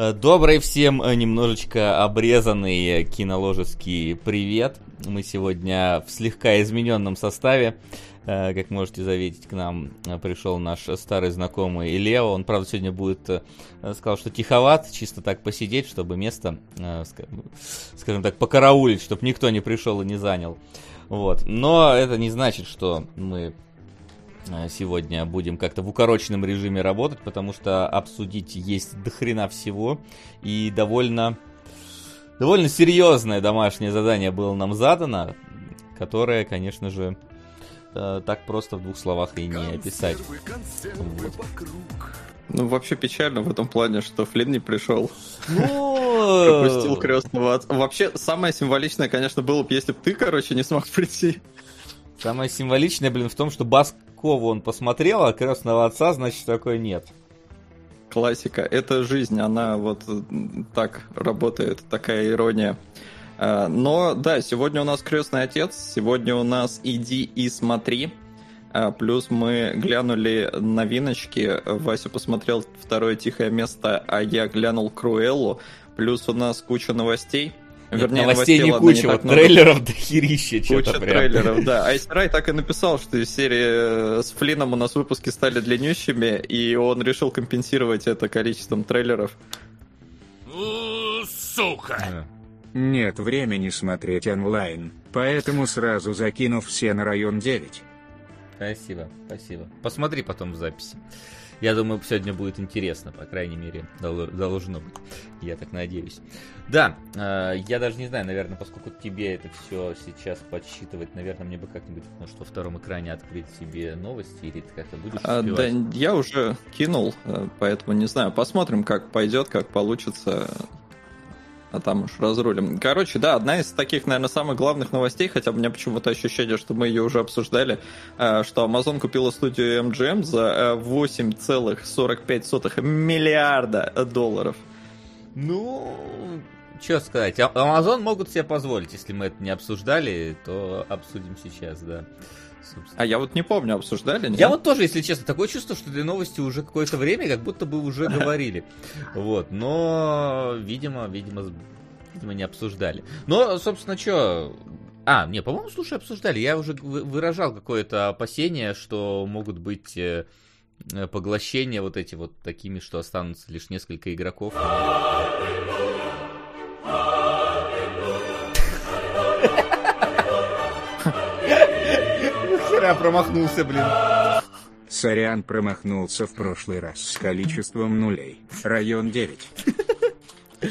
Э, добрый всем э, немножечко обрезанный киноложеский привет. Мы сегодня в слегка измененном составе. Э, как можете заметить, к нам пришел наш старый знакомый Лео. Он, правда, сегодня будет, сказал, что тиховат, чисто так посидеть, чтобы место, скажем так, покараулить, чтобы никто не пришел и не занял. Вот. Но это не значит, что мы Э, сегодня будем как-то в укороченном режиме работать, потому что обсудить есть до хрена всего. И довольно, довольно серьезное домашнее задание было нам задано, которое, конечно же, э, так просто в двух словах и не описать. Вот. Ну, вообще печально в этом плане, что Флинн не пришел. Ну... Пропустил крестного отца. Вообще, самое символичное, конечно, было бы, если бы ты, короче, не смог прийти. Самое символичное, блин, в том, что Баскову он посмотрел, а крестного отца, значит, такой нет. Классика. Это жизнь, она вот так работает, такая ирония. А, но да, сегодня у нас крестный отец, сегодня у нас иди и смотри. А, плюс мы глянули новиночки. Вася посмотрел второе тихое место, а я глянул Круэллу. Плюс у нас куча новостей. Вернее, новостей, новостей не куча, вот много. трейлеров до херища Куча прям. трейлеров, да. Айсрай так и написал, что из серии э, с Флином у нас выпуски стали длиннющими, и он решил компенсировать это количеством трейлеров. Сука! Нет времени смотреть онлайн, поэтому сразу закинув все на район 9. Спасибо, спасибо. Посмотри потом в записи. Я думаю, сегодня будет интересно, по крайней мере, должно быть. Я так надеюсь. Да, э, я даже не знаю, наверное, поскольку тебе это все сейчас подсчитывать, наверное, мне бы как-нибудь, может, во втором экране открыть себе новости, или ты как-то будешь а, Да, я уже кинул, э, поэтому не знаю. Посмотрим, как пойдет, как получится а там уж разрулим. Короче, да, одна из таких, наверное, самых главных новостей, хотя у меня почему-то ощущение, что мы ее уже обсуждали, э, что Amazon купила студию MGM за 8,45 э, миллиарда долларов. Ну, что сказать, а, Amazon могут себе позволить, если мы это не обсуждали, то обсудим сейчас, да. Собственно. А я вот не помню, обсуждали? Нет? Я вот тоже, если честно, такое чувство, что этой новости уже какое-то время как будто бы уже говорили. Вот, но, видимо, видимо, видимо, не обсуждали. Но, собственно, что... А, не, по-моему, слушай, обсуждали. Я уже выражал какое-то опасение, что могут быть э, поглощения вот эти вот такими, что останутся лишь несколько игроков. Хера промахнулся, блин. Сорян промахнулся в прошлый раз с количеством нулей. Район 9.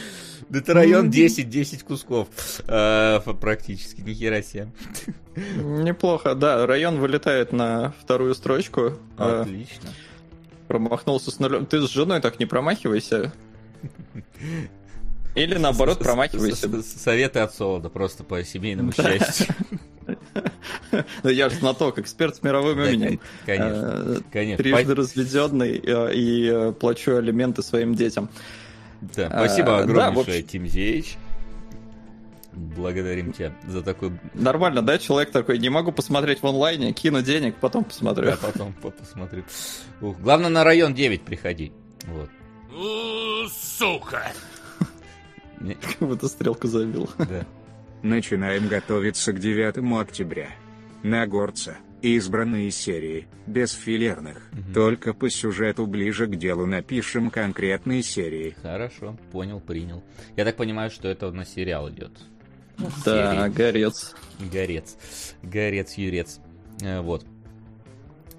Да это район 10, 10 кусков. Э, практически, нихера себе. Неплохо, да. Район вылетает на вторую строчку. Э, Отлично. Промахнулся с нулем. Ты с женой так не промахивайся. Или наоборот, промахивайся. Советы от солода, просто по семейному счастью. Ну, я же знаток, эксперт с мировым именем. Конечно, э, конечно. Трижды разведенный э, и э, плачу алименты своим детям. Да, спасибо огромнейшее, Тим Зеич. Благодарим тебя за такой... Нормально, да, человек такой, не могу посмотреть в онлайне, кину денег, потом посмотрю. Да, потом посмотрю. Ух, главное, на район 9 приходи. Вот. Сука! Как будто стрелку забил. Да. Начинаем готовиться к 9 октября. На горца. Избранные серии, без филерных. Угу. Только по сюжету ближе к делу напишем конкретные серии. Хорошо, понял, принял. Я так понимаю, что это на сериал идет. Да, серии. горец. Горец. Горец, юрец. Э, вот.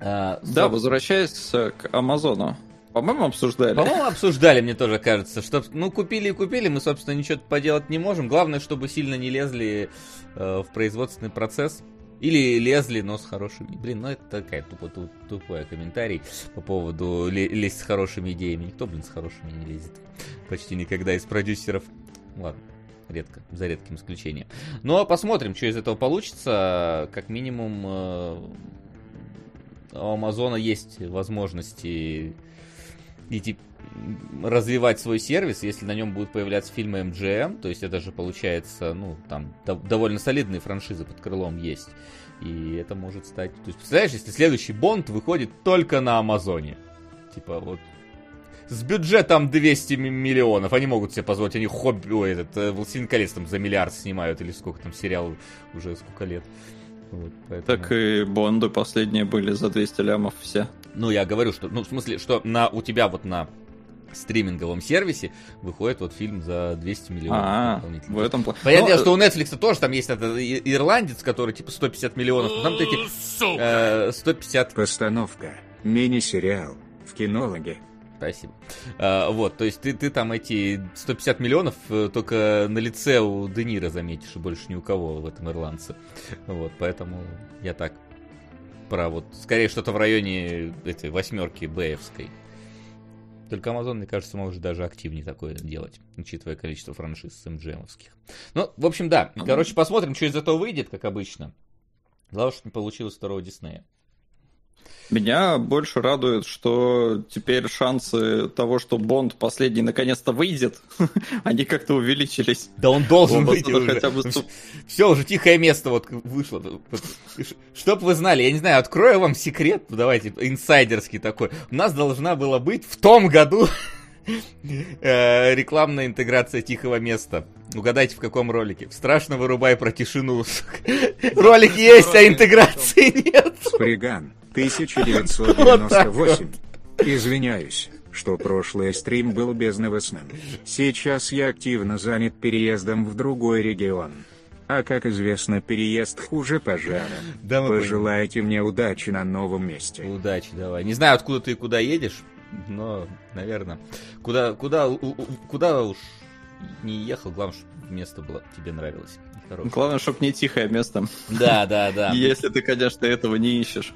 А, да, возвращаясь к Амазону. По-моему, обсуждали. По-моему, обсуждали, мне тоже кажется. Что, ну, купили и купили, мы, собственно, ничего поделать не можем. Главное, чтобы сильно не лезли э, в производственный процесс. Или лезли, но с хорошими. Блин, ну это такая тупо, туп, тупой комментарий по поводу лезть с хорошими идеями. Никто, блин, с хорошими не лезет. Почти никогда из продюсеров. Ладно, редко, за редким исключением. Но ну, а посмотрим, что из этого получится. Как минимум, э, у Амазона есть возможности идти развивать свой сервис, если на нем будут появляться фильмы MGM, то есть это же получается, ну, там довольно солидные франшизы под крылом есть. И это может стать... То есть, представляешь, если следующий Бонд выходит только на Амазоне. Типа, вот с бюджетом 200 миллионов. Они могут себе позволить, они хобби, ой, этот, э, «Властелин колец» там за миллиард снимают, или сколько там сериал уже сколько лет. Вот, поэтому... Так и Бонды последние были за 200 лямов все. Ну, я говорю, что, ну, в смысле, что на, у тебя вот на стриминговом сервисе выходит вот фильм за 200 миллионов. А, в этом плане. Понятно, Но... что у Netflix тоже там есть этот ирландец, который типа 150 миллионов, там эти э, 150... Постановка. Мини-сериал. В кинологе. Спасибо. А, вот, то есть ты, ты там эти 150 миллионов э, только на лице у Де Ниро заметишь, и больше ни у кого в этом ирландце. Вот, поэтому я так про вот, скорее что-то в районе этой восьмерки Бэевской. Только Amazon, мне кажется, может даже активнее такое делать, учитывая количество франшиз с MGM-овских. Ну, в общем, да. Короче, посмотрим, что из этого выйдет, как обычно. Главное, что не получилось второго Диснея. Меня больше радует, что теперь шансы того, что Бонд последний наконец-то выйдет, они как-то увеличились. Да он должен выйти уже. Хотя бы... Все, уже тихое место вот вышло. Чтоб вы знали, я не знаю, открою вам секрет, давайте, инсайдерский такой. У нас должна была быть в том году э, рекламная интеграция тихого места. Угадайте, в каком ролике. Страшно вырубай про тишину. Ролик есть, а интеграции нет. Сприган. 1998. Извиняюсь, что прошлый стрим был безновостным. Сейчас я активно занят переездом в другой регион. А как известно, переезд хуже пожара. Да, Пожелайте мне удачи на новом месте. Удачи, давай. Не знаю, откуда ты и куда едешь, но, наверное, куда, куда, куда уж не ехал, главное, чтобы место было тебе нравилось. Хорошее. Главное, чтобы не тихое место. Да, да, да. Если ты, конечно, этого не ищешь.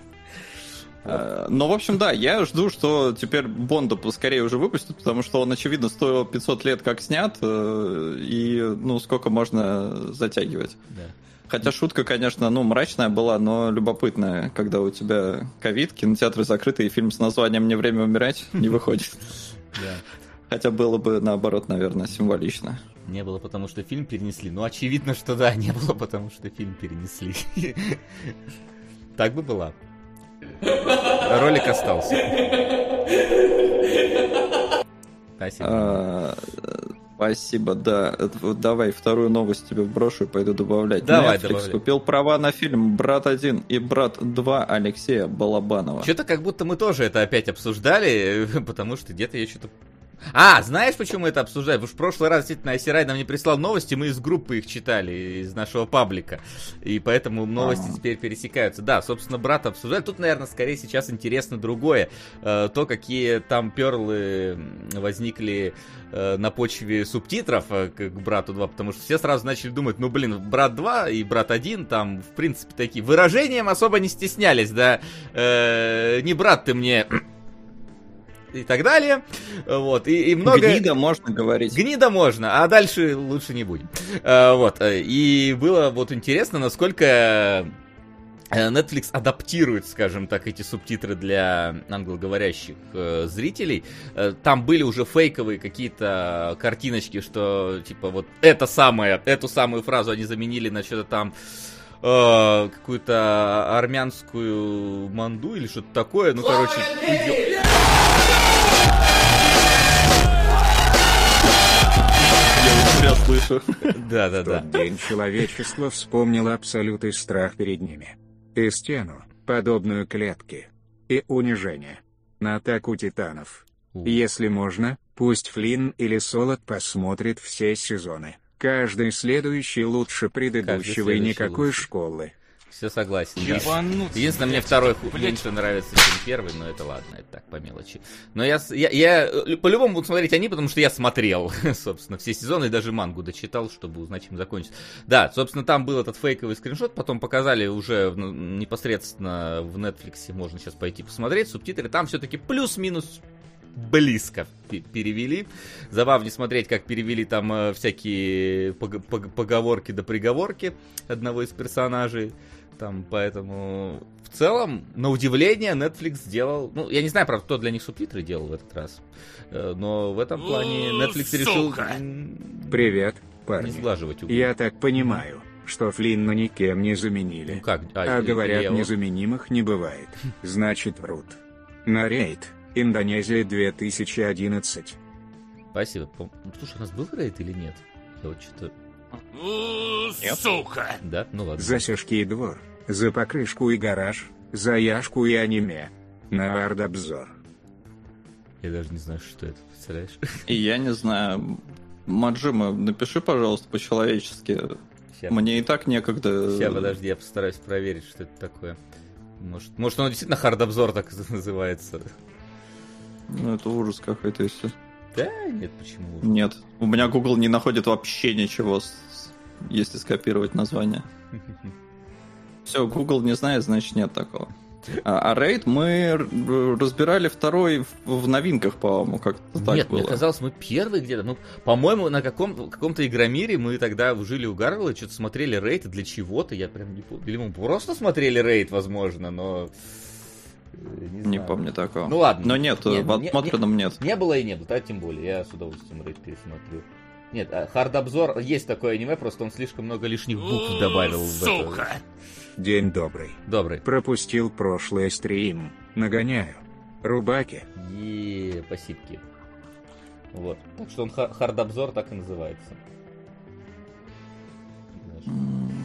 Э, но, в общем, да, я жду, что теперь Бонда поскорее уже выпустят, потому что он, очевидно, стоил 500 лет как снят, э, и, ну, сколько можно затягивать. Да. Хотя шутка, конечно, ну, мрачная была, но любопытная, когда у тебя ковид, кинотеатры закрыты, и фильм с названием «Не время умирать» не выходит. Хотя было бы, наоборот, наверное, символично. Не было, потому что фильм перенесли. Ну, очевидно, что да, не было, потому что фильм перенесли. Так бы была. Ролик остался. Спасибо. А, спасибо, да. Давай вторую новость тебе брошу и пойду добавлять. Давай, Netflix добавляй. купил права на фильм «Брат 1» и «Брат 2» Алексея Балабанова. Что-то как будто мы тоже это опять обсуждали, потому что где-то я что-то а, знаешь, почему мы это обсуждаем? Что в прошлый раз действительно Айсирай нам не прислал новости, мы из группы их читали, из нашего паблика. И поэтому новости А-а-а. теперь пересекаются. Да, собственно, брат обсуждали. Тут, наверное, скорее сейчас интересно другое. Э, то, какие там перлы возникли э, на почве субтитров э, к брату 2, потому что все сразу начали думать, ну, блин, брат 2 и брат 1 там, в принципе, такие выражением особо не стеснялись, да. Не брат ты мне и так далее. Вот, и, и много... Гнида можно говорить. Гнида можно, а дальше лучше не будем. А, вот, и было вот интересно, насколько э, Netflix адаптирует, скажем так, эти субтитры для англоговорящих э, зрителей. Э, там были уже фейковые какие-то картиночки, что типа вот это самое, эту самую фразу они заменили на что-то там э, какую-то армянскую манду или что-то такое. Ну, короче, Я слышу. Да, да, да. день человечество вспомнило абсолютный страх перед ними. И стену, подобную клетке. И унижение. На атаку титанов. Если можно, пусть Флинн или Солод посмотрит все сезоны. Каждый следующий лучше предыдущего и никакой лучше. школы. Все согласен. Да. Единственное, мне второй Блять. меньше нравится, чем первый, но это ладно, это так, по мелочи. Но я, я, я э, по-любому буду смотреть они, потому что я смотрел, собственно, все сезоны и даже мангу дочитал, чтобы узнать, чем закончится. Да, собственно, там был этот фейковый скриншот, потом показали уже в, непосредственно в Netflix, можно сейчас пойти посмотреть, субтитры, там все-таки плюс-минус близко перевели. Забавно смотреть, как перевели там э, всякие поговорки до приговорки одного из персонажей. Там, поэтому в целом, на удивление, Netflix сделал... Ну, я не знаю, правда, кто для них субтитры делал в этот раз. Э, но в этом плане Netflix Сука. решил... Привет, парни. Не сглаживать углы. Я так понимаю, что Флинна никем не заменили. Ну как? А, а говорят, незаменимых не бывает. Значит, врут. На рейд Индонезия 2011. Спасибо. Ну, Слушай, у нас был рейд или нет? Я вот что-то... Нет. Сука! Да? Ну ладно. За сешки и двор, за покрышку и гараж, за яшку и аниме. На арт-обзор. Я даже не знаю, что это, представляешь? И я не знаю. Маджима, напиши, пожалуйста, по-человечески. Сейчас, Мне и так некогда. Сейчас, подожди, я постараюсь проверить, что это такое. Может, может он действительно хард-обзор так называется? Ну, это ужас какой-то, если... Да, нет, почему? Нет, у меня Google не находит вообще ничего, если скопировать название. Все, Google не знает, значит нет такого. А, а рейд мы р- разбирали второй в, новинках, по-моему, как-то так Нет, было. мне казалось, мы первые где-то. Ну, по-моему, на каком- каком-то игромире мы тогда жили у Гарвелла, что-то смотрели рейд для чего-то. Я прям не помню. Или мы просто смотрели рейд, возможно, но... э, Не, Не помню такого. Ну ладно. Но нет, Не, в не- отмотренном нет. Не было и не было, да, тем более. Я с удовольствием рейд пересмотрю. Нет, а хард-обзор, есть такое аниме, просто он слишком много лишних букв добавил в. Сука! День добрый. Добрый. Пропустил прошлый стрим. Нагоняю. Рубаки. И спасибо. Вот. Так что он ха- хард-обзор так и называется. Знаешь,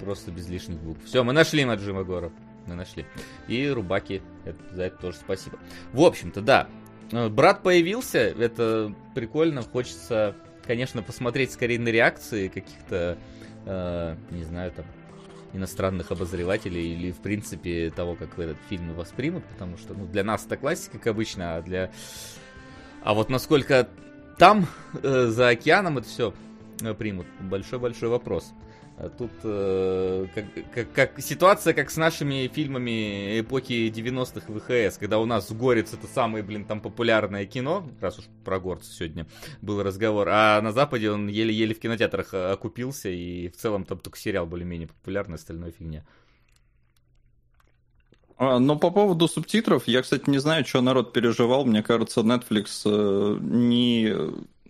Просто без лишних букв. Все, мы нашли Маджима Гора. Мы нашли. И Рубаки, это- за это тоже спасибо. В общем-то, да. Э, Брат появился, это прикольно. Хочется, конечно, посмотреть скорее на реакции каких-то, э, не знаю, там, иностранных обозревателей или, в принципе, того, как этот фильм воспримут, потому что, ну, для нас это классика, как обычно, а для... А вот насколько там, э, за океаном, это все примут, большой-большой вопрос. Тут э, как, как- как ситуация, как с нашими фильмами эпохи 90-х ВХС, когда у нас Горец это самое, блин, там популярное кино, раз уж про горца сегодня был разговор, а на Западе он еле-еле в кинотеатрах э, окупился, и в целом там только сериал более-менее популярный, остальное фигня. А, но по поводу субтитров, я, кстати, не знаю, что народ переживал. Мне кажется, Netflix э, не,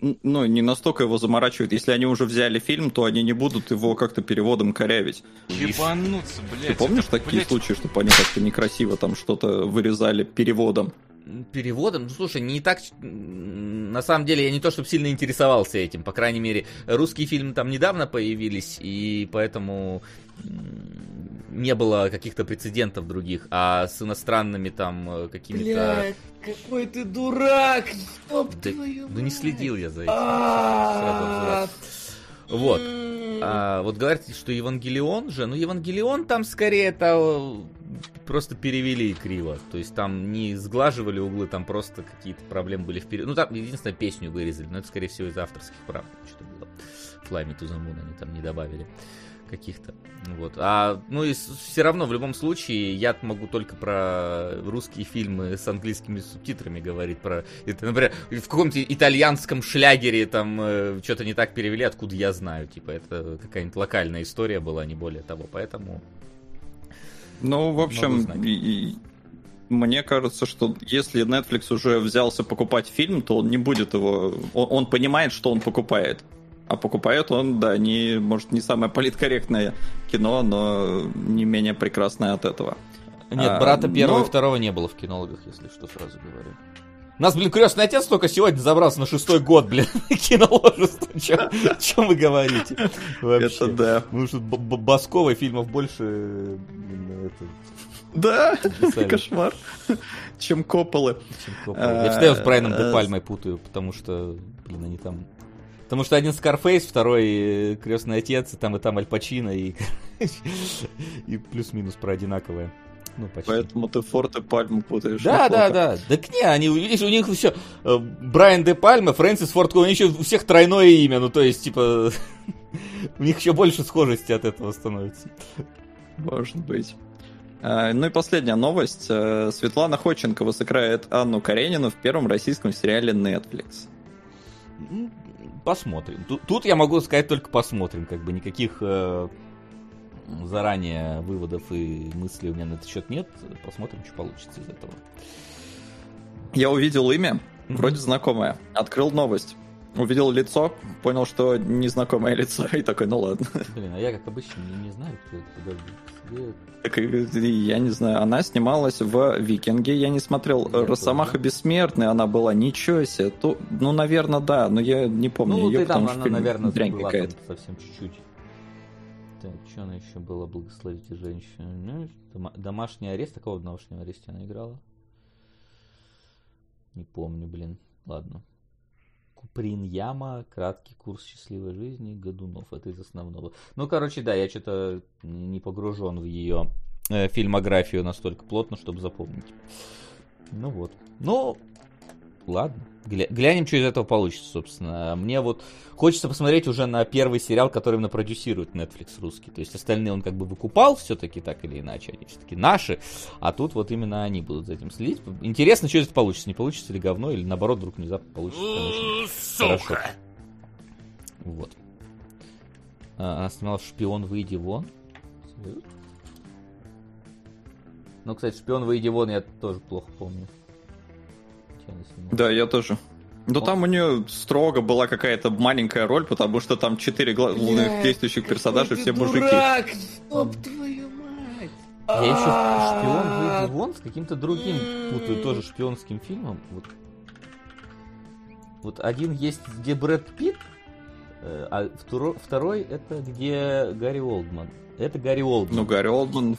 ну, не настолько его заморачивает. Если они уже взяли фильм, то они не будут его как-то переводом корявить. Ебануться, блядь. Ты помнишь это, такие блядь, случаи, чтобы они как-то некрасиво там что-то вырезали переводом? Переводом, ну слушай, не так, на самом деле я не то чтобы сильно интересовался этим, по крайней мере, русские фильмы там недавно появились, и поэтому не было каких-то прецедентов других, а с иностранными там э, какими-то... какой ты дурак! Ёб Да, твою ну не следил я за этим. А, Вот. А, вот говорят, что Евангелион же, ну Евангелион там скорее это просто перевели криво. То есть там не сглаживали углы, там просто какие-то проблемы были вперед. Ну там единственное песню вырезали, но это скорее всего из авторских прав что было. Fly Me to the Moon они там не добавили каких-то. Вот. А, ну и все равно, в любом случае, я могу только про русские фильмы с английскими субтитрами говорить. Про, это, например, в каком-то итальянском шлягере там э, что-то не так перевели, откуда я знаю. Типа, это какая-нибудь локальная история была, не более того. Поэтому... Ну, в общем, мне кажется, что если Netflix уже взялся покупать фильм, то он не будет его... Он, он понимает, что он покупает. А покупает он, да, не, может, не самое политкорректное кино, но не менее прекрасное от этого. Нет, А, брата первого ну- и второго не было в кинологах, если что, сразу говорю. У нас, блин, крестный отец только сегодня забрался на шестой год, блин, киноложества. Чем вы говорите? Вообще. Это да. Ну что, Басковой фильмов больше... Да, кошмар. Чем Копполы. Коппола. Я всегда с Брайаном Де Э, Пальмой путаю, потому что, блин, они там... Потому что один Скарфейс, второй Крестный Отец, и там и там Аль Пачино, и, и плюс-минус про одинаковое. Ну, почти. Поэтому ты Форт и Пальму путаешь. Да, да, да. Так не, они, видишь, у них все. Брайан Де Пальма, Фрэнсис Форд у них еще у всех тройное имя, ну то есть, типа, у них еще больше схожести от этого становится. Может быть. А, Ну и последняя новость. Э, Светлана Ходченкова сыграет Анну Каренину в первом российском сериале Netflix. Посмотрим. Тут, тут я могу сказать только посмотрим, как бы никаких э, заранее выводов и мыслей у меня на этот счет нет. Посмотрим, что получится из этого. Я увидел имя, вроде знакомое. Открыл новость. увидел лицо, понял, что незнакомое лицо, и такой, ну ладно. Блин, а я как обычно не, не знаю, кто это. Так, я не знаю, она снималась в «Викинге», я не смотрел. Я «Росомаха бессмертная» она была, ничего себе. То, ну, наверное, да, но я не помню Ну, ее, ты там, потому что она, наверное, дрянь какая-то. совсем чуть-чуть. Так, что она еще была, благословите женщину? Ну, дома- домашний арест, какого домашнего ареста она играла? Не помню, блин. Ладно. Куприн Яма, краткий курс счастливой жизни, Годунов, это из основного. Ну, короче, да, я что-то не погружен в ее э, фильмографию настолько плотно, чтобы запомнить. Ну вот. Ну, ладно. Гля- глянем, что из этого получится, собственно. Мне вот хочется посмотреть уже на первый сериал, который именно продюсирует Netflix русский. То есть остальные он как бы выкупал все-таки так или иначе, они все-таки наши, а тут вот именно они будут за этим следить. Интересно, что из этого получится, не получится ли говно, или наоборот вдруг внезапно получится. очень хорошо. Вот. А, Она снимала «Шпион, выйди вон». Ну, кстати, «Шпион, выйди вон» я тоже плохо помню. Она снималась? Да, я тоже. Но О. там у нее строго была какая-то маленькая роль, потому что там четыре главных действующих персонажа, все мужики. Дурак, стоп твою мать. Я еще А, шпион выйди вон с каким-то другим путаю тоже шпионским фильмом. Вот. Вот один есть, где Брэд Питт, э, а второй, это где Гарри Олдман. Это Гарри Олдман. Ну, Гарри Олдман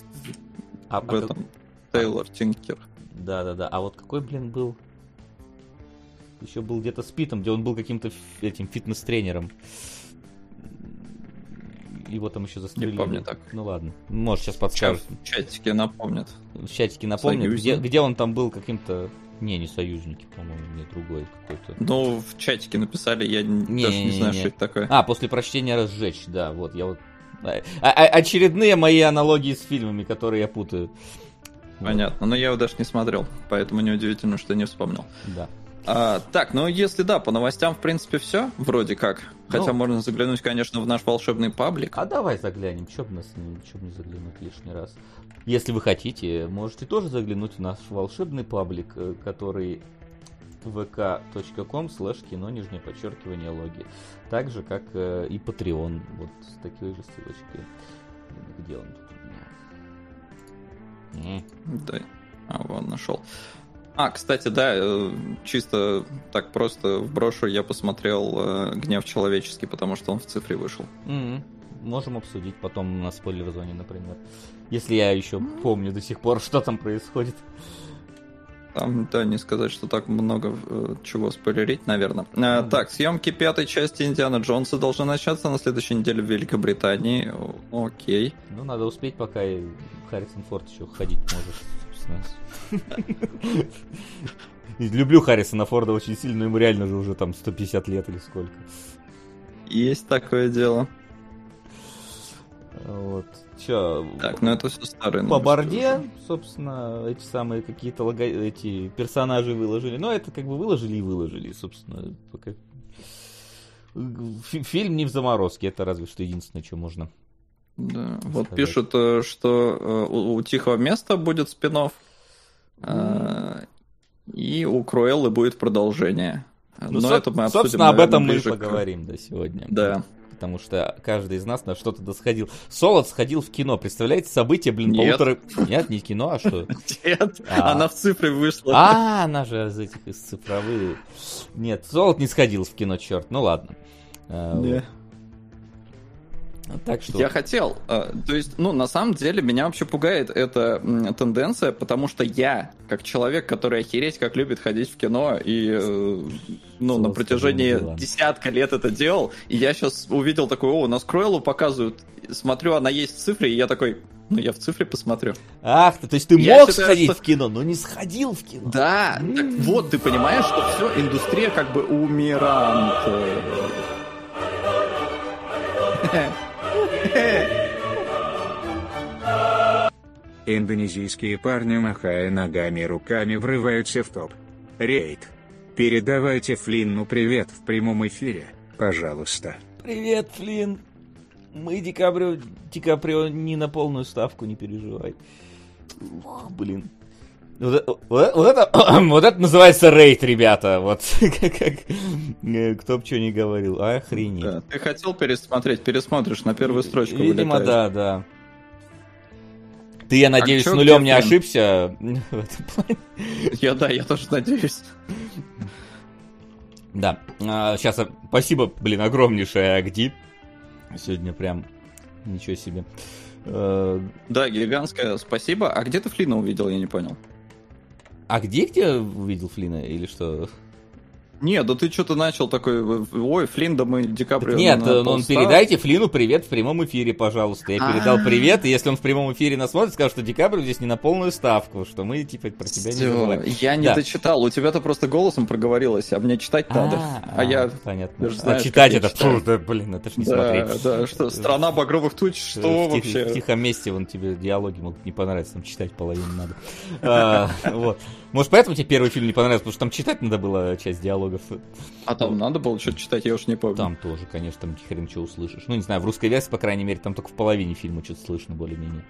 а, в этом. Тейлор Тинкер. Да, да, да. А вот какой, блин, был? Еще был где-то с Питом, где он был каким-то этим фитнес-тренером. Его там еще застрелили. помню так. Ну ладно. Может, сейчас подскажут. В чатике напомнят. В чатике напомнят, где, где он там был каким-то... Не, не союзники, по-моему, не другой какой-то. Ну, в чатике написали, я Не, даже не, не не, знаю, не. что это такое. А, после прочтения разжечь, да, вот, я вот... А- а- очередные мои аналогии с фильмами, которые я путаю. Вот, Понятно, но я его даже не смотрел, поэтому неудивительно, что не вспомнил. Да. А, так, ну если да, по новостям в принципе все, вроде как. Хотя Ну. можно заглянуть, конечно, в наш волшебный паблик. А давай заглянем, чё бы нас не, чё б не заглянуть лишний раз. Если вы хотите, можете тоже заглянуть в наш волшебный паблик, э, который vk.com slash кино нижнее подчеркивание логи. Так же, как э, и Patreon, вот с такой же ссылочкой. Где он тут у меня? Да. А, вон, нашел. А, кстати, да, э, чисто так просто вброшу, я посмотрел э, «Гнев человеческий», потому что он в цифре вышел. Мгм. Можем обсудить потом на спойлер-зоне, например. Если я еще помню до сих пор, что там происходит. Там, да, не сказать, что так много э, чего спойлерить, наверное. Ну, так, съемки пятой части Индиана Джонса должны начаться на следующей неделе в Великобритании. Окей. Ну, надо успеть, пока Харрисон Форд еще ходить может, собственно. И Люблю Харрисона Форда очень сильно, но ему реально же уже там 150 лет или сколько. Есть такое дело. Вот. Че, Так, ну это все старые по борде, уже. собственно, эти самые какие-то лого... эти персонажи выложили. Но это как бы выложили и выложили, собственно. Пока... Фи- Фильм не в заморозке, это разве что единственное, что можно. Да, вот сказать. пишут, э, что э, у, у Тихого места будет спин и у Круэллы будет продолжение. Ну, Но соб- это мы обсудим, собственно, об наверное, этом мы и ближе к- поговорим, да, сегодня. Да. Потому что каждый из нас на что-то досходил. Солод сходил в кино. Представляете, событие, блин, Нет. полутора... Нет, не кино, а что? Нет, А. она в цифре вышла. А, она же из этих, из цифровых. Нет, Солод не сходил в кино, черт. Ну ладно. Вот. Так что... Я хотел. э, То есть, ну, на самом деле, меня вообще пугает эта тенденция, потому что я, как человек, который охереть как любит ходить в кино и, э, ну, на Солнце протяжении было дела. десятка лет это делал, и я сейчас увидел такой, о, у нас Кройлу показывают, смотрю, она есть в цифре, и я такой, ну, я в цифре посмотрю. Ах то есть ты Я мог считаю, сходить что- в кино, но не сходил в кино. Да, так вот, ты понимаешь, что все, индустрия как бы умирает. Индонезийские парни, махая ногами и руками, врываются в топ. Рейд. Передавайте Флинну привет в прямом эфире, пожалуйста. Привет, Флин. Мы Ди Каприо, Ди Каприо не на полную ставку, не переживай. Ух, блин. Вот, вот, вот, это, вот это называется рейд, ребята. Вот как, как кто бы что ни говорил. Охренеть. Да, ты хотел пересмотреть, пересмотришь на первую строчку. Видимо, вылетаешь. да, да. Ты, я надеюсь, а нулем не ошибся в этом плане. Я да, я тоже надеюсь. Да, а, сейчас спасибо, блин, огромнейшее Агди. Сегодня прям ничего себе. Э, да, гигантское спасибо. А где ты Флина увидел, я не понял. А где где увидел Флина или что? Нет, да ты что-то начал такой, ой, Флинн, да мы Ди Каприо... Так нет, ну, он передайте Флину привет в прямом эфире, пожалуйста. Я передал А-а-а. привет, и если он в прямом эфире нас смотрит, скажет, что Ди Каприо здесь не на полную ставку, что мы, типа, про тебя не забываем. Я не да. дочитал, у тебя-то просто голосом проговорилось, а мне читать надо. А, я... Понятно. А читать это, фу, да, блин, это ж не смотреть. Да, что, страна багровых туч, что вообще? В тихом месте, вон тебе диалоги могут не понравиться, там читать половину надо. А, вот. Может, поэтому тебе первый фильм не понравился, потому что там читать надо было часть диалогов. А там надо было что-то читать, я уж не помню. Там тоже, конечно, там хрен что услышишь. Ну, не знаю, в русской версии, по крайней мере, там только в половине фильма что-то слышно более-менее.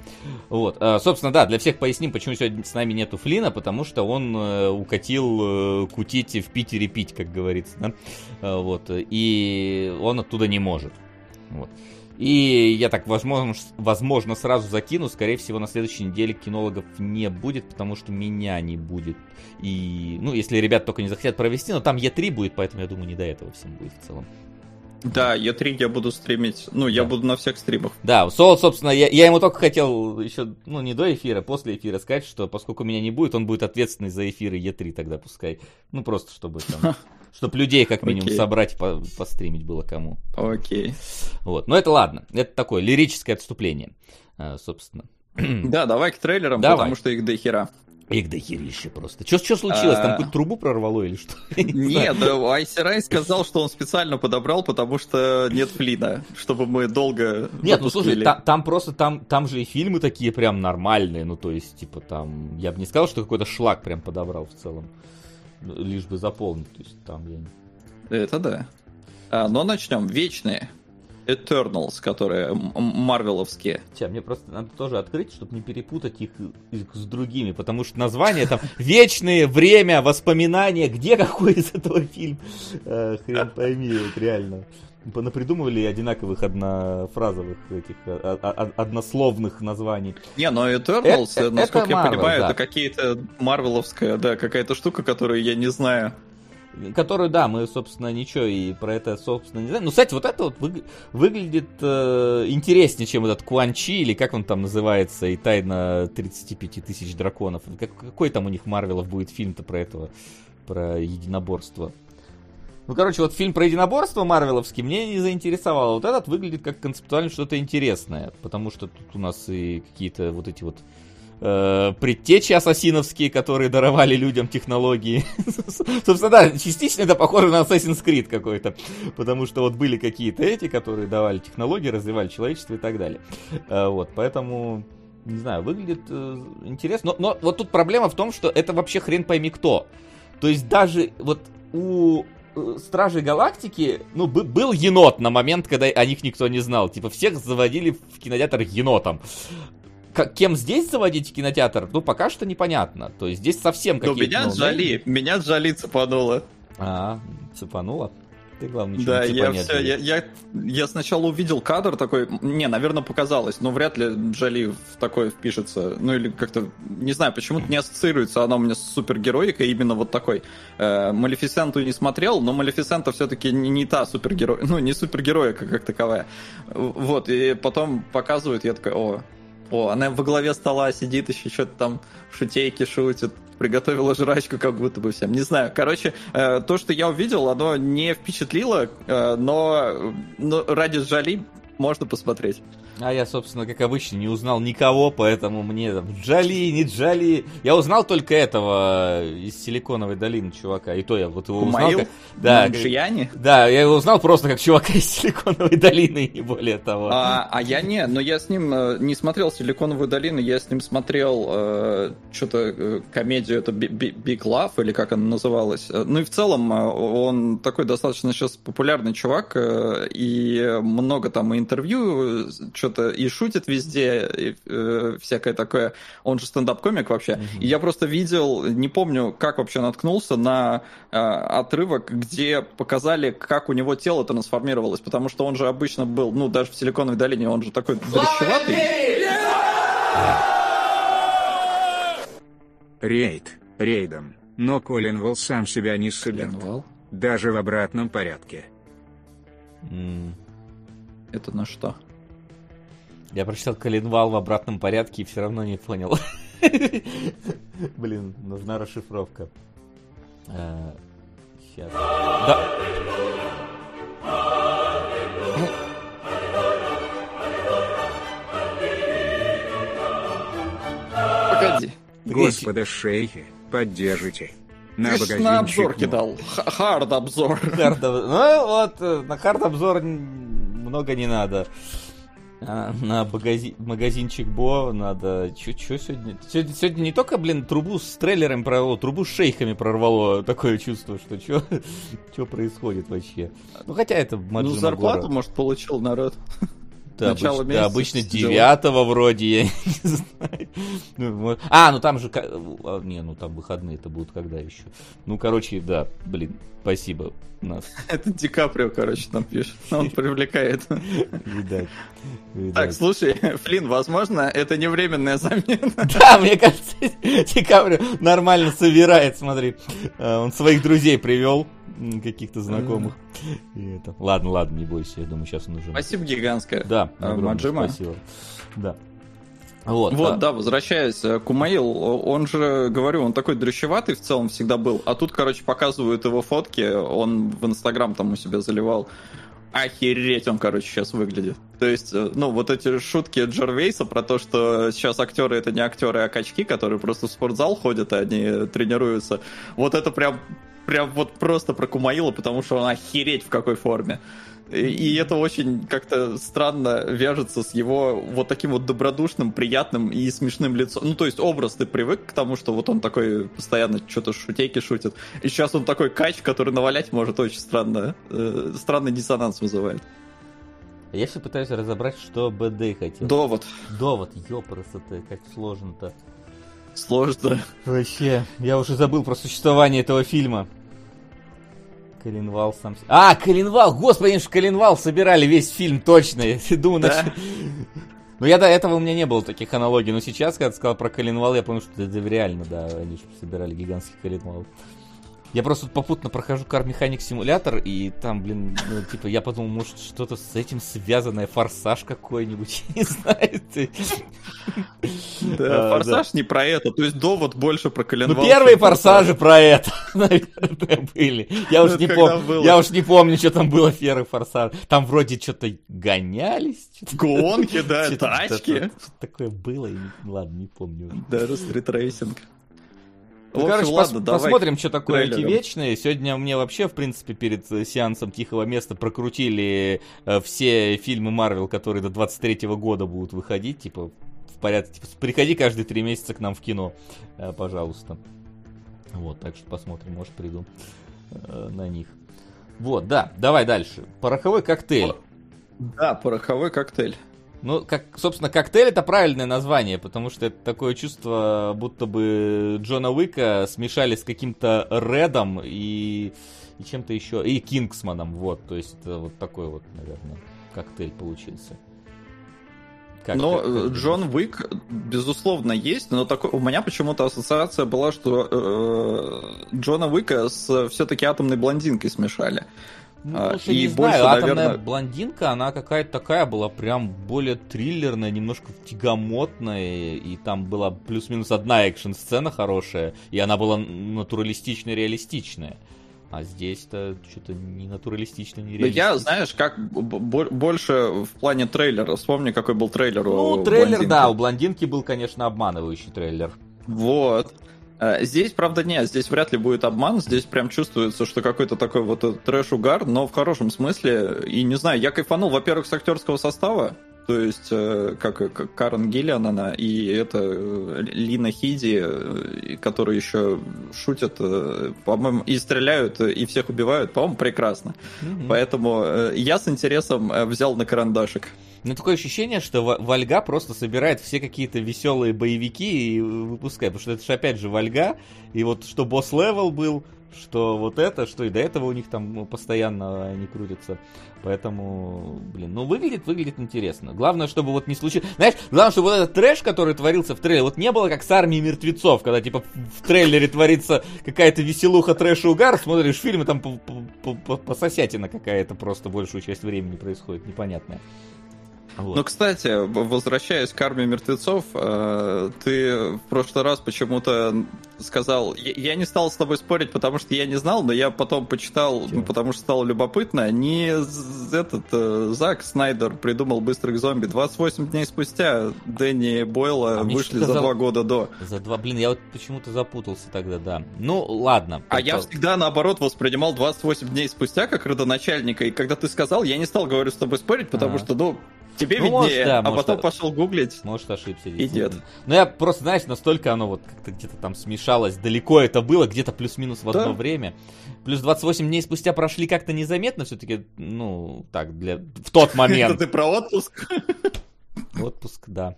Вот. А, собственно, да, для всех поясним, почему сегодня с нами нету Флина, потому что он э, укатил э, кутить в Питере пить, как говорится, да? А, вот. И он оттуда не может. Вот. И я так, возможно, возможно, сразу закину. Скорее всего, на следующей неделе кинологов не будет, потому что меня не будет. И, ну, если ребят только не захотят провести, но там Е3 будет, поэтому я думаю, не до этого всем будет в целом. Да, Е3 я буду стримить, ну, я да. буду на всех стримах. Да, Сол, собственно, я, я ему только хотел еще, ну, не до эфира, после эфира сказать, что поскольку меня не будет, он будет ответственный за эфиры Е3 тогда пускай. Ну, просто чтобы там Чтобы людей, как минимум, okay. собрать и по постримить было кому. Окей. Okay. Вот. Но это ладно. Это такое лирическое отступление, э, собственно. Да, давай к трейлерам, давай. потому что их до хера. Их до херища просто. Что, что случилось? Там а. какую-то трубу прорвало или что? Нет, Айсерай сказал, что он специально подобрал, потому что нет флина, чтобы мы долго Нет, ну слушай, там просто, там, там же и фильмы такие прям нормальные, ну то есть, типа там, я бы не сказал, что какой-то шлак прям подобрал в целом лишь бы заполнить. То есть там я... Это да. А, но начнем. Вечные. Eternals, которые марвеловские. Тя, мне просто надо тоже открыть, чтобы не перепутать их, их с другими, потому что название там «Вечные», «Время», «Воспоминания», где какой из этого фильм? Э, хрен пойми, вот реально понапридумывали одинаковых однофразовых этих а, однословных названий. Не, но Eternals, это, насколько это я Marvel, понимаю, да. это какие-то марвеловская, да, какая-то штука, которую я не знаю. Которую, да, мы, собственно, ничего и про это, собственно, не знаем. Ну, кстати, вот это вот вы, выглядит э, интереснее, чем этот Куанчи, или как он там называется, и тайна 35 тысяч драконов. Как, какой там у них Марвелов будет фильм-то про этого, про единоборство? Ну, короче, вот фильм про единоборство Марвеловский мне не заинтересовал. Вот этот выглядит как концептуально что-то интересное, потому что тут у нас и какие-то вот эти вот предтечи ассасиновские, которые даровали людям технологии. Собственно, да, частично это похоже на Assassin's Creed какой-то, потому что вот были какие-то эти, которые давали технологии, развивали человечество и так далее. Э, вот, поэтому не знаю, выглядит э, интересно. Но, но вот тут проблема в том, что это вообще хрен пойми кто. То есть даже вот у Э, Стражи Галактики, ну, был енот на момент, когда о них никто не знал. Типа, всех заводили в кинотеатр енотом. Как, кем здесь заводить кинотеатр, ну, пока что непонятно. То есть здесь совсем какие-то... Ну, меня ну, Джоли, меня Джоли цепануло. А, цепануло? Ты, главное, да, я все, я, я, я сначала увидел кадр такой, не, наверное, показалось, но вряд ли Джоли в такое впишется, ну или как-то, не знаю, почему-то не ассоциируется она у меня с супергероикой, именно вот такой. Э, Малефисенту не смотрел, но Малефисента все-таки не, не та супергерой, ну не супергероика как таковая. Вот, и потом показывают, я такой, о, о, она во главе стола сидит, еще что-то там шутейки шутит приготовила жрачку как будто бы всем. Не знаю. Короче, э, то, что я увидел, оно не впечатлило, э, но, но ради жали можно посмотреть. А я, собственно, как обычно, не узнал никого, поэтому мне там Джали, не Джали. Я узнал только этого из Силиконовой долины чувака. И то я вот его узнал. Как... Да, Джияни? Да, я его узнал просто как чувака из Силиконовой долины, не более того. А, а я не, но я с ним э, не смотрел Силиконовую долину, я с ним смотрел э, что-то э, комедию, это Big Love, или как она называлась. Э, ну и в целом э, он такой достаточно сейчас популярный чувак, э, и много там интервью, что что-то и шутит везде, и, э, всякое такое. Он же стендап-комик вообще. Mm-hmm. И я просто видел, не помню, как вообще наткнулся на э, отрывок, где показали, как у него тело трансформировалось, потому что он же обычно был, ну, даже в Силиконовой долине, он же такой дрещеватый. Рейд, рейдом. Но Коленвал сам себя не сыграл. Даже в обратном порядке. М, Это на что? Я прочитал коленвал в обратном порядке и все равно не понял. Блин, нужна расшифровка. Сейчас. Да. Погоди. Господа шейхи, поддержите. На Ты ж на обзор кидал. Хард обзор. Ну вот, э, на хард обзор много не надо. А на магази- магазинчик Бо надо... Чё, чё сегодня? сегодня? Сегодня не только, блин, трубу с трейлером прорвало, трубу с шейхами прорвало. Такое чувство, что чё, чё происходит вообще. Ну хотя это Ну, Маджима зарплату, Гора. может, получил народ. Да, начало обычно, да, месяца обычно девятого вроде, я не знаю. Ну, вот. А, ну там же... а, Не, ну там выходные это будут когда еще? Ну, короче, да, блин, спасибо. Нас, Это Ди Каприо, короче, там пишет. Он привлекает. видать. Так, слушай, Флин, возможно, это не временная замена. Да, мне кажется, Ди Каприо нормально собирает, смотри. А, Он своих друзей привел, каких-то знакомых. И это- Ладно, ладно, не бойся, я думаю, сейчас он уже... Спасибо гигантское. Да, А, огромное спасибо. Да. Вот, Вот, а, да, возвращаясь, э, Кумаил, он же, говорю, он такой дрыщеватый в целом всегда был, а тут, короче, показывают его фотки, он в Инстаграм там у себя заливал. Охереть он, короче, сейчас выглядит. То есть, э, ну, вот эти шутки Джервейса про то, что сейчас актеры это не актеры, а качки, которые просто в спортзал ходят, и они тренируются. Вот это прям, прям вот просто про Кумаила, потому что он охереть в какой форме. И, это очень как-то странно вяжется с его вот таким вот добродушным, приятным и смешным лицом. Ну, то есть образ ты привык к тому, что вот он такой постоянно что-то шутейки шутит. И сейчас он такой кач, который навалять может очень странно. э, странный диссонанс вызывает. Я все пытаюсь разобрать, что БД хотел. Довод. Довод, ёпросоты, как сложно-то. Сложно. Вообще, я уже забыл про существование этого фильма. Коленвал сам... А, Коленвал! Господи, они же Коленвал собирали весь фильм, точно. Я думаю, Да. нач- Ну, я до этого у меня не было таких аналогий, но сейчас, когда ты сказал про Коленвал, я понял, что это реально, да, они же собирали гигантский Коленвал. Я просто тут попутно прохожу Car Mechanic симулятор, и там, блин, ну, типа, я подумал, может, что-то с этим связанное, форсаж какой-нибудь, не знаю. ты. Да, форсаж не про это. То есть довод больше про Ну, коленвал. первые чем форсажи про это, наверное, были. Я уж Ну, не помню. Я уж не помню, что там было в первых форсажах. Там вроде что-то гонялись. Гонки, да, тачки. Такое было. Ладно, не помню. Даже стритрейсинг. Ну, общем, короче, ладно, пос- давай посмотрим, что такое эти вечные. Сегодня мне вообще, в принципе, перед э, сеансом Тихого места прокрутили э, все фильмы Марвел, которые до 23 года будут выходить. Типа, в порядке. Типа, приходи каждые три месяца к нам в кино, э, пожалуйста. Вот, так что посмотрим, может, приду э, на них. Вот, да, давай дальше. Пороховой коктейль. Да, пороховой коктейль. Ну, как, собственно, коктейль это правильное название, потому что это такое чувство, будто бы Джона Уика смешали с каким-то Редом и, и чем-то еще, и Кингсманом, вот, то есть это вот такой вот, наверное, коктейль получился. Как но ты- как э, ты Джон Уик, безусловно, есть, но такой, у меня почему-то ассоциация была, что э, Джона Уика с все-таки атомной блондинкой смешали. Ну, А, слушай, и не больше, знаю, атомная наверное- блондинка, она какая-то такая была прям более триллерная, немножко тягомотная, и там была плюс-минус одна экшн-сцена хорошая, и она была натуралистичная, реалистичная. А здесь-то что-то не натуралистично, не Да я, реалистично. знаешь, как больше в плане трейлера. Вспомни, какой был трейлер у Ну, трейлер, блондинки. да, у блондинки был, конечно, обманывающий трейлер. Вот. Э, Здесь, правда, нет, здесь вряд ли будет обман, здесь прям чувствуется, что какой-то такой вот э, трэш-угар, но в хорошем смысле, и не знаю, я кайфанул, во-первых, с актерского состава, то есть, э, как, как Карен Гиллиан она, и это э, Лина Хиди, э, которые еще шутят, по-моему, и стреляют, и всех убивают, по-моему, прекрасно. Мгм. Поэтому я с интересом взял на карандашик. Но такое ощущение, что Вольга просто собирает все какие-то веселые боевики и выпускает. Потому что это же опять же Вольга. И вот что Boss Level был, что вот это, что и до этого у них там постоянно они крутятся. Поэтому, блин, ну выглядит, выглядит интересно. Главное, чтобы вот не случилось... Знаешь, главное, чтобы вот этот трэш, который творился в трейлере, вот не было как с армией мертвецов, когда типа в трейлере творится какая-то веселуха, трэш и угар, смотришь фильм, и там пососятина какая-то просто большую часть времени происходит, непонятная. Вот. Ну, кстати, возвращаясь к армии мертвецов, э, ты в прошлый раз почему-то сказал, я не стал с тобой спорить, потому что я не знал, но я потом почитал, ну, потому что стало любопытно, не этот э, Зак Снайдер придумал быстрых зомби. 28 дней спустя Дэнни Бойла а вышли за два года до. За два, блин, я вот почему-то запутался тогда, да. Ну, ладно. А я всегда наоборот воспринимал 28 дней спустя как родоначальника, и когда ты сказал, я не стал, говорю, с тобой спорить, потому а. что, ну, Тебе ну, виднее, может, да, а может, потом пошел гуглить. Может, ошибся. И нет. Ну, я просто, знаешь, настолько оно вот как-то где-то там смешалось, далеко это было, где-то плюс-минус в одно да. время. Плюс 28 дней спустя прошли как-то незаметно все-таки, ну, так, для... в тот момент. Это ты про отпуск? Отпуск, да.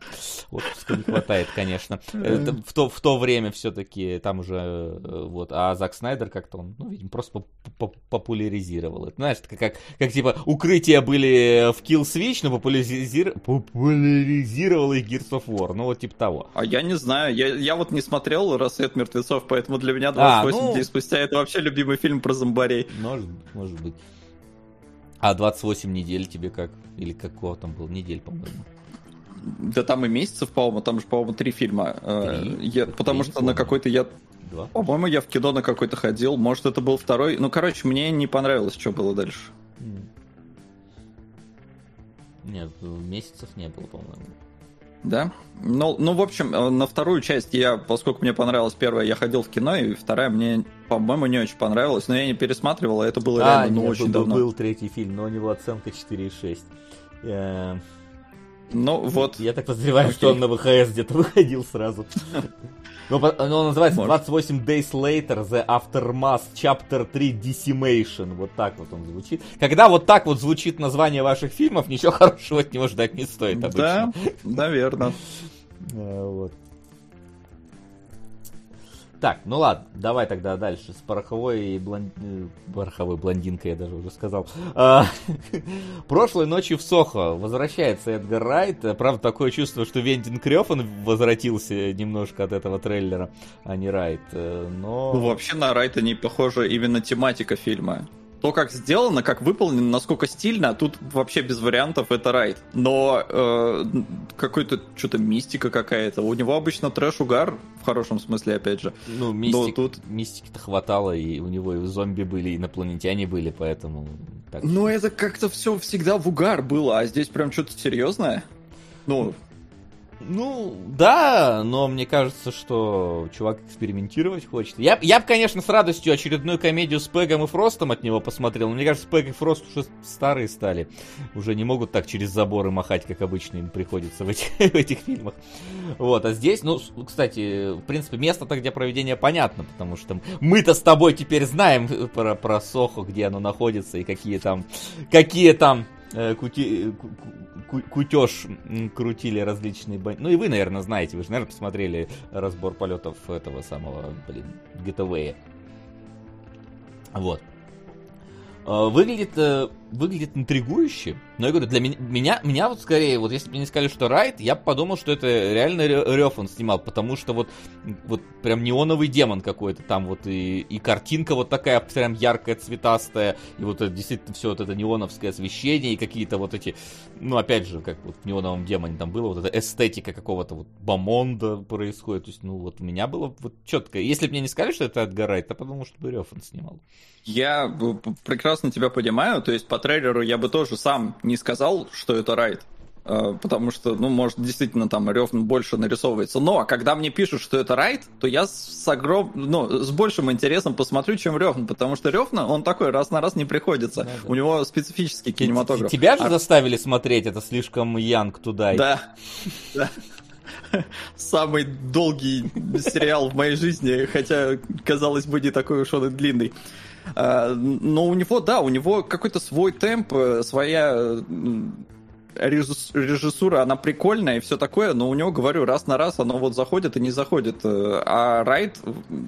Отпуска не хватает, конечно. Это в, то, в то время все-таки там уже э, вот. А Зак Снайдер как-то он, ну, видимо, просто популяризировал это. Знаешь, как, как, как типа укрытия были в Kill Switch, но популяризир... популяризировал их Gears of War. Ну, вот типа того. А я не знаю. Я, я вот не смотрел «Рассвет мертвецов», поэтому для меня 28 а, ну... дней спустя это вообще любимый фильм про зомбарей. Может, может быть. А 28 недель тебе как? Или какого там был? Недель, по-моему. Да там и месяцев, по-моему, там же, по-моему, три фильма. Э, три? Я, потому три, что на какой-то я... Два? По-моему, я в кино на какой-то ходил. Может, это был второй. Ну, короче, мне не понравилось, что было дальше. Нет, месяцев не было, по-моему. Да? Ну, ну, в общем, э, на вторую часть я, поскольку мне понравилась первая, я ходил в кино, и вторая мне, по-моему, не очень понравилась, но я не пересматривал, а это было а, реально ну, нет, очень был, давно. был третий фильм, но у него оценка 4,6. Ну, вот. Я так подозреваю, Окей. что он на ВХС где-то выходил сразу. Но, но он называется Может. 28 Days Later, The Aftermath, Chapter 3 Decimation. Вот так вот он звучит. Когда вот так вот звучит название ваших фильмов, ничего хорошего от него ждать не стоит обычно. Да, наверное. Вот. Так, ну ладно, давай тогда дальше. С пороховой, блон... Э, пороховой блондинкой, я даже уже сказал. А, прошлой ночью в Сохо возвращается Эдгар Райт. Правда, такое чувство, что Вентин Крёфан возвратился немножко от этого трейлера, а не Райт. Э, но... Ну, вообще на Райта не похожа именно тематика фильма то, как сделано, как выполнено, насколько стильно, тут вообще без вариантов это райд. Но э, какой-то что-то мистика какая-то. У него обычно трэш-угар, в хорошем смысле, опять же. Ну, мистик, тут... мистики-то хватало, и у него и зомби были, и инопланетяне были, поэтому... Так... Но это как-то все всегда в угар было, а здесь прям что-то серьезное. Ну, ну, да, но мне кажется, что чувак экспериментировать хочет. Я, я бы, конечно, с радостью очередную комедию с Пегом и Фростом от него посмотрел, но мне кажется, Пег и Фрост уже старые стали. Уже не могут так через заборы махать, как обычно им приходится в этих, в этих фильмах. Вот, а здесь, ну, кстати, в принципе, место-то, где проведение понятно, потому что мы-то с тобой теперь знаем про, про Сохо, где оно находится и какие там, какие там э, кути, кутеж крутили различные бандиты. Ну и вы, наверное, знаете, вы же, наверное, посмотрели разбор полетов этого самого, блин, Getaway. Вот. А, выглядит, э, выглядит интригующе. Но я говорю, для меня, меня, меня вот скорее, вот если бы мне сказали, что Райт, я бы подумал, что это реально Рев он снимал, потому что вот, вот прям неоновый демон какой-то там вот, и, и картинка вот такая прям яркая, цветастая, и вот это, действительно все вот это неоновское освещение, и какие-то вот эти, ну опять же, как вот в неоновом демоне там было, вот эта эстетика какого-то вот бомонда происходит, то есть, ну вот у меня было вот четко. Если бы мне не сказали, что это Эдгар Райт, я подумал, что бы Рев он снимал. Я прекрасно тебя понимаю, то есть по трейлеру я бы тоже сам не сказал, что это райд. А, потому что, ну, может, действительно там рев больше нарисовывается. Но когда мне пишут, что это райд, то я с огром... ну, с большим интересом посмотрю, чем Ревн, потому что Ревна, он такой раз на раз не приходится. Да, да. У него специфический кинематограф. Тебя же а... заставили смотреть, это слишком янг туда. Да. да. Самый долгий сериал в моей жизни, хотя, казалось бы, не такой уж он и длинный. А, но у него, да, у него какой-то свой темп, э, своя режиссура, она прикольная и все такое, но у него, говорю, раз на раз оно вот заходит и не заходит. А Райт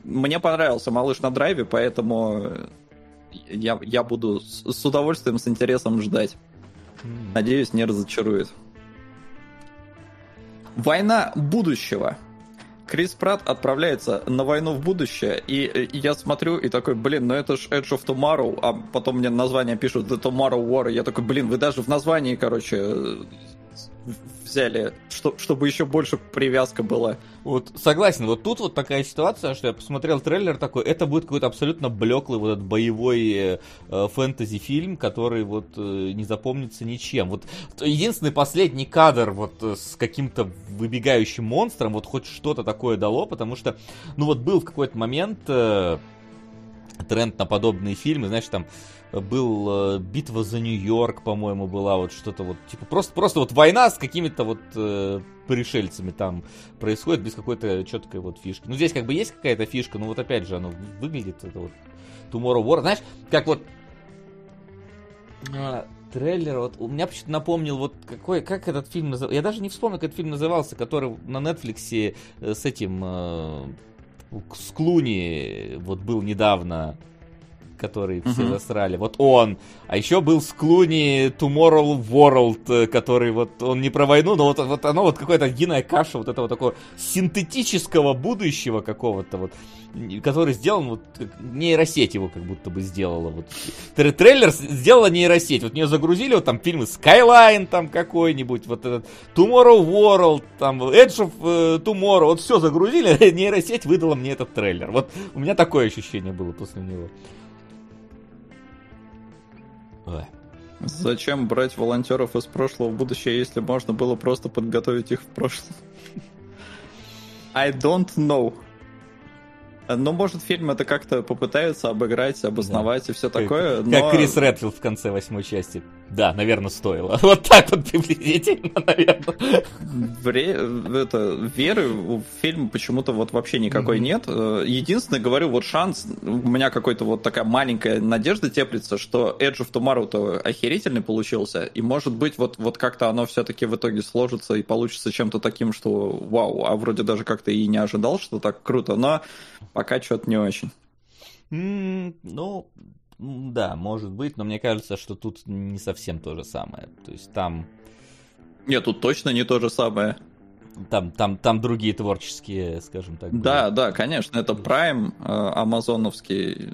мне понравился «Малыш на драйве», поэтому я, я буду с, с удовольствием, с интересом ждать. Надеюсь, не разочарует. Война будущего. Крис Пратт отправляется на войну в будущее, и, и я смотрю и такой, блин, ну это ж Edge of Tomorrow, а потом мне название пишут The Tomorrow War, и я такой, блин, вы даже в названии, короче, взяли, что, чтобы еще больше привязка была. Вот согласен, вот тут вот такая ситуация, что я посмотрел трейлер такой, это будет какой-то абсолютно блеклый вот этот боевой э, э, фэнтези-фильм, который вот э, не запомнится ничем. Вот единственный последний кадр вот э, с каким-то выбегающим монстром, вот хоть что-то такое дало, потому что, ну вот был в какой-то момент э, тренд на подобные фильмы, знаешь, там был э, битва за Нью-Йорк, по-моему, была вот что-то вот, типа, просто, просто вот война с какими-то вот э, пришельцами там происходит без какой-то четкой вот фишки. Ну, здесь как бы есть какая-то фишка, но вот опять же, оно выглядит, это вот Tomorrow War, знаешь, как вот а, трейлер, вот у меня почему-то напомнил, вот какой, как этот фильм назывался, я даже не вспомнил, как этот фильм назывался, который на Netflix э, с этим, э, с Клуни вот был недавно, который все uh-huh. засрали. Вот он. А еще был с Клуни Tomorrow World, э, который вот, он не про войну, но вот, вот оно вот какая-то единая каша вот этого такого синтетического будущего какого-то вот, который сделан вот, нейросеть его как будто бы сделала. Вот. Трейлер сделала нейросеть. Вот нее загрузили вот там фильмы Skyline там какой-нибудь, вот этот Tomorrow World, там Edge of uh, Tomorrow, вот все загрузили, нейросеть выдала мне этот трейлер. Вот у меня такое ощущение было после него. Ой. Зачем брать волонтеров из прошлого в будущее, если можно было просто подготовить их в прошлом? I don't know. Ну, может, фильм это как-то попытается обыграть, обосновать да. и все такое. Как, но... как Крис Редфилд в конце восьмой части. Да, наверное, стоило. Вот так вот приблизительно, наверное. Вре... Это, веры в фильм почему-то вот вообще никакой mm-hmm. нет. Э, единственное, говорю, вот шанс, у меня какой-то вот такая маленькая надежда теплится, что Edge of Tomorrow-то охерительный получился, и может быть вот, вот как-то оно все-таки в итоге сложится и получится чем-то таким, что вау, а вроде даже как-то и не ожидал, что так круто, но пока что-то не очень. Mm, ну, да, может быть, но мне кажется, что тут не совсем то же самое. То есть там... Нет, тут точно не то же самое. Там, там, там другие творческие, скажем так. Были. Да, да, конечно, это Prime э, амазоновский.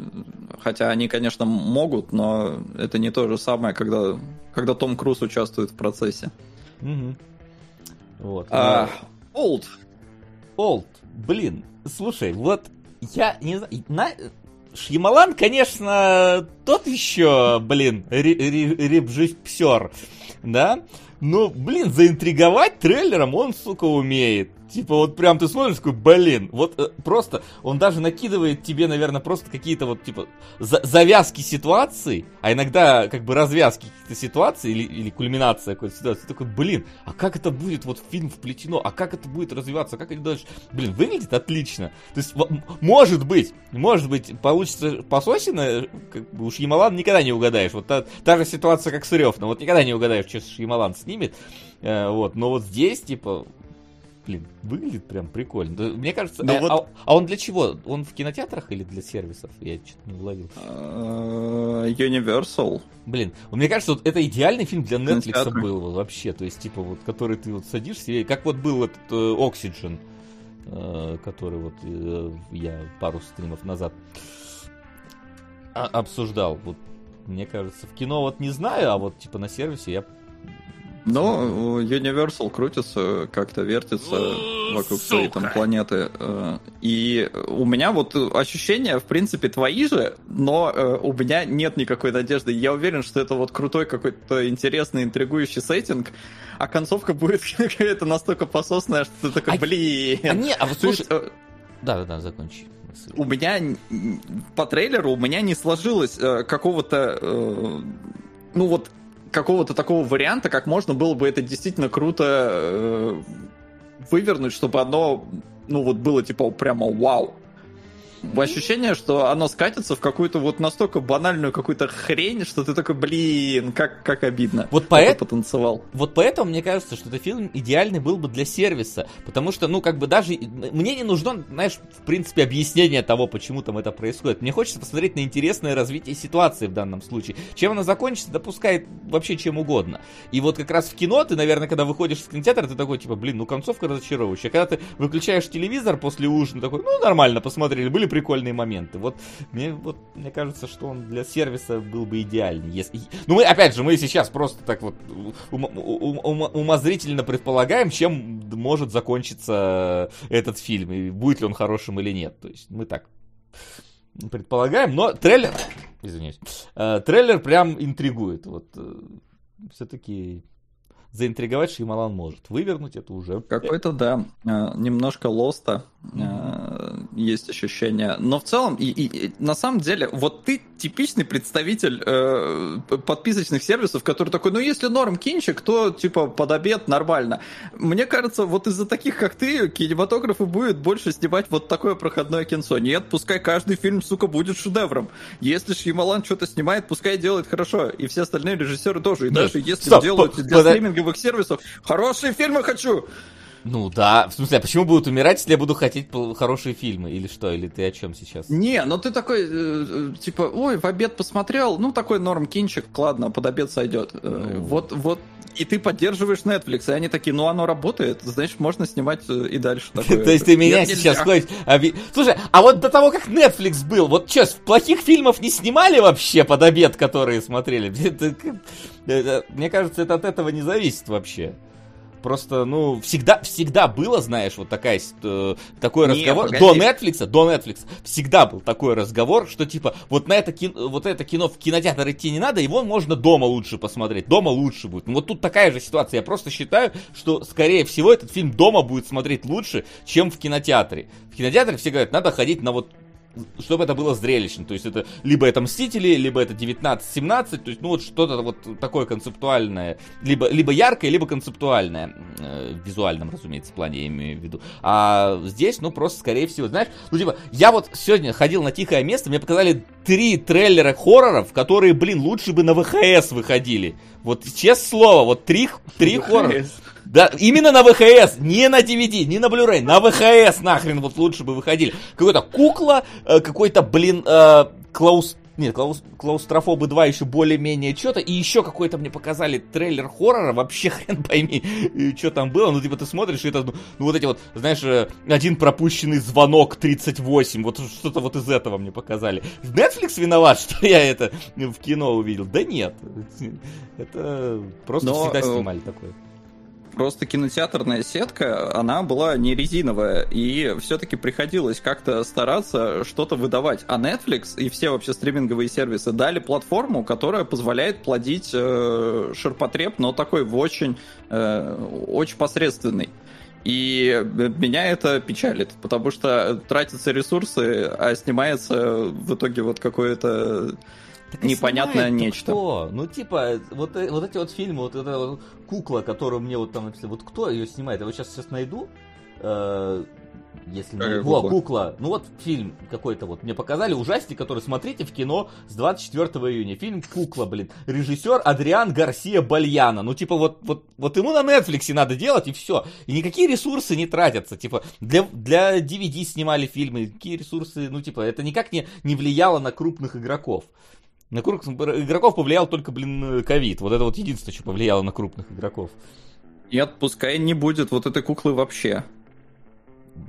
Хотя они, конечно, могут, но это не то же самое, когда, когда Том Круз участвует в процессе. Угу. Вот. А, Old. Old. Блин, слушай, вот я не знаю, на, Шьямалан, конечно, тот еще, блин, репжипсер, да? Но, блин, заинтриговать трейлером он, сука, умеет. Типа вот прям ты смотришь, такой, блин, вот э, просто он даже накидывает тебе, наверное, просто какие-то вот типа за завязки ситуаций, а иногда как бы развязки каких-то ситуаций или, или кульминация какой-то ситуации. Ты такой, блин, а как это будет вот фильм вплетено, а как это будет развиваться, как это дальше? Блин, выглядит отлично. То есть, может быть, может быть, получится пососина, как бы уж Ямалан никогда не угадаешь. Вот та, та же ситуация, как с Рёфна, вот никогда не угадаешь, что Ямалан снимет. Э, вот, но вот здесь, типа, блин, выглядит прям прикольно. Мне кажется, а, вот... а, а он для чего? Он в кинотеатрах или для сервисов? Я что-то не уловил. А, Universal. Блин, мне кажется, вот это идеальный фильм для Netflix был вообще. То есть, типа, вот, который ты вот садишься, и как вот был этот э, Oxygen, э, который вот э, я пару стримов назад обсуждал. Вот мне кажется, в кино вот не знаю, а вот типа на сервисе я ну, Universal крутится, как-то вертится вокруг своей там планеты. Э, и у меня вот ощущения, в принципе, твои же, но э, у меня нет никакой надежды. Я уверен, что это вот крутой какой-то интересный, интригующий сеттинг, а концовка будет какая-то настолько пососная, что ты такой, а, блин. А не, а вот слушай... Э, да, да, да, закончи. У меня по трейлеру у меня не сложилось какого-то ну вот какого-то такого варианта, как можно было бы это действительно круто э, вывернуть, чтобы оно, ну вот было типа прямо вау. Ощущение, что оно скатится в какую-то вот настолько банальную какую-то хрень, что ты такой, блин, как, как обидно. Вот поэт... потанцевал. Вот поэтому мне кажется, что этот фильм идеальный был бы для сервиса, потому что, ну, как бы даже мне не нужно, знаешь, в принципе, объяснение того, почему там это происходит. Мне хочется посмотреть на интересное развитие ситуации в данном случае. Чем она закончится, допускает вообще чем угодно. И вот как раз в кино ты, наверное, когда выходишь из кинотеатра, ты такой, типа, блин, ну концовка разочаровывающая. Когда ты выключаешь телевизор после ужина, такой, ну, нормально, посмотрели, были прикольные моменты. Вот мне, вот, мне кажется, что он для сервиса был бы идеальный. Если... Ну, мы, опять же, мы сейчас просто так вот ум, ум, ум, умозрительно предполагаем, чем может закончиться этот фильм, и будет ли он хорошим или нет. То есть мы так предполагаем, но трейлер, извиняюсь, э, трейлер прям интригует. Вот э, все-таки заинтриговать Шьямалан может. Вывернуть это уже... Какой-то, да, э, немножко лоста mm-hmm. есть ощущение. Но в целом, и, и, и, на самом деле, вот ты типичный представитель э, подписочных сервисов, который такой, ну если норм кинчик, то типа под обед нормально. Мне кажется, вот из-за таких, как ты, кинематографы будет больше снимать вот такое проходное кинцо. Нет, пускай каждый фильм, сука, будет шедевром. Если Шьямалан что-то снимает, пускай делает хорошо. И все остальные режиссеры тоже. И да. даже если Стоп, делают для стриминговых сервисов, хорошие фильмы хочу! Ну да, в смысле, а почему будут умирать, если я буду хотеть хорошие фильмы? Или что? Или ты о чем сейчас? Не, ну ты такой, э, э, типа, ой, в обед посмотрел, ну такой норм кинчик, ладно, под обед сойдет. Э, ну... Вот, вот, и ты поддерживаешь Netflix, и они такие, ну оно работает, значит, можно снимать э, и дальше. То есть ты меня сейчас хочешь... Слушай, а вот до того, как Netflix был, вот что, плохих фильмов не снимали вообще под обед, которые смотрели? Мне кажется, это от этого не зависит вообще. Просто, ну, всегда, всегда было, знаешь, вот такая, э, такой не, разговор. Погоди. До Netflix, до Netflix всегда был такой разговор, что типа вот на это кино, вот это кино в кинотеатр идти не надо, его можно дома лучше посмотреть. Дома лучше будет. Ну, вот тут такая же ситуация. Я просто считаю, что, скорее всего, этот фильм дома будет смотреть лучше, чем в кинотеатре. В кинотеатре все говорят, надо ходить на вот чтобы это было зрелищно. То есть это либо это Мстители, либо это 19-17, то есть ну вот что-то вот такое концептуальное, либо, либо яркое, либо концептуальное, э, в визуальном, разумеется, плане я имею в виду. А здесь, ну просто, скорее всего, знаешь, ну типа, я вот сегодня ходил на тихое место, мне показали три трейлера хорроров, которые, блин, лучше бы на ВХС выходили. Вот, честное слово, вот три, три хоррора. Да, именно на ВХС, не на DVD, не на Blu-ray, на ВХС нахрен вот лучше бы выходили. Какой-то кукла, э, какой-то, блин, э, Клаус... Нет, клаус, Клаустрофобы 2 еще более-менее что-то. И еще какой-то мне показали трейлер хоррора. Вообще хрен пойми, что там было. Ну, типа, ты смотришь, и это, ну, ну, вот эти вот, знаешь, э, один пропущенный звонок 38. Вот что-то вот из этого мне показали. Netflix виноват, что я это в кино увидел? Да нет. Это просто Но, всегда снимали такое. Просто кинотеатрная сетка, она была не резиновая, и все-таки приходилось как-то стараться что-то выдавать. А Netflix и все вообще стриминговые сервисы дали платформу, которая позволяет плодить э, ширпотреб, но такой в очень, э, очень посредственный. И меня это печалит, потому что тратятся ресурсы, а снимается в итоге вот какое-то так непонятное нечто. Кто? Ну, типа, вот, э, вот эти вот фильмы, вот эта вот кукла, которую мне вот там написали, вот кто ее снимает? Я вот сейчас, сейчас найду. Э, если не... Во, кукла. кукла. Ну вот фильм какой-то вот мне показали, ужастик, который смотрите в кино с 24 июня. Фильм «Кукла», блин. Режиссер Адриан Гарсия Бальяна. Ну типа вот, вот, вот ему на Netflix надо делать и все. И никакие ресурсы не тратятся. Типа для, для DVD снимали фильмы, какие ресурсы, ну типа это никак не, не влияло на крупных игроков. На крупных игроков повлиял только, блин, ковид. Вот это вот единственное, что повлияло на крупных игроков. Нет, пускай не будет вот этой куклы вообще.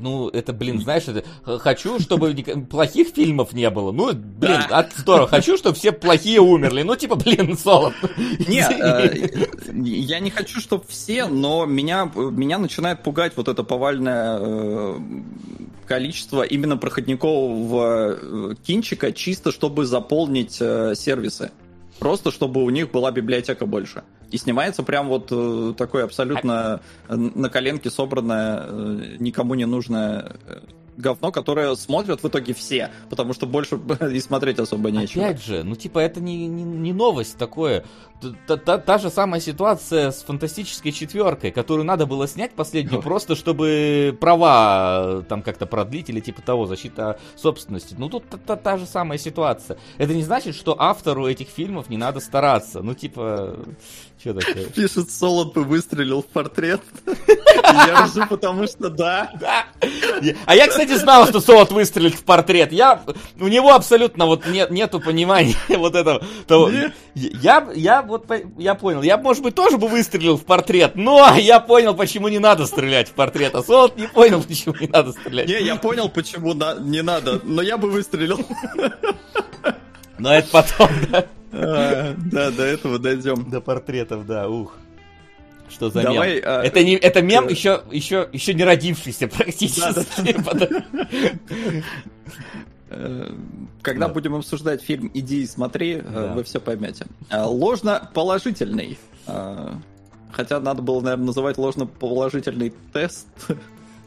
Ну, это, блин, знаешь, это, хочу, чтобы плохих фильмов не было. Ну, блин, да. от, здорово. Хочу, чтобы все плохие умерли. Ну, типа, блин, солод. Не, э, я не хочу, чтобы все, но меня, меня начинает пугать вот это повальное э, количество именно проходникового э, кинчика, чисто чтобы заполнить э, сервисы. Просто чтобы у них была библиотека больше. И снимается прям вот э, такое абсолютно на коленке собранное, никому не нужное говно, которое смотрят в итоге все, потому что больше и смотреть особо нечего. Опять же, ну типа это не, не, не новость такое. Та, та, та же самая ситуация с фантастической четверкой, которую надо было снять последнюю, просто чтобы права там как-то продлить или типа того, защита собственности. Ну тут та, та, та же самая ситуация. Это не значит, что автору этих фильмов не надо стараться. Ну типа, что такое? Пишет, Солод бы выстрелил в портрет. Я ржу, потому что да. Да. А я, кстати, знал, что Солод выстрелит в портрет. Я, у него абсолютно вот нет, нету понимания вот этого. Того. Я, я вот, я понял. Я, может быть, тоже бы выстрелил в портрет, но я понял, почему не надо стрелять в портрет. А Солод не понял, почему не надо стрелять. Не, я понял, почему на, не надо, но я бы выстрелил. Но это потом, да? А, да, до этого дойдем. До портретов, да, ух. Что за Давай, мем? а, это, не, это мем э, еще, еще, еще не родившийся практически. Э, Когда Да. будем обсуждать фильм «Иди и смотри», э, Да. вы все поймете. А, Ложно-положительный. Хотя надо было, наверное, называть ложно-положительный тест.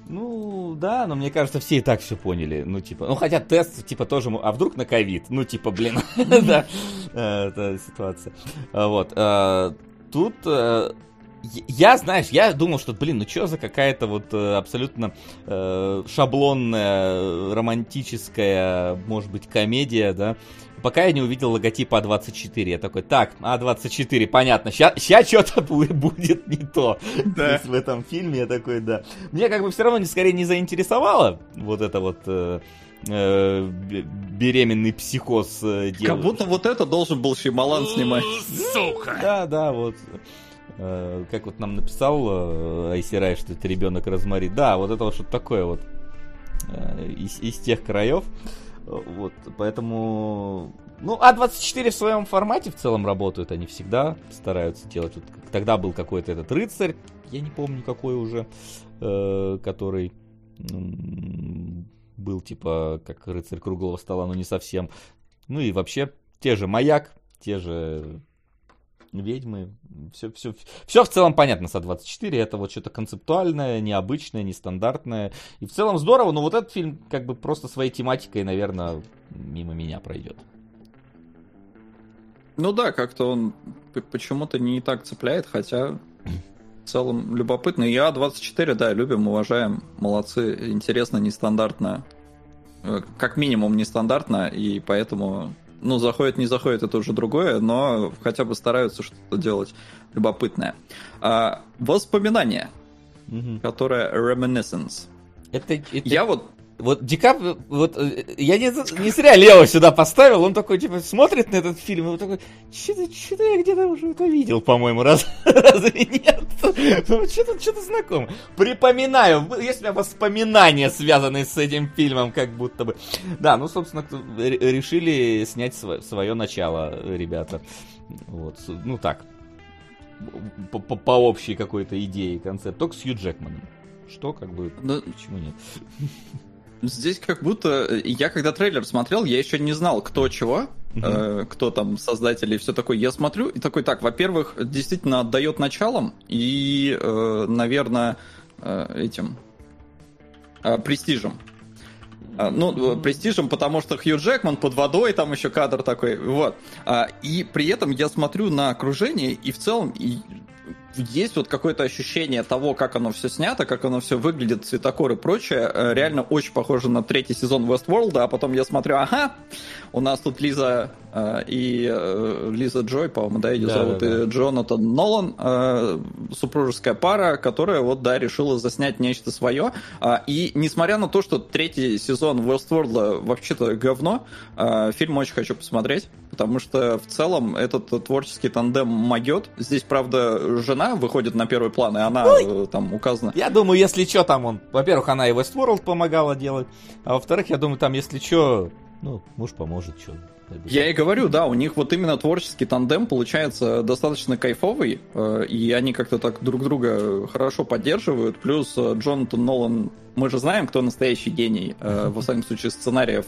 Ну, да, но мне кажется, все и так все поняли. Ну, типа, ну, хотя тест, типа, тоже, а вдруг на ковид? Ну, типа, блин, да, это ситуация. А, Вот, э, тут э, я- знаешь, я думал, что, блин, ну что за какая-то вот э, абсолютно э, шаблонная, романтическая, может быть, комедия, да, пока я не увидел логотип А24. Я такой, так, А24, понятно, сейчас что-то будет не то. Да. В этом фильме я такой, да. Мне как бы все равно не, скорее не заинтересовало вот это вот э, э, беременный психоз э, Как девушки. будто вот это должен был Шималан снимать. Да, да, вот. Как вот нам написал Айсирай, что это ребенок Розмари. Да, вот это вот что-то такое вот из, из тех краев. Э, Вот, поэтому... Ну, А24 в своем формате в целом работают. Они всегда стараются делать. Вот тогда был какой-то этот рыцарь, я не помню какой уже, э, который м, был типа как рыцарь круглого стола, но не совсем. Ну и вообще те же маяк, те же ведьмы, все, все, все в целом понятно с А24, это вот что-то концептуальное, необычное, нестандартное, и в целом здорово, но вот этот фильм как бы просто своей тематикой, наверное, мимо меня пройдет. Ну да, как-то он почему-то не так цепляет, хотя в целом любопытно. И А24, да, любим, уважаем, молодцы, интересно, нестандартно. Э, Как минимум нестандартно, и поэтому, ну, заходит, не заходит, это уже другое, но хотя бы стараются что-то делать любопытное. А, воспоминания, Мгм. которое reminiscence. Это, это- Я вот Вот Ди Каприо, вот э, я не, не зря Лео сюда поставил, он такой, типа, смотрит на этот фильм, и он такой, что-то, что-то я где-то уже это видел, по-моему, раз, разве нет? Ну, Что-то, что-то знакомо. Припоминаю, есть у меня воспоминания, связанные с этим фильмом, как будто бы. Да, ну, собственно, ре- решили снять сво- свое начало, ребята. Вот, ну так, по, по- по общей какой-то идее, концепт, только с Хью Джекманом. Что, как бы, Ну, почему нет? Здесь как будто... э, Я когда трейлер смотрел, я еще не знал, кто чего, Мгм. э, кто там создатели и все такое. Я смотрю и такой, так, во-первых, действительно отдает началом и, э, наверное, э, этим э, престижем. А, Ну, э, престижем, потому что Хью Джекман под водой, там еще кадр такой, вот. А, И при этом я смотрю на окружение, и в целом и есть вот какое-то ощущение того, как оно все снято, как оно все выглядит, цветокор и прочее. Э, Реально очень похоже на третий сезон Westworld, а потом я смотрю, ага, у нас тут Лиза э, и э, Лиза Джой, по-моему, да, ее Да, зовут, да, да. и Джонатан Нолан, э, супружеская пара, которая вот, да, решила заснять нечто свое. А, И несмотря на то, что третий сезон Westworld вообще-то говно, э, фильм очень хочу посмотреть, потому что в целом этот творческий тандем могет. Здесь, правда, жена выходит на первый план, и она э, там указана. Я думаю, если что, там он... Во-первых, она и Westworld помогала делать, а во-вторых, я думаю, там, если что, ну, муж поможет, что. Я и говорю, да, у них вот именно творческий тандем получается достаточно кайфовый, э, и они как-то так друг друга хорошо поддерживают. Плюс э, Джонатан Нолан, мы же знаем, кто настоящий гений, во всяком случае, сценариев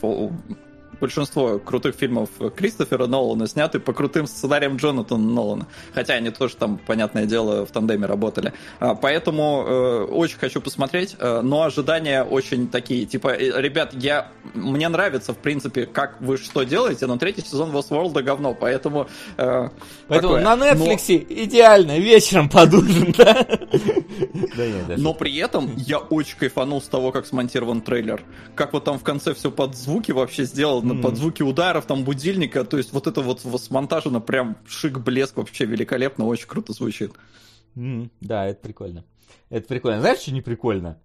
большинство крутых фильмов Кристофера Нолана сняты по крутым сценариям Джонатана Нолана. Хотя они тоже там, понятное дело, в тандеме работали. А, поэтому э, очень хочу посмотреть, э, но ожидания очень такие. Типа, э, ребят, я, мне нравится, в принципе, как вы что делаете, но третий сезон Westworld говно, поэтому... Э, поэтому такое. на Netflix но... идеально, вечером под ужин, да? Но при этом я очень кайфанул с того, как смонтирован трейлер. Как вот там в конце все под звуки вообще сделано, под звуки ударов, там будильника, то есть вот это вот смонтажено прям шик, блеск, вообще великолепно, очень круто звучит. Да, это прикольно. Это прикольно. Знаешь, что не прикольно?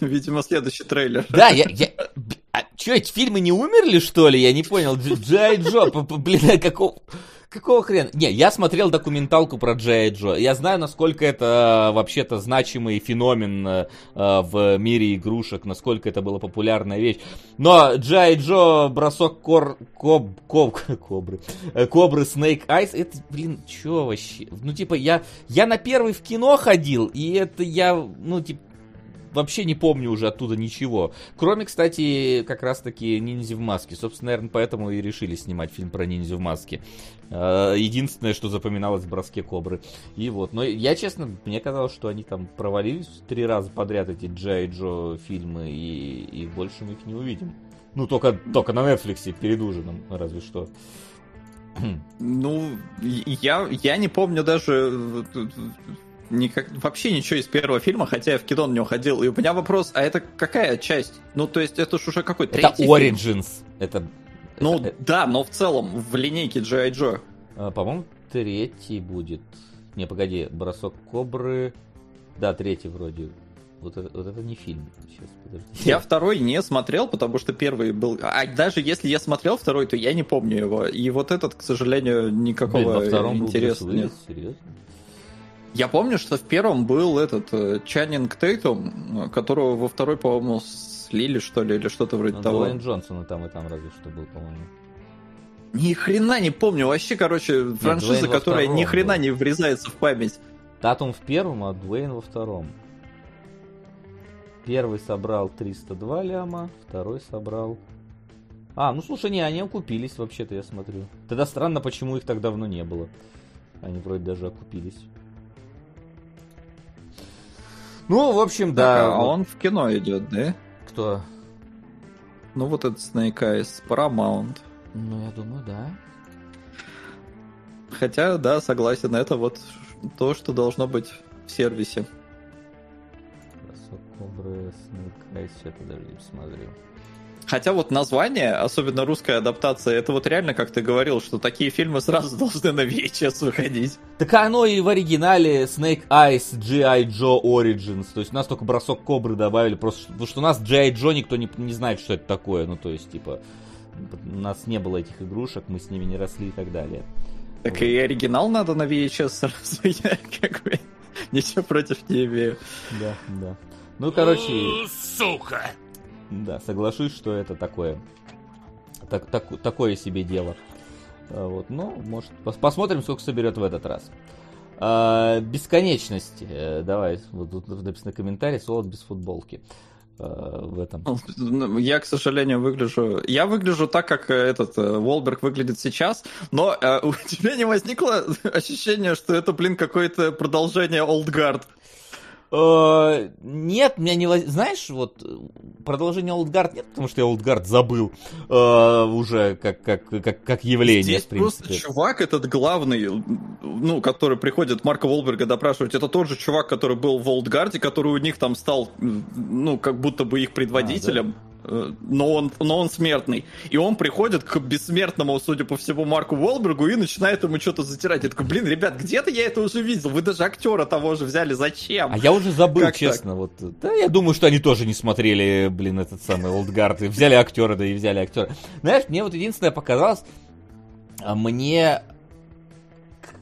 Видимо, следующий трейлер. Да, я... я... А что, эти фильмы не умерли, что ли? Я не понял. Джай Джо, блин, какого... Какого хрена? Не, я смотрел документалку про Джей Джо. Я знаю, насколько это вообще-то значимый феномен э, в мире игрушек, насколько это была популярная вещь. Но Джей Джо, бросок кор... Коб... Коб... Кобры. Э, Кобры Snake Eyes, это, блин, чё вообще? Ну, типа, я, я на первый в кино ходил, и это я, ну, типа, вообще не помню уже оттуда ничего. Кроме, кстати, как раз-таки ниндзя в маске. Собственно, наверное, поэтому и решили снимать фильм про ниндзя в маске. А, единственное, что запоминалось в броске кобры. И вот. Но я, честно, мне казалось, что они там провалились три раза подряд, эти Джей Джо фильмы, и, и больше мы их не увидим. Ну, только, только на Netflix перед ужином, разве что. Ну, я, я не помню даже никак, вообще ничего из первого фильма, хотя я в кино на него ходил. И у меня вопрос, а это какая часть? Ну, то есть это ж уже какой то Это Origins. Фильм? Это... Ну, это... да, но в целом, в линейке G.I. Joe. А, по-моему, третий будет. Не, погоди, бросок кобры. Да, третий вроде. Вот это, вот это не фильм. Сейчас, подожди. Я второй не смотрел, потому что первый был... А даже если я смотрел второй, то я не помню его. И вот этот, к сожалению, никакого Блин, интереса нет. Серьезно? Я помню, что в первом был этот э, Чаннинг Тейтум, которого во второй, по-моему, слили, что ли, или что-то вроде ну, того. Дуэйн Джонсон и там, и там разве что был, по-моему. Ни хрена не помню. Вообще, короче, франшиза, Нет, которая ни хрена был. не врезается в память. Татум в первом, а Дуэйн во втором. Первый собрал 302 ляма, второй собрал... А, ну слушай, не, они окупились вообще-то, я смотрю. Тогда странно, почему их так давно не было. Они вроде даже окупились. Ну, в общем, да. Так, а он в кино идет, да? Кто? Ну, вот этот Snake Eyes, Paramount. Ну, я думаю, да. Хотя, да, согласен, это вот то, что должно быть в сервисе. Бросок кобры, Snake Eyes, я подожди, смотрю. Хотя вот название, особенно русская адаптация, это вот реально, как ты говорил, что такие фильмы сразу должны на VHS выходить. Так оно и в оригинале Snake Eyes G.I. Joe Origins. То есть у нас только бросок кобры добавили, просто потому что у нас G.I. Joe никто не, не знает, что это такое. Ну, то есть, типа, у нас не было этих игрушек, мы с ними не росли и так далее. Так вот. и оригинал надо на VHS сразу, я как бы ничего против не имею. Да, да. Ну, короче... Сука! Да, соглашусь, что это такое. Так, так, такое себе дело. А, вот, ну, может, пос посмотрим, сколько соберет в этот раз. А, бесконечность. Э, давай, вот тут написано комментарий, солод без футболки. А, в этом. Ну, я, к сожалению, выгляжу... Я выгляжу так, как э, этот э, Волберг выглядит сейчас, но э, у тебя не возникло ощущение, что это, блин, какое-то продолжение? Э, нет, меня не... Знаешь, вот продолжение Олдгард нет, потому что я Олдгард забыл э, уже как, как, как, как явление, Здесь в принципе. просто чувак этот главный, ну, который приходит Марка Волберга допрашивать, это тот же чувак, который был в Олдгарде, который у них там стал, ну, как будто бы их предводителем. А, да? Э, но он, но он смертный. И он приходит к бессмертному, судя по всему, Марку Уолбергу и начинает ему что-то затирать. Я такой, блин, ребят, где-то я это уже видел. Вы даже актера того же взяли. Зачем? А я уже забыл, как честно. Так? Вот. Да, я думаю, что они тоже не смотрели, блин, этот самый Олдгард. И взяли актера, да и взяли актера. Знаешь, мне вот единственное показалось, а, мне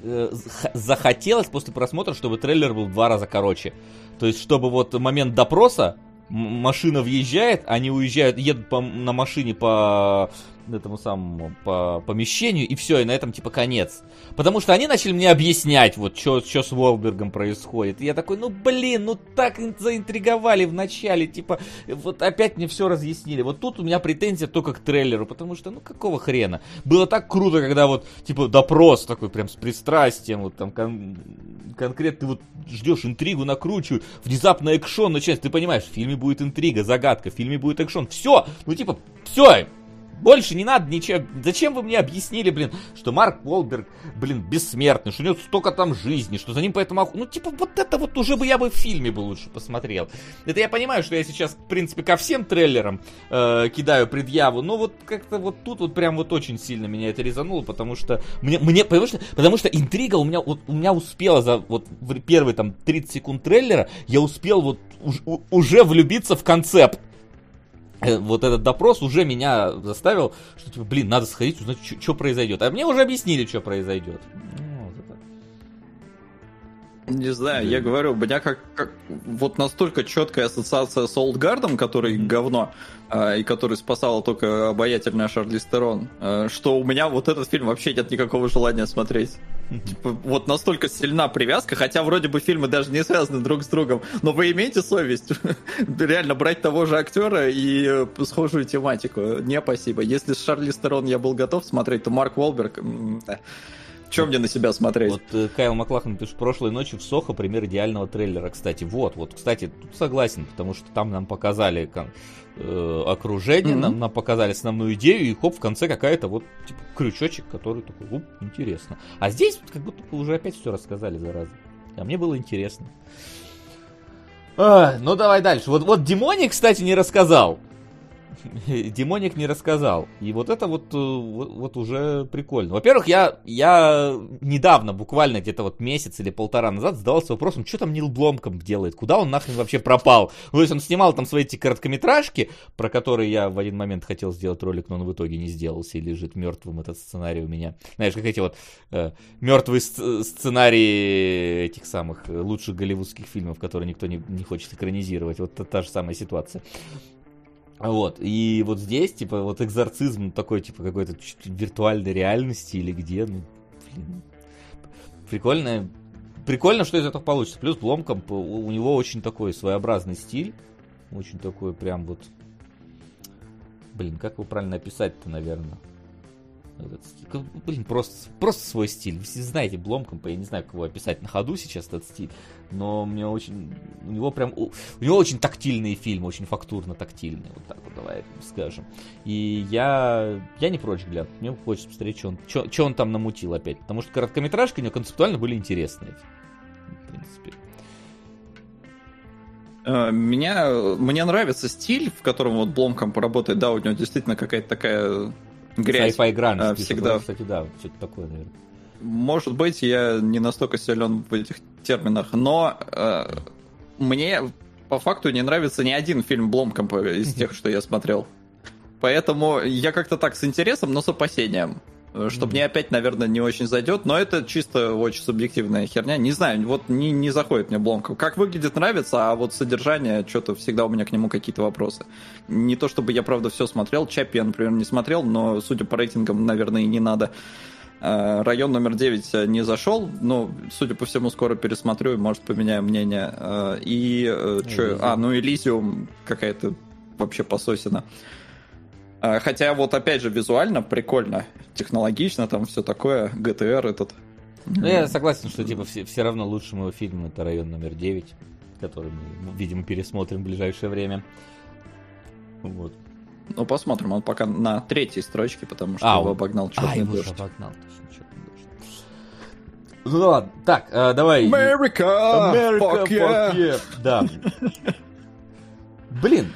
э, захотелось после просмотра, чтобы трейлер был в два раза короче. То есть, чтобы вот момент допроса машина въезжает, они уезжают, едут по, на машине по этому самому по помещению, и все, и на этом типа конец. Потому что они начали мне объяснять, вот, что с Уолбергом происходит. И я такой, ну блин, ну так заинтриговали в начале, типа, вот опять мне все разъяснили. Вот тут у меня претензия только к трейлеру, потому что, ну какого хрена? Было так круто, когда вот, типа, допрос такой прям с пристрастием, вот там конкретно вот ждешь интригу, накручивают, внезапно экшон начинается, ты понимаешь, в фильме будет интрига, загадка, в фильме будет экшон, все, ну типа, все, больше не надо ничего. Зачем вы мне объяснили, блин, что Марк Волберг, блин, бессмертный, что у него столько там жизни, что за ним поэтому... Ну, типа, вот это вот уже бы я бы в фильме бы лучше посмотрел. Это я понимаю, что я сейчас, в принципе, ко всем трейлерам э, кидаю предъяву, но вот как-то вот тут вот прям вот очень сильно меня это резануло, потому что мне, мне потому, что, потому что интрига у меня, вот, у меня успела за вот первые там 30 секунд трейлера, я успел вот уж, уже влюбиться в концепт. Э, вот этот допрос уже меня заставил, что типа, блин, надо сходить, узнать, что произойдет. А мне уже объяснили, что произойдет. Не знаю, я говорю, у меня как, как вот настолько четкая ассоциация с Олдгардом, который говно, а, и который спасала только обаятельная Шарли Стерон, а, что у меня вот этот фильм вообще нет никакого желания смотреть. Типа, вот настолько сильна привязка, хотя вроде бы фильмы даже не связаны друг с другом, но вы имеете совесть реально брать того же актера и э, схожую тематику. Не, спасибо. Если с Шарли Стерон я был готов смотреть, то Марк Уолберг... Чем мне на себя смотреть? Вот э, Кайл Маклахан пишет, прошлой ночью в Сохо пример идеального трейлера, кстати. Вот, вот, кстати, тут согласен, потому что там нам показали э, окружение, mm-hmm. нам, нам показали основную идею, и хоп, в конце какая-то вот типа крючочек, который такой, уп, интересно. А здесь как будто уже опять все рассказали, зараза. А мне было интересно. А, ну давай дальше. Вот, вот Димоник, кстати, не рассказал. Демоник не рассказал. И вот это вот, э, вот, вот уже прикольно. Во-первых, я, я недавно, буквально где-то вот месяц или полтора назад задавался вопросом, что там Нил Бломком делает, куда он нахрен вообще пропал. Ну, то есть он снимал там свои эти короткометражки, про которые я в один момент хотел сделать ролик, но он в итоге не сделался и лежит мертвым этот сценарий у меня. Знаешь, как эти вот э, мертвые сценарии этих самых лучших голливудских фильмов, которые никто не, не хочет экранизировать. Вот та, та же самая ситуация. Вот, и вот здесь, типа, вот экзорцизм такой, типа, какой-то виртуальной реальности или где, ну, блин, прикольно, прикольно, что из этого получится. Плюс Бломком, у него очень такой своеобразный стиль, очень такой прям вот, блин, как его правильно описать-то, наверное, блин, просто, просто свой стиль. Вы знаете Бломкомпа, я не знаю, как его описать на ходу сейчас этот стиль, но мне очень, у него прям, у, у него очень тактильные фильмы, очень фактурно-тактильные, вот так вот давай скажем. И я, я не прочь глянуть, мне хочется посмотреть, что он, что, что он там намутил опять, потому что короткометражки у него концептуально были интересные, в принципе. Э, меня, мне нравится стиль, в котором вот Бломком поработает, да, у него действительно какая-то такая Грязь. Sci-fi грань. А, всегда. Кстати, да, что-то такое, наверное. Может быть, я не настолько силен в этих терминах, но э, мне по факту не нравится ни один фильм Бломкомпа из тех, что я смотрел. Поэтому я как-то так с интересом, но с опасением. Что mm-hmm. мне опять, наверное, не очень зайдет, но это чисто очень субъективная херня. Не знаю, вот не, не заходит мне Бломков. Как выглядит, нравится, а вот содержание, что-то всегда у меня к нему какие-то вопросы. Не то чтобы я, правда, все смотрел. Чапи я, например, не смотрел, но, судя по рейтингам, наверное, и не надо. А, район номер 9 не зашел, но, судя по всему, скоро пересмотрю и, может, поменяю мнение. И, э, что... А, ну, Элизиум какая-то вообще пососина. А, хотя вот опять же визуально прикольно, технологично, там все такое, GTR этот. Ну, я согласен, что типа все, все равно лучший мой фильм это район номер 9, который мы, видимо, пересмотрим в ближайшее время. Вот. Ну, посмотрим, он пока на третьей строчке, потому что а, его обогнал черный а, его дождь. обогнал, точно, черный дождь. Ну ладно, так, э, давай. America! America, fuck yeah! Yeah. Да. Блин,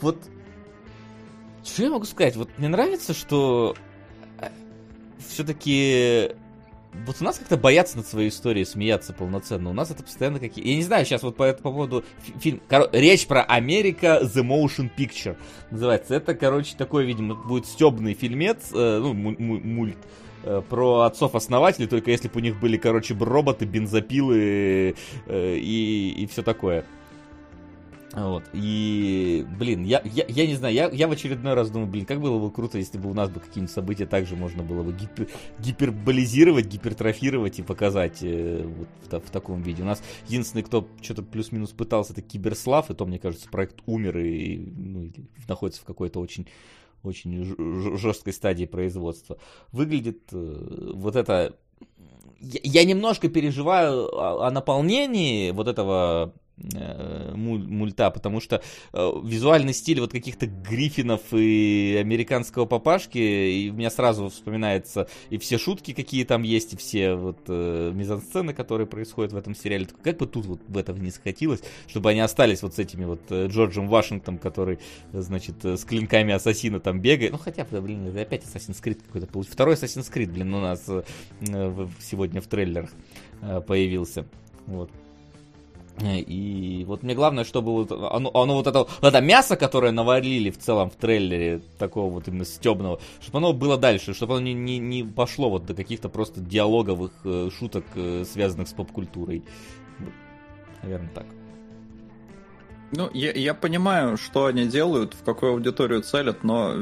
вот что я могу сказать? Вот мне нравится, что э, все-таки вот у нас как-то боятся над своей историей смеяться полноценно. У нас это постоянно какие... Я не знаю сейчас вот по, по поводу фильм... Кор... Речь про Америка The Motion Picture называется. Это, короче, такой, видимо, будет стебный фильмец, э, ну, мульт, э, про отцов-основателей, только если бы у них были, короче, роботы, бензопилы э, и, и все такое. Вот. И, блин, я, я, я не знаю, я, я в очередной раз думаю, блин, как было бы круто, если бы у нас бы какие-нибудь события также можно было бы гипер, гиперболизировать, гипертрофировать и показать э, вот в, в таком виде. У нас единственный, кто что-то плюс-минус пытался, это Киберслав, и то, мне кажется, проект умер и ну, находится в какой-то очень очень жесткой стадии производства. Выглядит э, вот это... Я, я немножко переживаю о, о наполнении вот этого мульта, потому что э, визуальный стиль вот каких-то Гриффинов и американского папашки, и у меня сразу вспоминается и все шутки, какие там есть, и все вот э, мизансцены, которые происходят в этом сериале. Как бы тут вот в этом не схватилось, чтобы они остались вот с этими вот э, Джорджем Вашингтоном, который, значит, с клинками ассасина там бегает. Ну, хотя блин, опять Assassin's Creed какой-то получился. Второй Assassin's Creed, блин, у нас э, сегодня в трейлерах э, появился. Вот. И вот мне главное, чтобы вот оно, оно вот это, вот это мясо, которое наварили в целом в трейлере, такого вот именно стебного, чтобы оно было дальше, чтобы оно не, не, не пошло вот до каких-то просто диалоговых э, шуток, э, связанных с поп-культурой. Наверное, так. Ну, я, я понимаю, что они делают, в какую аудиторию целят, но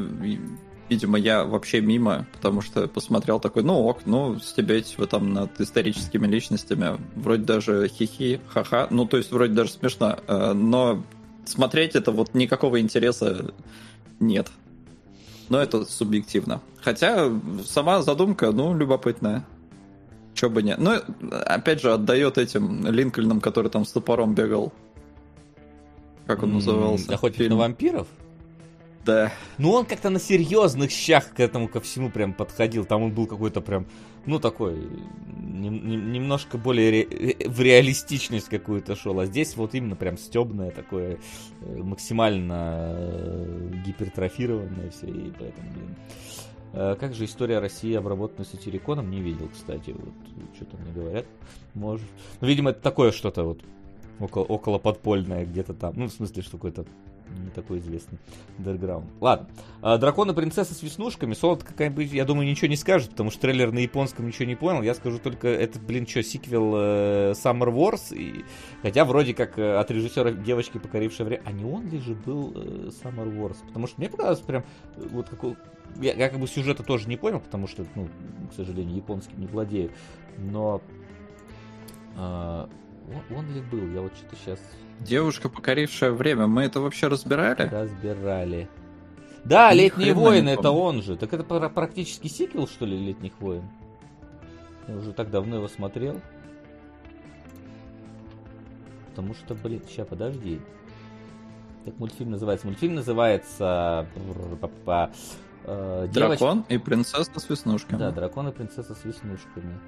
Видимо, я вообще мимо, потому что посмотрел такой, ну ок, ну стебеть вы там над историческими личностями, вроде даже хихи, ха-ха, ну то есть вроде даже смешно, э, но смотреть это вот никакого интереса нет. Но это субъективно. Хотя сама задумка, ну, любопытная. Чё бы не. Ну, опять же, отдает этим Линкольнам, который там с топором бегал. Как он назывался? Охотник на вампиров? Да. Ну, он как-то на серьезных щах к этому ко всему прям подходил. Там он был какой-то прям, ну, такой, не, не, немножко более ре, э, в реалистичность какую-то шел. А здесь вот именно прям стебное такое, э, максимально э, гипертрофированное все. И поэтому, блин. Как же история России обработана сатириконом? Не видел, кстати. Вот что-то мне говорят. Может. Ну, видимо, это такое что-то вот около, около подпольное где-то там. Ну, в смысле, что какой-то не такой известный Underground. Ладно. А, Драконы принцесса с веснушками. Солод какая-нибудь, я думаю, ничего не скажет, потому что трейлер на японском ничего не понял. Я скажу только, это, блин, что, сиквел э, Summer Wars? И... Хотя вроде как э, от режиссера девочки, покорившей время. А не он ли же был э, Summer Wars? Потому что мне показалось прям э, вот какой... Я, я как бы сюжета тоже не понял, потому что, ну, к сожалению, японским не владею. Но... Э, он, он ли был? Я вот что-то сейчас Девушка, покорившая время. Мы это вообще разбирали? Разбирали. Да, Ни Летние войны, это он же. Так это практически сиквел, что ли, Летних войн? Я уже так давно его смотрел. Потому что, блин, сейчас, подожди. Как мультфильм называется? Мультфильм называется... Э, Дракон и принцесса с веснушками. Да, дракон и принцесса с веснушками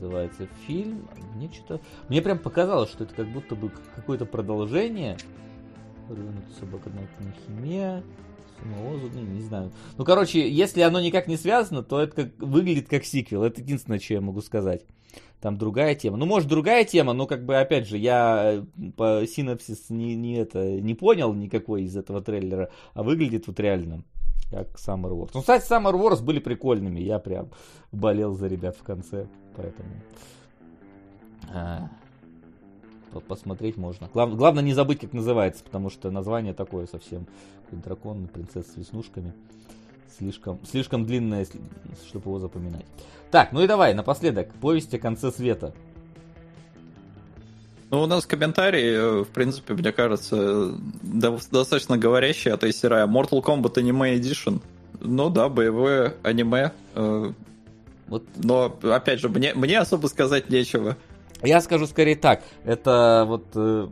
называется фильм. Мне что-то... Мне прям показалось, что это как будто бы какое-то продолжение. Рынок собака на химия. Самоозу, не, не знаю. Ну, короче, если оно никак не связано, то это как, выглядит как сиквел. Это единственное, что я могу сказать. Там другая тема. Ну, может, другая тема, но как бы, опять же, я э, по синапсис не, не, это, не понял никакой из этого трейлера, а выглядит вот реально как Summer Wars. Ну, кстати, Summer Wars были прикольными. Я прям болел за ребят в конце. Поэтому а, посмотреть можно. Глав, главное не забыть, как называется, потому что название такое совсем. Дракон, принцесса с веснушками. Слишком, слишком длинное, чтобы его запоминать. Так, ну и давай, напоследок, повесть о конце света. Ну, у нас комментарии, э, в принципе, мне кажется, достаточно говорящие от Эйсера. Mortal Kombat Anime Edition. Ну да, боевое аниме. Э, вот. Но, опять же, мне, мне особо сказать нечего. Я скажу скорее так. Это вот э,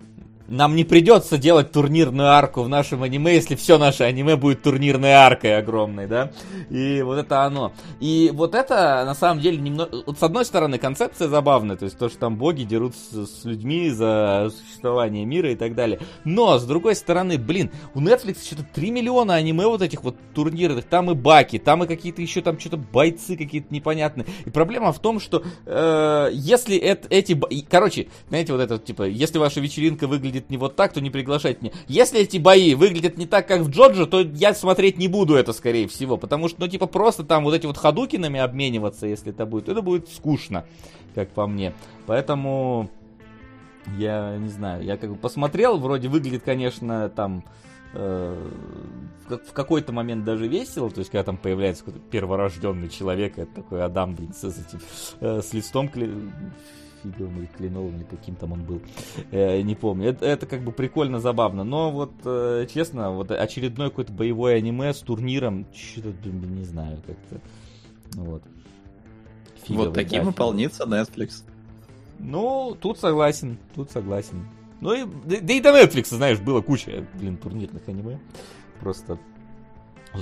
нам не придется делать турнирную арку в нашем аниме, если все наше аниме будет турнирной аркой огромной, да? И вот это оно. И вот это, на самом деле, немного... Вот с одной стороны, концепция забавная, то есть то, что там боги дерутся с людьми за существование мира и так далее. Но, с другой стороны, блин, у Netflix что-то 3 миллиона аниме вот этих вот турнирных, там и баки, там и какие-то еще там что-то бойцы какие-то непонятные. И проблема в том, что э, если это, эти... Короче, знаете, вот это, типа, если ваша вечеринка выглядит выглядит не вот так, то не приглашайте меня. Если эти бои выглядят не так, как в Джоджо, то я смотреть не буду это, скорее всего. Потому что, ну, типа, просто там вот эти вот ходукинами обмениваться, если это будет, это будет скучно, как по мне. Поэтому... Я не знаю, я как бы посмотрел, вроде выглядит, конечно, там э, в какой-то момент даже весело, то есть когда там появляется какой-то перворожденный человек, это такой Адам, блин, с, этим, э, с листом кли... фиговым или кленовым, или каким там он был, э, не помню. Это, это как бы прикольно, забавно, но вот, э, честно, вот очередной какой-то боевой аниме с турниром, что-то, не знаю, как-то, вот. Фиговый, вот таким да, выполнится Netflix. Ну, тут согласен, тут согласен. Ну и, да, да и до Netflix, знаешь, было куча, блин, турнирных аниме. Просто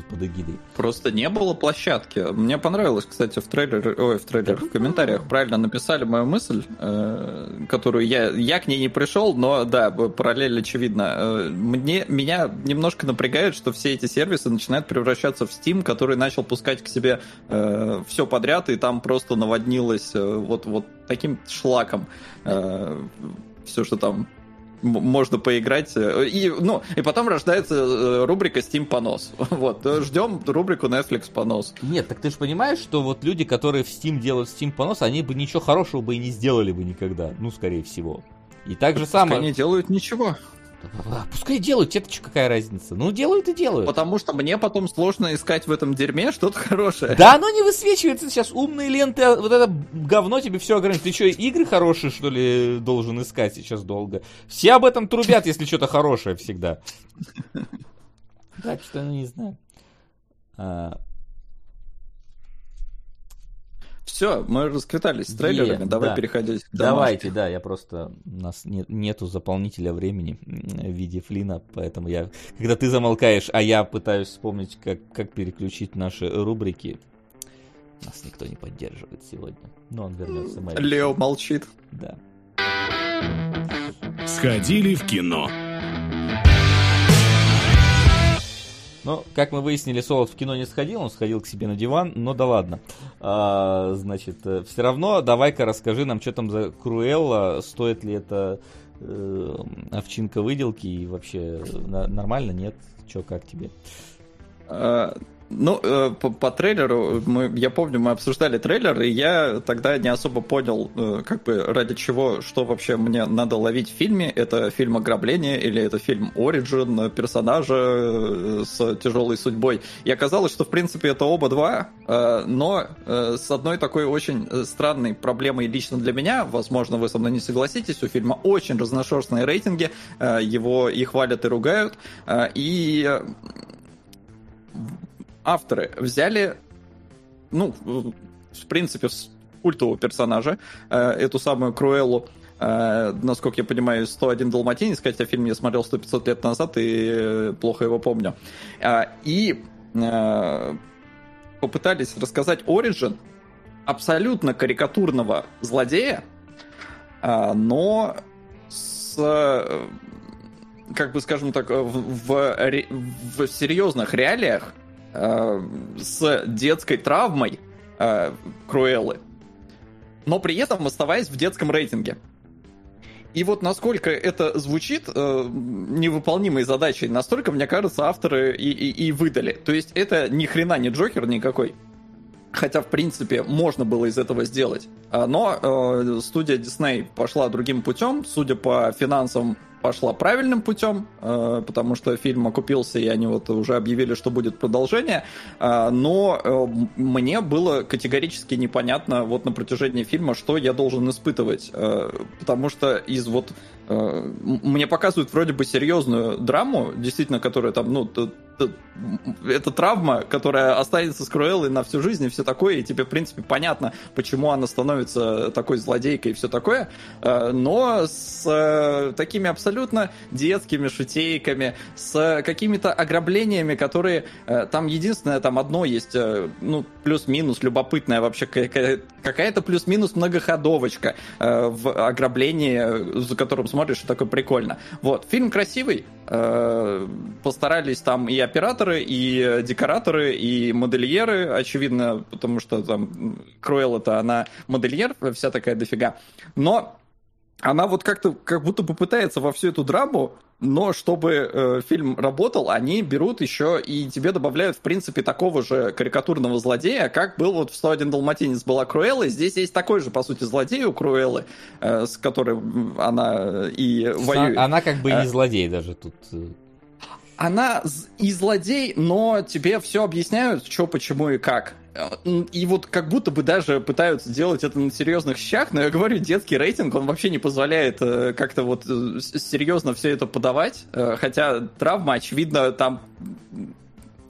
под эгидой. Просто не было площадки. Мне понравилось, кстати, в трейлере, ой, в трейлере, в комментариях правильно написали мою мысль, э, которую я, я к ней не пришел, но да, параллель очевидна. Э, мне, меня немножко напрягает, что все эти сервисы начинают превращаться в Steam, который начал пускать к себе э, все подряд, и там просто наводнилось э, вот, вот таким шлаком. Э, все, что там можно поиграть. Э, и, ну, и потом рождается э, рубрика Steam понос. Вот, э, ждем рубрику Netflix понос. Нет, так ты же понимаешь, что вот люди, которые в Steam делают Steam понос, они бы ничего хорошего бы и не сделали бы никогда. Ну, скорее всего. И так же самое... Они делают ничего. Пускай делают, тебе что какая разница? Ну, делают и делают. Потому что мне потом сложно искать в этом дерьме что-то хорошее. Да оно не высвечивается сейчас. Умные ленты, а вот это говно тебе все ограничит. Ты что, игры хорошие, что ли, должен искать сейчас долго? Все об этом трубят, если что-то хорошее всегда. Так что, ну, не знаю. А, все, мы расквитались с трейлерами, е, давай да. переходить к Давайте, да, я просто, у нас нет, нету заполнителя времени в виде флина, поэтому я, когда ты замолкаешь, а я пытаюсь вспомнить, как, как переключить наши рубрики, нас никто не поддерживает сегодня, но он вернется. Лео молчит. Да. Сходили в кино. Но, как мы выяснили, Солод в кино не сходил, он сходил к себе на диван, но да ладно. А, значит, э, все равно давай-ка расскажи нам, что там за Круэлла, стоит ли это э, овчинка выделки и вообще на, нормально, нет? Че, как тебе? Ну, э, по, по трейлеру, мы, я помню, мы обсуждали трейлер, и я тогда не особо понял, э, как бы ради чего, что вообще мне надо ловить в фильме. Это фильм ограбления или это фильм Origin персонажа э, с тяжелой судьбой. И оказалось, что в принципе это оба два, но с одной такой очень странной проблемой лично для меня, возможно, вы со мной не согласитесь, у фильма очень разношерстные рейтинги, его и хвалят, и ругают, и авторы взяли, ну, в принципе, культового персонажа, э, эту самую Круэллу, э, насколько я понимаю, 101 Далматинец, хотя фильм я смотрел 100-500 лет назад и плохо его помню. Э, и попытались рассказать Origin абсолютно карикатурного злодея, но с как бы скажем так, в, в, в серьезных реалиях э, с детской травмой э, Круэллы, но при этом оставаясь в детском рейтинге. И вот насколько это звучит э, невыполнимой задачей, настолько, мне кажется, авторы и, и, и выдали. То есть это ни хрена не Джокер никакой. Хотя, в принципе, можно было из этого сделать. А, но э, студия Disney пошла другим путем. Судя по финансовым пошла правильным путем, э, потому что фильм окупился, и они вот уже объявили, что будет продолжение. Э, но э, мне было категорически непонятно вот на протяжении фильма, что я должен испытывать. Потому что из вот мне показывают вроде бы серьезную драму, действительно, которая там, ну, это травма, которая останется с Круэллой на всю жизнь и все такое, и тебе, в принципе, понятно, почему она становится такой злодейкой и все такое, но с такими абсолютно детскими шутейками, с какими-то ограблениями, которые там единственное, там одно есть, э, ну, плюс-минус любопытная вообще какая-то плюс-минус многоходовочка э, в ограблении, за которым смотришь, и такое прикольно. Вот, фильм красивый, э, постарались там и операторы, и декораторы, и модельеры, очевидно, потому что там Круэлл это она модельер, вся такая дофига. Но она вот как-то как будто бы пытается во всю эту драму, но чтобы э, фильм работал, они берут еще и тебе добавляют, в принципе, такого же карикатурного злодея, как был вот в 101 Далматинец была Круэлла, здесь есть такой же, по сути, злодей у Круэллы, э, с которым она и воюет. Она как бы не э, злодей даже тут. Э. Она и злодей, но тебе все объясняют, что, почему и как. И вот как будто бы даже пытаются делать это на серьезных щах, но я говорю, детский рейтинг, он вообще не позволяет э, как-то вот э, серьезно все это подавать, э, хотя травма, очевидно, там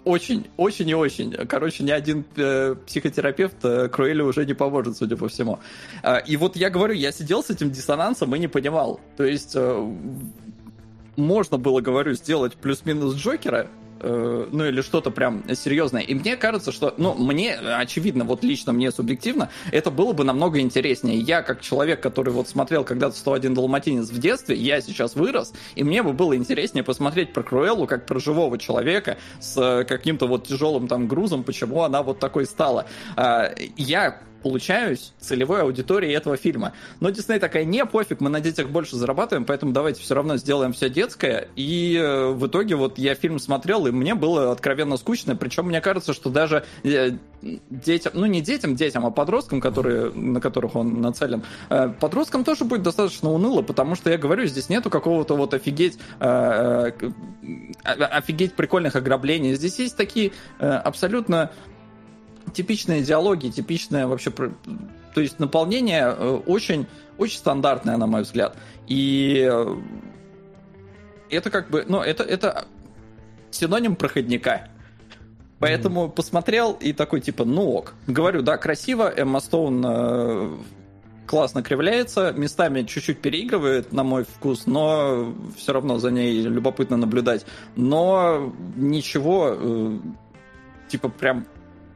очень, очень и очень. Короче, ни один э, психотерапевт э, Круэлю уже не поможет, судя по всему. Э, и вот я говорю, я сидел с этим диссонансом и не понимал. То есть э, можно было, говорю, сделать плюс-минус Джокера, ну или что-то прям серьезное. И мне кажется, что, ну, мне, очевидно, вот лично мне субъективно, это было бы намного интереснее. Я, как человек, который вот смотрел когда-то 101 Далматинец в детстве, я сейчас вырос, и мне бы было интереснее посмотреть про Круэллу как про живого человека с каким-то вот тяжелым там грузом, почему она вот такой стала. А, я получаюсь целевой аудиторией этого фильма. Но Дисней такая, не, пофиг, мы на детях больше зарабатываем, поэтому давайте все равно сделаем все детское. И э, в итоге вот я фильм смотрел, и мне было откровенно скучно. Причем мне кажется, что даже э, детям, ну не детям, детям, а подросткам, которые, на которых он нацелен, э, подросткам тоже будет достаточно уныло, потому что я говорю, здесь нету какого-то вот офигеть, офигеть прикольных ограблений. Здесь есть такие абсолютно типичные диалоги, типичное вообще... То есть наполнение э, очень, очень стандартное, на мой взгляд. И э, это как бы... Ну, это, это синоним проходника. Поэтому mm-hmm. посмотрел и такой типа, ну ок. Говорю, да, красиво, Эмма Стоун э, классно кривляется, местами чуть-чуть переигрывает, на мой вкус, но все равно за ней любопытно наблюдать. Но ничего, э, типа прям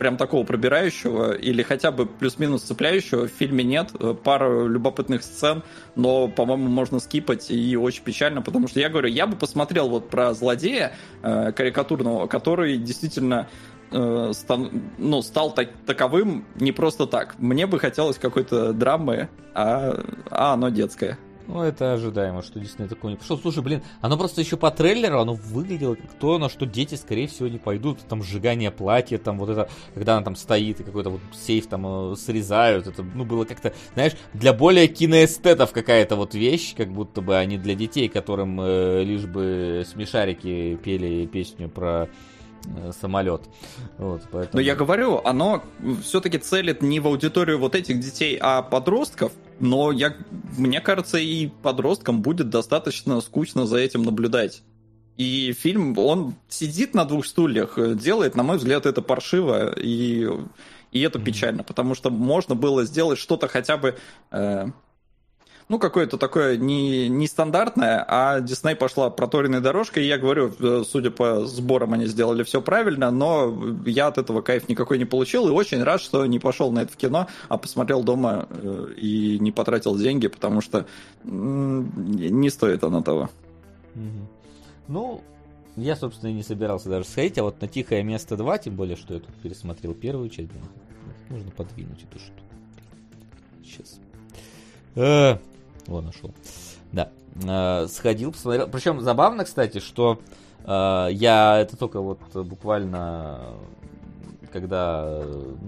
прям такого пробирающего или хотя бы плюс-минус цепляющего в фильме нет. Э, Пара любопытных сцен, но, по-моему, можно скипать и очень печально, потому что я говорю, я бы посмотрел вот про злодея э, карикатурного, который действительно э, стан, ну, стал так, таковым не просто так. Мне бы хотелось какой-то драмы, а, а оно детское. Ну, это ожидаемо, что Дисней такой не пошел. Слушай, блин, оно просто еще по трейлеру, оно выглядело как то, на что дети, скорее всего, не пойдут. Там сжигание платья, там вот это, когда она там стоит и какой-то вот сейф там э, срезают. Это, ну, было как-то, знаешь, для более киноэстетов какая-то вот вещь, как будто бы, они для детей, которым э, лишь бы смешарики пели песню про Э, самолет. Вот, поэтому... Но я говорю, оно все-таки целит не в аудиторию вот этих детей, а подростков. Но я, мне кажется, и подросткам будет достаточно скучно за этим наблюдать. И фильм, он сидит на двух стульях, делает, на мой взгляд, это паршиво, и, и это печально, потому что можно было сделать что-то хотя бы э, ну, какое-то такое не, нестандартное, а Дисней пошла проторенной дорожкой, и я говорю, э, судя по сборам, они сделали все правильно, но я от этого кайф никакой не получил, и очень рад, что не пошел на это в кино, а посмотрел дома э, и не потратил деньги, потому что не стоит оно того. Ну, я, собственно, и не собирался даже сходить, а вот на «Тихое место 2», тем более, что я тут пересмотрел первую часть, нужно подвинуть эту штуку. Сейчас. Э, о, нашел. Да. Э, сходил, посмотрел. Причем забавно, кстати, что э, я это только вот буквально когда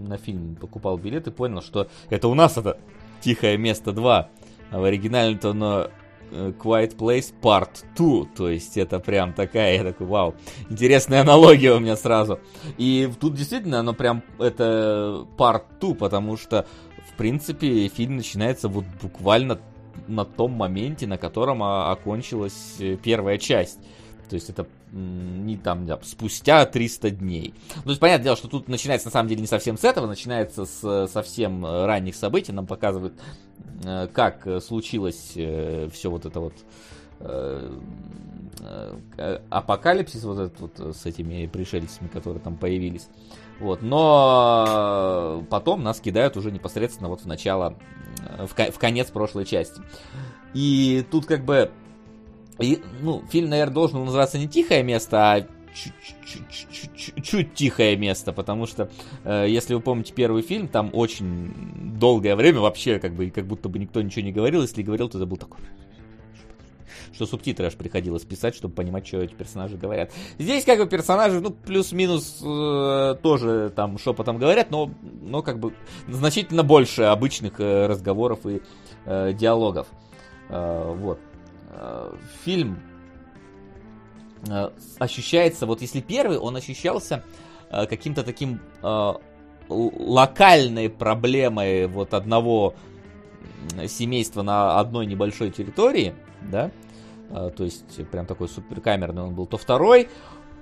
на фильм покупал билеты, понял, что это у нас это Тихое место 2. А в оригинале-то оно э, Quiet Place Part 2. То есть это прям такая, я такой, вау. Интересная аналогия у меня сразу. И тут действительно оно прям, это Part 2, потому что, в принципе, фильм начинается вот буквально на том моменте, на котором а, окончилась э, первая часть. То есть это не там, да, спустя 300 дней. Ну, то есть, понятное дело, что тут начинается, на самом деле, не совсем с этого, начинается с совсем э, ранних событий. Нам показывают, э, как случилось все вот это вот апокалипсис вот этот вот с этими пришельцами, которые там появились. Вот, но потом нас кидают уже непосредственно вот в начало, в, в конец прошлой части. И тут как бы, и, ну, фильм, наверное, должен называться не «Тихое место», а чуть-чуть тихое место, потому что, э, если вы помните первый фильм, там очень долгое время вообще как бы как будто бы никто ничего не говорил, если говорил, то это был такой что субтитры аж приходилось писать, чтобы понимать, что эти персонажи говорят. Здесь как бы персонажи, ну, плюс-минус э, тоже там шепотом говорят, но, но как бы значительно больше обычных э, разговоров и э, диалогов. Э, вот. Э, фильм э, ощущается, вот если первый, он ощущался э, каким-то таким э, локальной проблемой вот одного семейства на одной небольшой территории, да, то есть прям такой суперкамерный он был, то второй,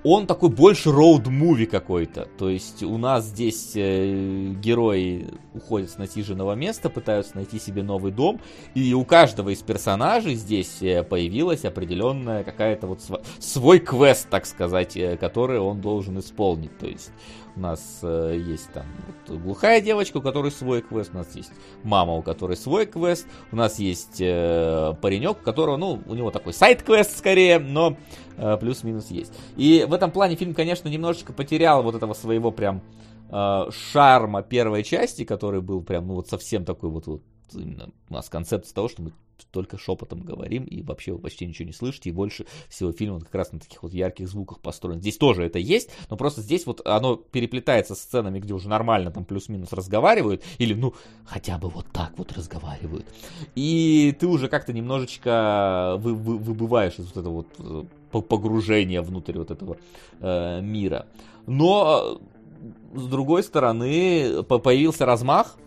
он такой больше роуд-муви какой-то. То есть у нас здесь э, герои уходят с насиженного места, пытаются найти себе новый дом, и у каждого из персонажей здесь э, появилась определенная какая-то вот св- свой квест, так сказать, э, который он должен исполнить. То есть у нас э, есть там вот, глухая девочка, у которой свой квест, у нас есть мама, у которой свой квест, у нас есть э, паренек, у которого, ну, у него такой сайт-квест скорее, но э, плюс-минус есть. И в этом плане фильм, конечно, немножечко потерял вот этого своего прям э, шарма первой части, который был прям, ну, вот совсем такой вот, вот именно у нас концепция того, что мы только шепотом говорим и вообще вы почти ничего не слышите, и больше всего фильм как раз на таких вот ярких звуках построен. Здесь тоже это есть, но просто здесь вот оно переплетается с сценами, где уже нормально там плюс-минус разговаривают, или ну хотя бы вот так вот разговаривают. И ты уже как-то немножечко вы, вы, выбываешь из вот этого вот э, погружения внутрь вот этого э, мира. Но э, с другой стороны появился размах,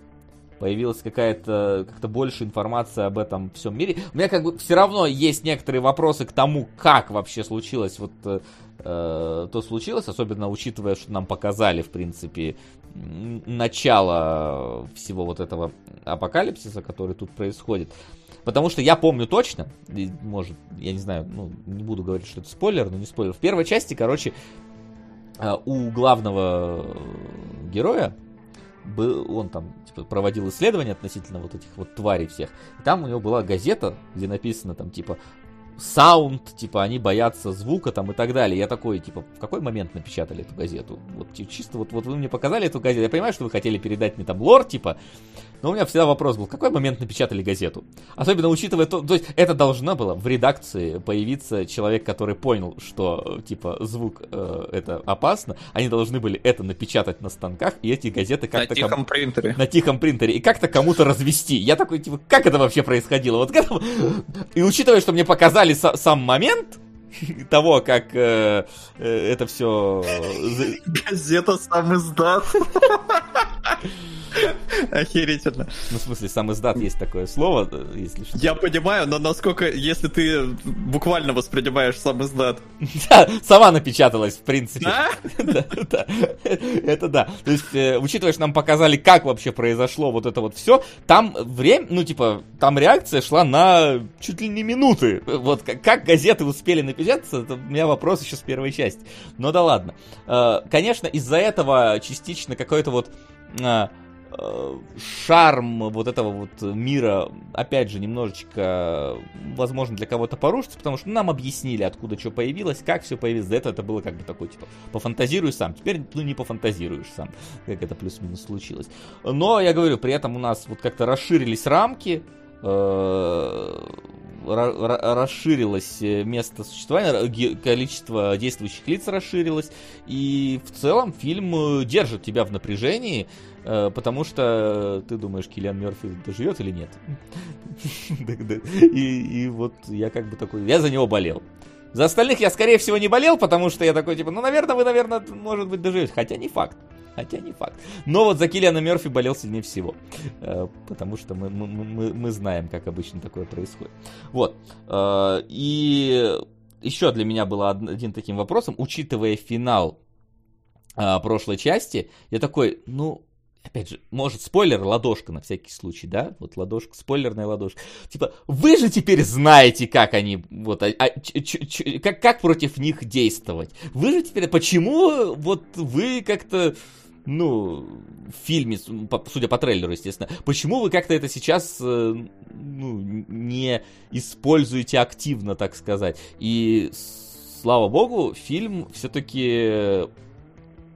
появилась какая-то как-то больше информации об этом всем мире. У меня как бы все равно есть некоторые вопросы к тому, как вообще случилось вот э, э то случилось, особенно учитывая, что нам показали, в принципе, начало всего вот этого апокалипсиса, который тут происходит. Потому что я помню точно, может, я не знаю, ну, не буду говорить, что это спойлер, но не спойлер. В первой части, короче, э, у главного героя был, он там типа, проводил исследования относительно вот этих вот тварей всех. И там у него была газета, где написано там типа саунд, типа, они боятся звука там и так далее. Я такой, типа, в какой момент напечатали эту газету? Вот чисто вот, вот вы мне показали эту газету, я понимаю, что вы хотели передать мне там лор, типа, но у меня всегда вопрос был, в какой момент напечатали газету? Особенно учитывая то, то есть это должно было в редакции появиться человек, который понял, что, типа, звук э, это опасно, они должны были это напечатать на станках, и эти газеты как-то... На тихом ком... принтере. На тихом принтере, и как-то кому-то развести. Я такой, типа, как это вообще происходило? Вот к И учитывая, что мне показали показали сам момент того, как э, э, это все... Газета сам издат. Охерительно. Ну, в смысле, сам издат есть такое слово, если что. Я понимаю, но насколько, если ты буквально воспринимаешь сам издат. Да, сама напечаталась, в принципе. Да? Да, Это да. То есть, э, учитывая, что нам показали, как вообще произошло вот это вот все, там время, ну, типа, там реакция шла на чуть ли не минуты. Вот как газеты успели напечататься, это у меня вопрос еще с первой части. Но да ладно. Э, конечно, из-за этого частично какой-то вот э, Э, шарм вот этого вот мира, опять же, немножечко, возможно, для кого-то порушится, потому что нам объяснили, откуда что появилось, как все появилось. До этого это было как бы такой, типа, пофантазируй сам. Теперь, ну, не пофантазируешь сам, как это плюс-минус случилось. Но, я говорю, при этом у нас вот как-то расширились рамки, э, расширилось место существования, количество действующих лиц расширилось, и в целом фильм держит тебя в напряжении, Э, потому что ты думаешь, Киллиан Мерфи доживет или нет. и вот я как бы такой, я за него болел. За остальных я, скорее всего, не болел, потому что я такой, типа, ну, наверное, вы, наверное, может быть, доживете. Хотя не факт. Хотя не факт. Но вот за Киллиана Мерфи болел сильнее всего. Э, потому что мы, мы, мы, знаем, как обычно такое происходит. Вот. Э, и еще для меня было один таким вопросом, учитывая финал прошлой части, я такой, ну, опять же, может, спойлер, ладошка на всякий случай, да, вот ладошка, спойлерная ладошка. Типа, вы же теперь знаете, как они, вот, а, а, ч, ч, как, как против них действовать. Вы же теперь, почему вот вы как-то, ну, в фильме, судя по трейлеру, естественно, почему вы как-то это сейчас, э, ну, не используете активно, так сказать. И, слава богу, фильм все-таки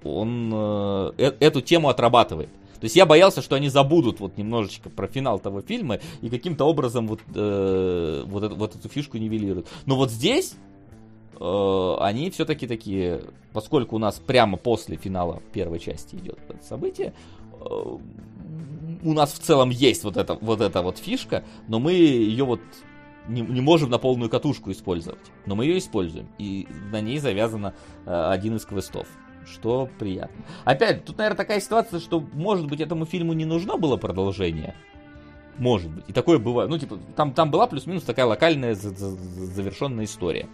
он э, э, эту тему отрабатывает. То есть я боялся, что они забудут вот немножечко про финал того фильма и каким-то образом вот, э, вот, эту, вот эту фишку нивелируют. Но вот здесь они все-таки такие, поскольку у нас прямо после финала первой части идет это событие, э, у нас в целом есть вот эта вот, эта вот фишка, но мы ее вот не, не можем на полную катушку использовать. Но мы ее используем. И на ней завязано э, один из квестов. Что приятно. Опять, тут, наверное, такая ситуация, что, может быть, этому фильму не нужно было продолжение. Может быть. И такое бывает. Ну, типа, там, там была плюс-минус такая локальная завершенная история.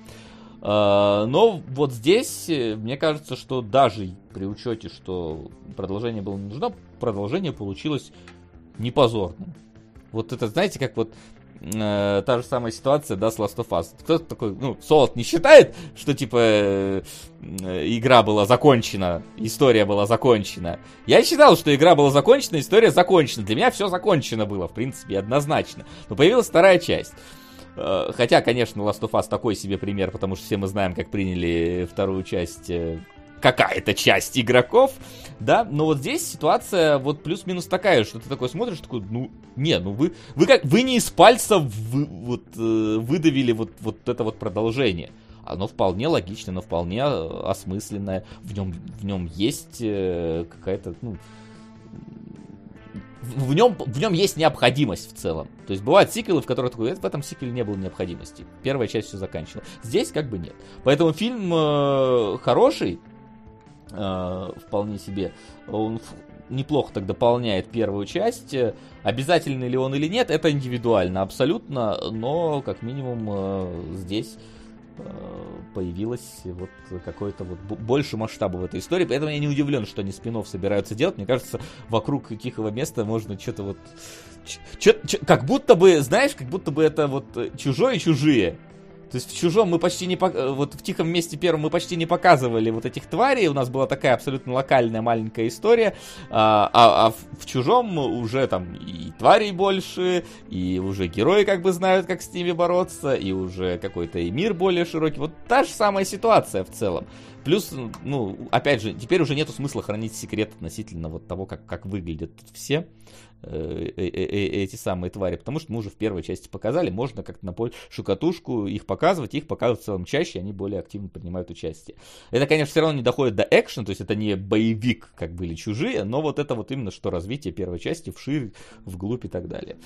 А, но вот здесь, э, мне кажется, что даже при учете, что продолжение было не нужно, продолжение получилось не позорным. Вот это, знаете, как вот э, та же самая ситуация, да, с Last of Us. Кто-то такой, ну, Солод не считает, что, типа, э, игра была закончена, история была закончена. Я считал, что игра была закончена, история закончена. Для меня все закончено было, в принципе, однозначно. Но появилась вторая часть. Э, хотя, конечно, Last of Us такой себе пример, потому что все мы знаем, как приняли вторую часть э, какая-то часть игроков, да, но вот здесь ситуация вот плюс-минус такая, что ты такой смотришь, такой, ну, не, ну вы, вы как, вы не из пальца вы, вот, э, выдавили вот, вот это вот продолжение. Оно вполне логично, но вполне осмысленное. В нем, в нем есть какая-то, ну, в нем, в нем есть необходимость в целом. То есть бывают сиквелы, в которых такой, в этом сиквеле не было необходимости. Первая часть все заканчивала. Здесь как бы нет. Поэтому фильм э, хороший, э, вполне себе. Он неплохо так дополняет первую часть. Обязательно ли он или нет, это индивидуально абсолютно, но как минимум э, здесь Э, появилось вот какой-то вот больше масштаба в этой истории. Поэтому я не удивлен, что они спинов собираются делать. Мне кажется, вокруг тихого места можно что-то вот... Чё, чё, как будто бы, знаешь, как будто бы это вот чужое и чужие. То есть в чужом мы почти не... Э, вот в тихом месте первом мы почти не показывали вот этих тварей. У нас была такая абсолютно локальная маленькая история. А, а, а в чужом уже там и тварей больше, и уже герои как бы знают, как с ними бороться, и уже какой-то и мир более широкий. Вот та же самая ситуация в целом. Плюс, ну, опять же, теперь уже нету смысла хранить секрет относительно вот того, как, как выглядят все. Э, э, э, эти самые твари, потому что мы уже в первой части показали, можно как-то на большую катушку их показывать, их показывать в целом чаще, они более активно принимают участие. Это, конечно, все равно не доходит до экшена, то есть это не боевик, как были чужие, но вот это вот именно что развитие первой части вширь, вглубь и так далее.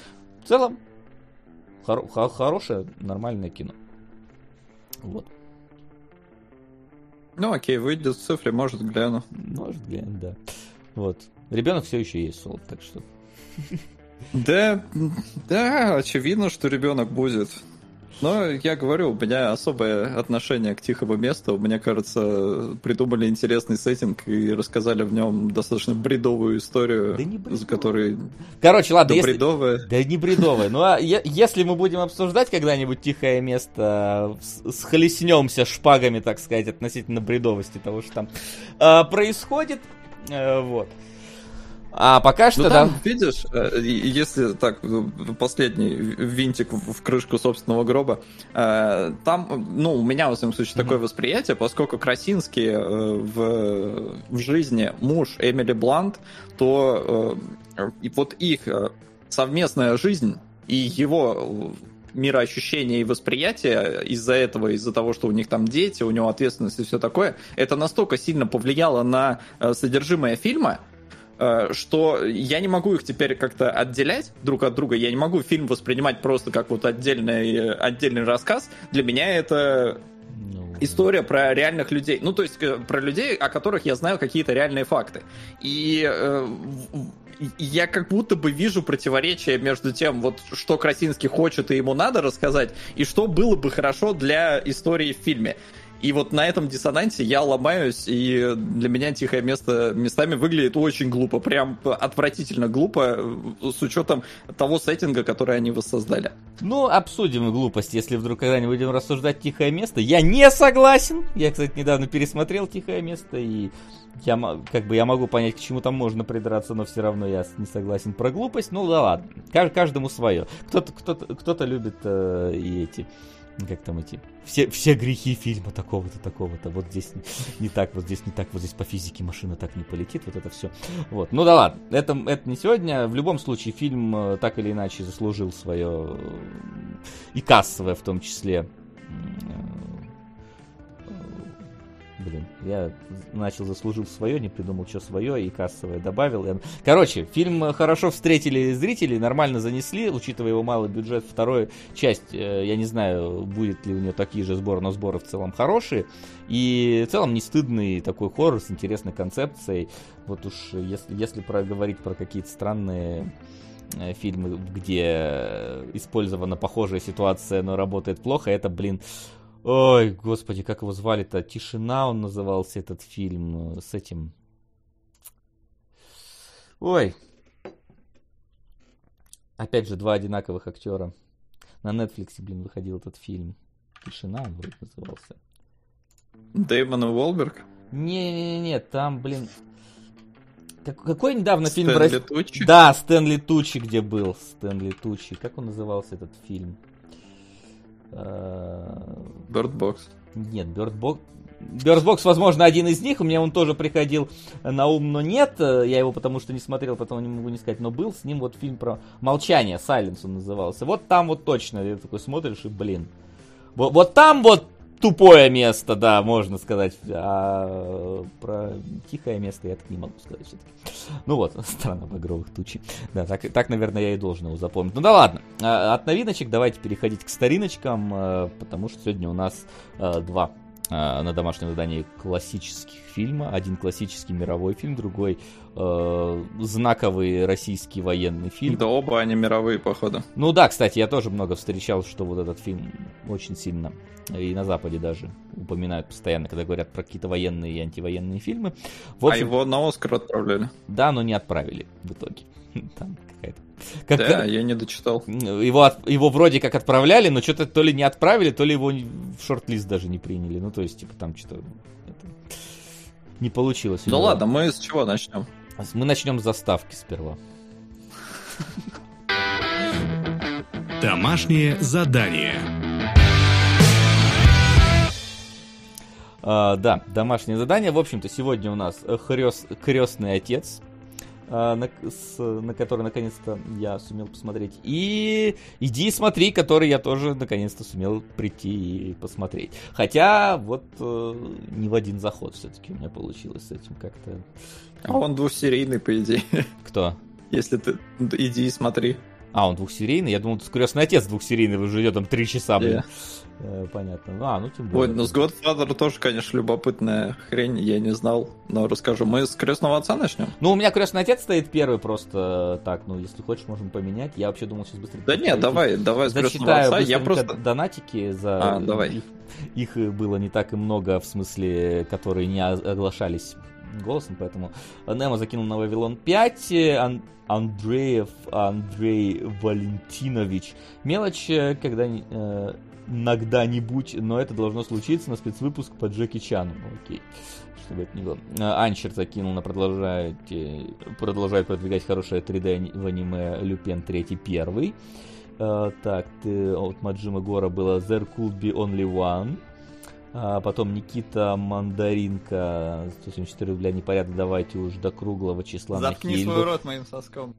В целом, хор- хор- хорошее, нормальное кино. Вот. Ну окей, выйдет в цифре, может гляну. Может гляну, да. Вот. Ребенок все еще есть, Сол, так что да, да, очевидно, что ребенок будет. Но я говорю, у меня особое отношение к тихому месту. Мне кажется, придумали интересный сеттинг и рассказали в нем достаточно бредовую историю, да не за которой... Короче, ладно, если... бредовая. Да не бредовая. Ну, а если мы будем обсуждать когда-нибудь тихое место, схлестнемся шпагами, так сказать, относительно бредовости того, что там а, происходит, э, вот. А пока что, ну, там, да. Видишь, э, если так, ну, последний винтик в крышку собственного гроба, э, там, ну, у меня, в своем случае, mm-hmm. такое восприятие, поскольку Красинский э, в, в жизни муж Эмили Блант, то и вот их совместная жизнь и его мироощущение и восприятие из-за этого, из-за того, что у них там дети, у него ответственность и все такое, это настолько сильно повлияло на содержимое фильма, что я не могу их теперь как-то отделять друг от друга. Я не могу фильм воспринимать просто как вот отдельный, отдельный рассказ. Для меня это ну, история про реальных людей. Ну, то есть э, про людей, о которых я знаю какие-то реальные факты. И э, я как будто бы вижу противоречие между тем, вот что Красинский хочет и ему надо рассказать, и что было бы хорошо для истории в фильме. И вот на этом диссонансе я ломаюсь, и для меня тихое место местами выглядит очень глупо, прям отвратительно глупо, с учетом того сеттинга, который они воссоздали. Ну, обсудим глупость, если вдруг когда-нибудь будем рассуждать тихое место. Я не согласен. Я, кстати, недавно пересмотрел тихое место, и я, как бы, я могу понять, к чему там можно придраться, но все равно я не согласен про глупость. Ну да ладно, каждому свое. Кто-то кто -то, кто -то любит э, и эти как там эти, все, все грехи фильма такого-то, такого-то, вот здесь не так, вот здесь не так, вот здесь по физике машина так не полетит, вот это все. Вот, ну да ладно, это, это не сегодня, в любом случае фильм э, так или иначе заслужил свое, э, и кассовое в том числе, Блин, я начал заслужил свое, не придумал, что свое, и кассовое добавил. Короче, фильм хорошо встретили зрители, нормально занесли, учитывая его малый бюджет. Вторая часть, э, я не знаю, будет ли у нее такие же сборы, но сборы в целом хорошие. И в целом не стыдный такой хоррор с интересной концепцией. Вот уж если, если проговорить про какие-то странные э, фильмы, где использована похожая ситуация, но работает плохо, это, блин, Ой, господи, как его звали-то? Тишина он назывался, этот фильм, э, с этим... Ой. Опять же, два одинаковых актера. На Netflix, блин, выходил этот фильм. Тишина он вроде назывался. Дэймон Уолберг? Не-не-не, там, блин... Какой недавно Стэнли фильм... Стэнли Тучи? Да, Стэнли Тучи где был. Стэнли Тучи. Как он назывался, этот фильм? Bird Box. Нет, Bird Box... Bird Box, возможно, один из них. У меня он тоже приходил на ум, но нет. Я его потому что не смотрел, поэтому не могу не сказать. Но был с ним вот фильм про молчание. Silence он назывался. Вот там вот точно. Ты такой смотришь и, блин. Вот, вот там вот тупое место, да, можно сказать. А про тихое место я так не могу сказать все-таки. Ну вот, страна багровых тучей. Да, так, так, наверное, я и должен его запомнить. Ну да ладно. А, от новиночек давайте переходить к стариночкам, э, потому что сегодня у нас э, два на домашнем задании классических фильма. Один классический мировой фильм, другой э, знаковый российский военный фильм. Да оба они мировые, походу. Ну да, кстати, я тоже много встречал, что вот этот фильм очень сильно и на Западе даже упоминают постоянно, когда говорят про какие-то военные и антивоенные фильмы. В общем, а его на Оскар отправляли? Да, но не отправили в итоге. Там какая-то... Как... Да, я не дочитал. Его, от... его вроде как отправляли, но что-то то ли не отправили, то ли его в шорт-лист даже не приняли. Ну, то есть, типа, там что-то... Это... Не получилось. Ну ладно, мы с чего начнем? Мы начнем с заставки сперва. Домашнее задание. А, да, домашнее задание. В общем-то, сегодня у нас хрёст, крестный отец, на, с, на который наконец-то я сумел посмотреть. И иди смотри, который я тоже наконец-то сумел прийти и посмотреть. Хотя вот э, не в один заход все-таки у меня получилось с этим как-то. А он двухсерийный, по идее. Кто? Если ты иди и смотри. А, он двухсерийный? Я думал, крестный отец двухсерийный, уже идет там три часа, блин. Yeah. Э, понятно. А, ну тем более. Ой, ну с Godfather тоже, конечно, любопытная хрень, я не знал, но расскажу. Мы с крестного отца начнем? Ну, у меня крестный отец стоит первый просто так, ну, если хочешь, можем поменять. Я вообще думал сейчас быстрее. Да нет, давай, давай с крестного отца. Я просто... донатики за... А, давай. Их, их было не так и много, в смысле, которые не оглашались голосом, поэтому Немо закинул на Вавилон 5, Ан- Андреев Андрей Валентинович. Мелочь, э, когда э, когда-нибудь, но это должно случиться на спецвыпуск по Джеки Чану. Окей. Чтобы это не было. А, Анчер закинул на продолжает, продолжает продвигать хорошее 3D в аниме Люпен 3 1. Uh, так, ты, от Маджима Гора было There Could Be Only One. А потом Никита Мандаринка, 174 рубля, непорядок, давайте уж до круглого числа Заткни на свой рот моим соском.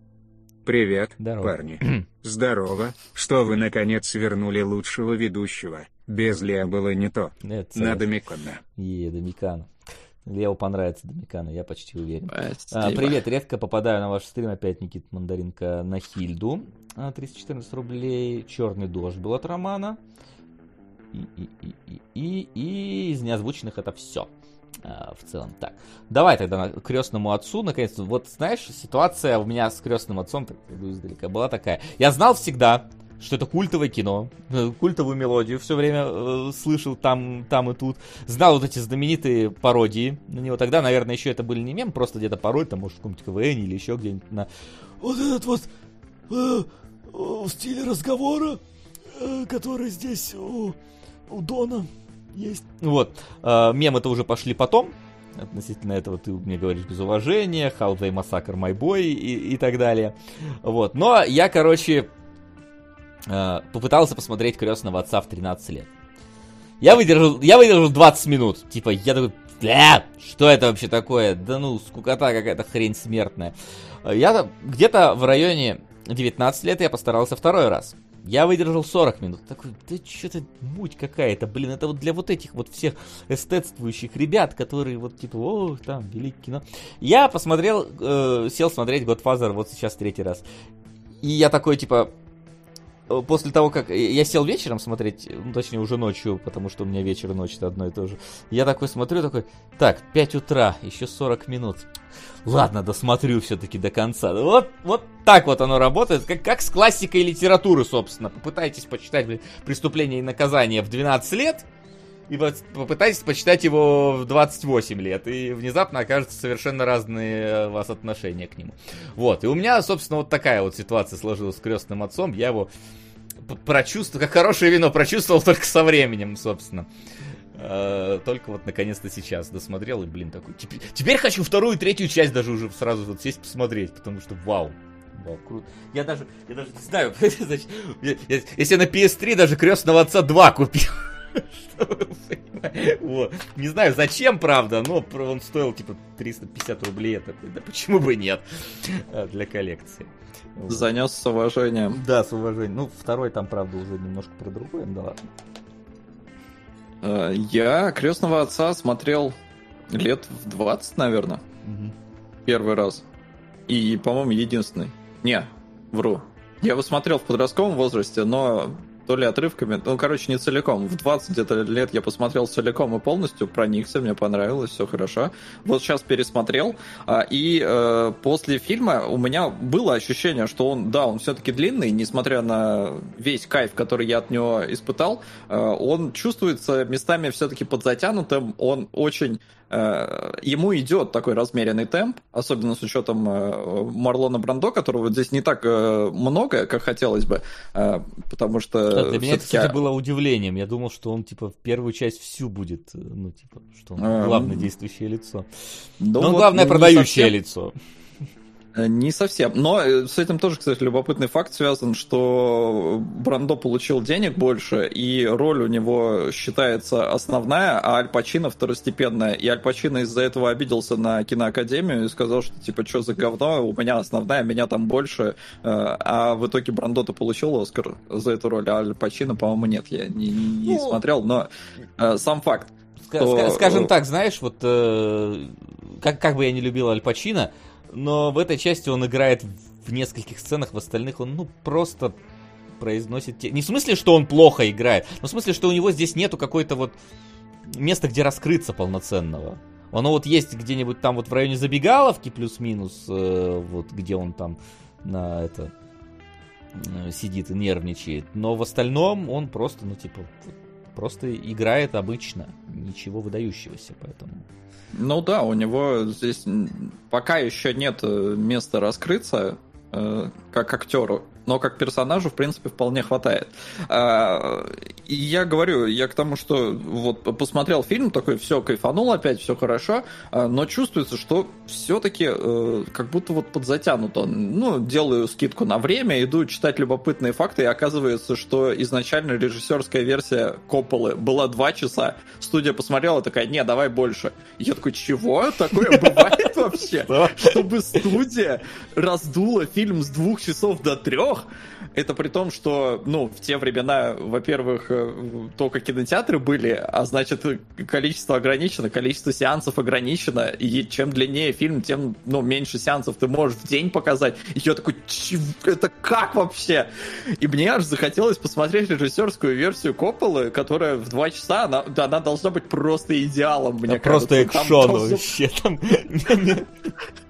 Привет, Здорово. парни. Здорово, что вы наконец вернули лучшего ведущего. Без Лео было не то. Это На Домикана. Е, Домикана. Лео понравится Домикана, я почти уверен. А, привет, редко попадаю на ваш стрим. Опять Никит Мандаринка на Хильду. 314 а, рублей. Черный дождь был от Романа. И, и, и, и, и, и из неозвученных это все. А, в целом. Так, давай тогда к крестному отцу. Наконец-то, вот знаешь, ситуация у меня с крестным отцом, так издалека, была такая. Я знал всегда, что это культовое кино, э, культовую мелодию все время э, слышал там, там и тут. Знал вот эти знаменитые пародии на него. Тогда, наверное, еще это были не мем, просто где-то пародия, там, может, в каком-то КВН или еще где-нибудь на... Вот этот вот э, в стиле разговора, э, который здесь у, у Дона есть. Вот. Э, мемы-то уже пошли потом. Относительно этого ты мне говоришь без уважения, Halfway Massacre My Boy и, и так далее. Вот. Но я, короче, э, попытался посмотреть крестного отца в 13 лет. Я выдержал, я выдержал 20 минут. Типа, я такой, бля, что это вообще такое? Да ну, скукота какая-то хрень смертная. Я где-то в районе 19 лет я постарался второй раз. Я выдержал 40 минут. Такой, да что-то муть какая-то, блин, это вот для вот этих вот всех эстетствующих ребят, которые вот типа, о, там, великое кино. Я посмотрел, э, сел смотреть Godfather вот сейчас третий раз. И я такой, типа, после того, как я сел вечером смотреть, ну, точнее, уже ночью, потому что у меня вечер и ночь это одно и то же. Я такой смотрю, такой, так, 5 утра, еще 40 минут. Ладно, досмотрю все-таки до конца. Вот, вот так вот оно работает, как, как с классикой литературы, собственно. Попытайтесь почитать «Преступление и наказание» в 12 лет, и попытайтесь почитать его в 28 лет, и внезапно окажутся совершенно разные э, у вас отношения к нему. Вот, и у меня, собственно, вот такая вот ситуация сложилась с крестным отцом. Я его прочувствовал, как хорошее вино, прочувствовал только со временем, собственно. Uh, только вот наконец-то сейчас досмотрел и, блин, такой. Теперь, теперь хочу вторую и третью часть даже уже сразу вот сесть посмотреть, потому что вау. Вау, круто. Я даже, я даже не знаю, если на PS3 даже крестного отца 2 купил. Вот. Не знаю, зачем, правда, но он стоил типа 350 рублей. Я такой, да почему бы нет? А, для коллекции. Занес с уважением. Да, с уважением. Ну, второй там, правда, уже немножко про другое, да ладно. А, я крестного отца смотрел лет в 20, наверное. Угу. Первый раз. И, по-моему, единственный. Не, вру. Я его смотрел в подростковом возрасте, но то ли отрывками, ну, короче, не целиком. В 20 где-то лет я посмотрел целиком и полностью, проникся, мне понравилось, все хорошо. Вот сейчас пересмотрел, а, и э, после фильма у меня было ощущение, что он, да, он все-таки длинный, несмотря на весь кайф, который я от него испытал, э, он чувствуется местами все-таки подзатянутым, он очень ему идет такой размеренный темп, особенно с учетом э, Марлона Брандо, которого здесь не так э, много, как хотелось бы, потому что... Для меня это, кстати, было удивлением. Я думал, что он, типа, в первую часть всю будет, ну, типа, что он главное действующее лицо. Ну, Но вот, главное продающее совсем... лицо. Э, не совсем. Но э, с этим тоже, кстати, любопытный факт связан, что Брандо получил денег больше, и роль у него считается основная, а Аль Пачино второстепенная. И Аль Пачино из-за этого обиделся на киноакадемию и сказал, что типа, что за говно, у меня основная, меня там больше. Э, а в итоге Брандо-то получил Оскар за эту роль, а Аль Пачино, по-моему, нет. Я не, не ну, смотрел, но сам факт. Что... Скажем так, знаешь, вот как, как бы я не любил Аль Пачино, но в этой части он играет в нескольких сценах, в остальных он, ну, просто произносит... Не в смысле, что он плохо играет, но в смысле, что у него здесь нету какой-то вот места, где раскрыться полноценного. Оно вот есть где-нибудь там вот в районе забегаловки плюс-минус, э, вот где он там на это э, сидит и нервничает. Но в остальном он просто, ну типа, просто играет обычно, ничего выдающегося, поэтому... Ну да, у него здесь пока еще нет э, места раскрыться э, как актеру но как персонажу, в принципе, вполне хватает. А, и я говорю, я к тому, что вот посмотрел фильм, такой, все, кайфанул опять, все хорошо, а, но чувствуется, что все-таки э, как будто вот подзатянуто. Ну, делаю скидку на время, иду читать любопытные факты, и оказывается, что изначально режиссерская версия Копполы была два часа, студия посмотрела, такая, не, давай больше. я такой, чего? Такое бывает вообще? Чтобы студия раздула фильм с двух часов до трех? Трех. Это при том, что, ну, в те времена, во-первых, э, только кинотеатры были, а значит, количество ограничено, количество сеансов ограничено, и чем длиннее фильм, тем, ну, меньше сеансов ты можешь в день показать. И я такой, это как вообще? И мне аж захотелось посмотреть режиссерскую версию Копполы, которая в два часа, она, она должна быть просто идеалом, мне да кажется. Просто экшон вообще. Там...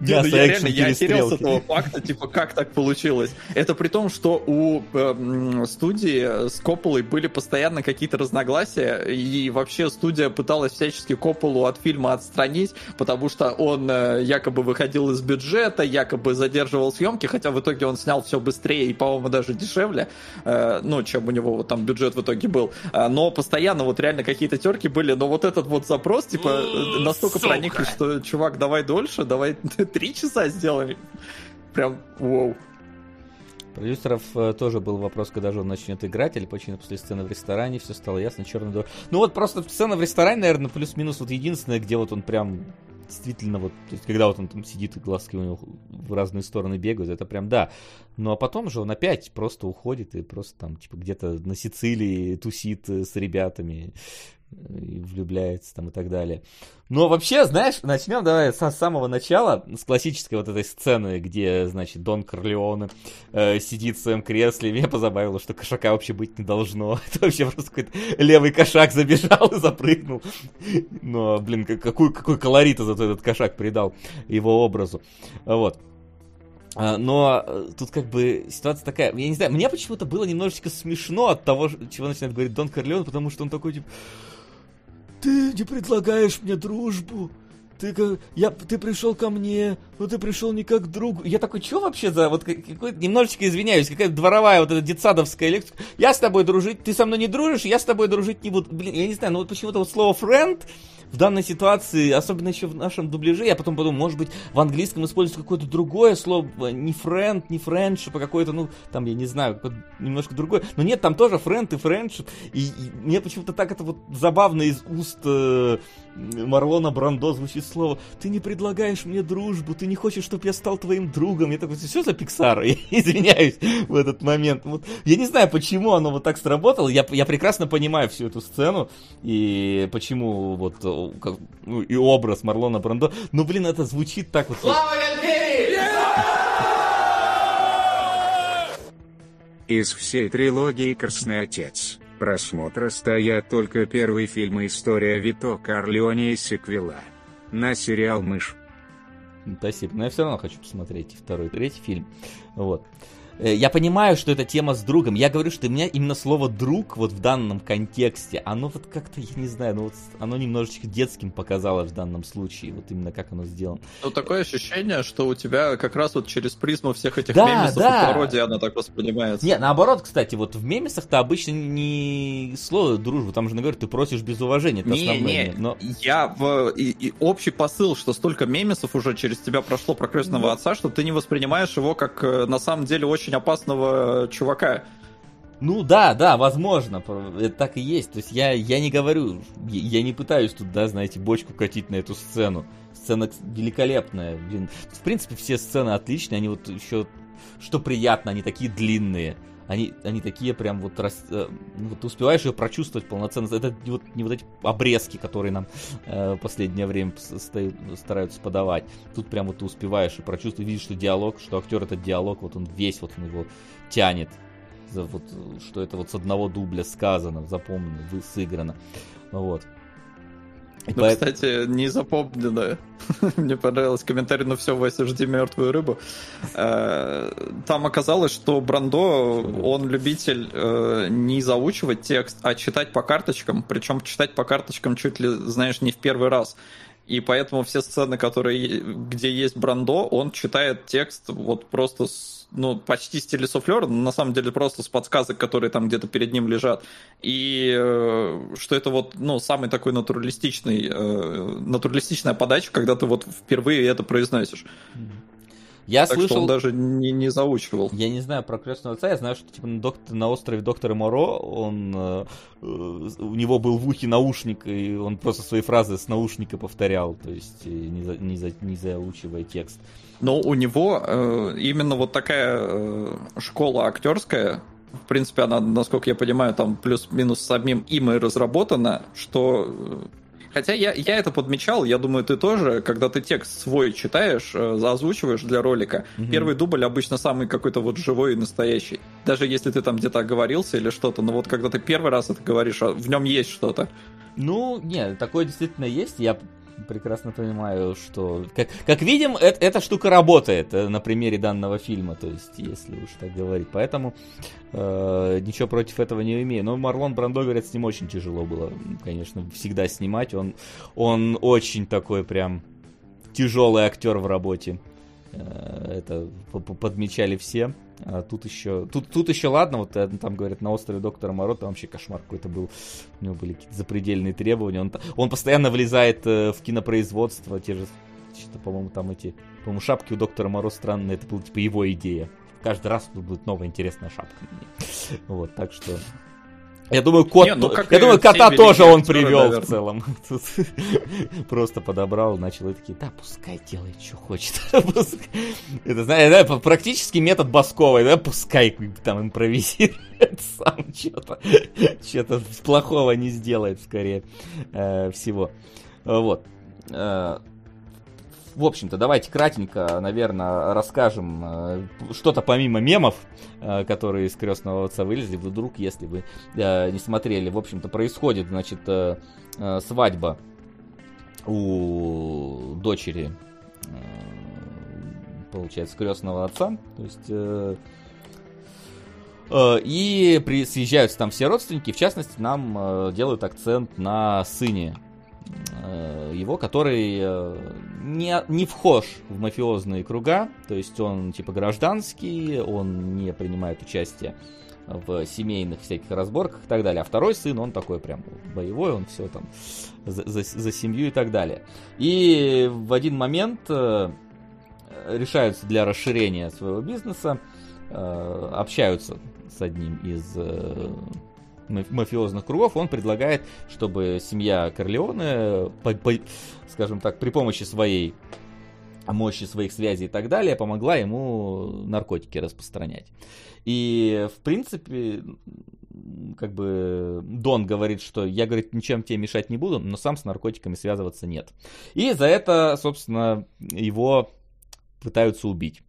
Не, ну я реально, я охерел с этого факта, типа, как так получилось. Это при том, что у э, студии с Копполой были постоянно какие-то разногласия, и вообще студия пыталась всячески Копполу от фильма отстранить, потому что он э, якобы выходил из бюджета, якобы задерживал съемки, хотя в итоге он снял все быстрее и, по-моему, даже дешевле, э, ну, чем у него вот там бюджет в итоге был. Э, но постоянно вот реально какие-то терки были, но вот этот вот запрос, типа, настолько проникли, что, чувак, давай дольше, давай три часа сделаем. Прям, вау. Продюсеров э, тоже был вопрос, когда же он начнет играть, или почему после сцены в ресторане все стало ясно, черный двор. Ну вот просто сцена в ресторане, наверное, плюс-минус вот единственная, где вот он прям действительно вот, то есть, когда вот он там сидит и глазки у него в разные стороны бегают, это прям да. Ну а потом же он опять просто уходит и просто там типа где-то на Сицилии тусит э, с ребятами влюбляется там и так далее. Но вообще, знаешь, начнем давай с самого начала, с классической вот этой сцены, где, значит, Дон Корлеоне э, сидит в своем кресле. Меня позабавило, что кошака вообще быть не должно. Это вообще просто какой-то левый кошак забежал и запрыгнул. Но, блин, какой, какой колорит зато этот кошак придал его образу. Вот. А, но э, тут как бы ситуация такая, я не знаю, мне почему-то было немножечко смешно от того, чего начинает говорить Дон Корлеон, потому что он такой, типа, ты не предлагаешь мне дружбу. Ты, как, я, ты пришел ко мне, но ты пришел не как друг. Я такой, что вообще за, вот какой немножечко извиняюсь, какая-то дворовая вот эта детсадовская лекция. Я с тобой дружить, ты со мной не дружишь, я с тобой дружить не буду. Блин, я не знаю, ну вот почему-то вот слово friend в данной ситуации, особенно еще в нашем дубляже, я потом подумал, может быть, в английском используется какое-то другое слово, не friend, не friendship, а какое-то, ну, там, я не знаю, немножко другое. Но нет, там тоже friend и friendship. И, и мне почему-то так это вот забавно из уст э, Марлона Брандо звучит слово «Ты не предлагаешь мне дружбу, ты не хочешь, чтобы я стал твоим другом». Я такой, все за Пиксар? Я извиняюсь в этот момент. Вот, я не знаю, почему оно вот так сработало. Я, я прекрасно понимаю всю эту сцену и почему вот как, ну, и образ Марлона Брандо. Ну, блин, это звучит так вот. Слава Из всей трилогии «Красный отец» просмотра стоят только первый фильм «История Вито Корлеоне» и сиквела. На сериал «Мышь». Спасибо. Но я все равно хочу посмотреть второй, третий фильм. Вот. Э, я понимаю, что это тема с другом. Я говорю, что у меня именно слово друг вот в данном контексте, оно вот как-то, я не знаю, ну вот оно немножечко детским показалось в данном случае, вот именно как оно сделано. Ну, такое ощущение, что у тебя как раз вот через призму всех этих да, мемесов да. и пародий оно так воспринимается. Не, наоборот, кстати, вот в мемесах-то обычно не слово дружба, там же, наверное, ты просишь без уважения, это не, основное. Не, но... я в и, и общий посыл, что столько мемесов уже через тебя прошло про крестного ну... отца, что ты не воспринимаешь его как э, на самом деле очень очень опасного чувака. Ну да, да, возможно, это так и есть. То есть я, я не говорю, я не пытаюсь тут, да, знаете, бочку катить на эту сцену. Сцена великолепная, блин. В принципе, все сцены отличные, они вот еще, что приятно, они такие длинные. Они, они такие прям вот, рас, э, вот ты успеваешь ее прочувствовать полноценно. Это не вот, не вот эти обрезки, которые нам э, последнее время стараются подавать. Тут прям вот ты успеваешь и прочувствовать, видишь, что диалог, что актер этот диалог, вот он весь вот он его тянет. Вот, что это вот с одного дубля сказано, запомнено, сыграно. Вот. Ну, По... кстати, не запомнено. Мне понравился комментарий, ну все, Вася, жди мертвую рыбу. Э, там оказалось, что Брандо, он любитель э, не заучивать текст, а читать по карточкам. Причем читать по карточкам чуть ли, знаешь, не в первый раз. И поэтому все сцены, которые, где есть Брандо, он читает текст вот просто с ну, почти стиле суфлер, но на самом деле просто с подсказок, которые там где-то перед ним лежат. И э, что это вот, ну, самый такой натуралистичный, э, натуралистичная подача, когда ты вот впервые это произносишь. Я так слышал... что он даже не, не заучивал. Я не знаю про крестного отца, я знаю, что типа на, доктор, на острове доктора Моро он, э, э, у него был в ухе наушник, и он просто свои фразы с наушника повторял, то есть э, не, за, не, за, не заучивая текст. Но у него э, именно вот такая э, школа актерская, в принципе, она, насколько я понимаю, там плюс-минус самим им и разработана, что Хотя я, я это подмечал, я думаю, ты тоже, когда ты текст свой читаешь, э, озвучиваешь для ролика, угу. первый дубль обычно самый какой-то вот живой и настоящий. Даже если ты там где-то оговорился или что-то, но вот когда ты первый раз это говоришь, а в нем есть что-то. Ну, нет, такое действительно есть. Я прекрасно понимаю, что... Как, как видим, это, эта штука работает э, на примере данного фильма, то есть, если уж так говорить. Поэтому э, ничего против этого не имею. Но Марлон Брандо, говорят, с ним очень тяжело было, конечно, всегда снимать. Он, он очень такой прям тяжелый актер в работе. Э, это подмечали все. А тут еще, тут, тут еще ладно, вот там говорят, на острове доктора Моро, там вообще кошмар какой-то был. У него были какие-то запредельные требования. Он, он постоянно влезает э, в кинопроизводство, те же, что-то, по-моему, там эти, по-моему, шапки у доктора Моро странные, это была типа его идея каждый раз тут будет новая интересная шапка. Вот, так что я думаю, кот, Не, ну, я думаю, кота тоже он привел наверное. в целом. Тут просто подобрал, начал и такие, да, пускай делает, что хочет. Это, знаешь, да, практически метод Басковой, да, пускай там импровизирует сам что-то, что-то плохого не сделает, скорее э, всего. Вот. В общем-то, давайте кратенько, наверное, расскажем э, что-то помимо мемов, э, которые из крестного отца вылезли, вдруг, если вы э, не смотрели. В общем-то, происходит, значит, свадьба у дочери, получается, крестного отца. То есть и при, съезжаются там все родственники, в частности, нам делают акцент на сыне его, который э, не, не вхож в мафиозные круга, то есть он типа гражданский, он не принимает участие в семейных всяких разборках и так далее. А второй сын, он такой прям боевой, он все там за, за, за семью и так далее. И в один момент э, решаются для расширения своего бизнеса, общаются с одним из мафиозных кругов, он предлагает, чтобы семья Корлеоне, по, по, скажем так, при помощи своей мощи своих связей и так далее, помогла ему наркотики распространять. И, в принципе, как бы Дон говорит, что я, говорит, ничем тебе мешать не буду, но сам с наркотиками связываться нет. И за это, собственно, его пытаются убить.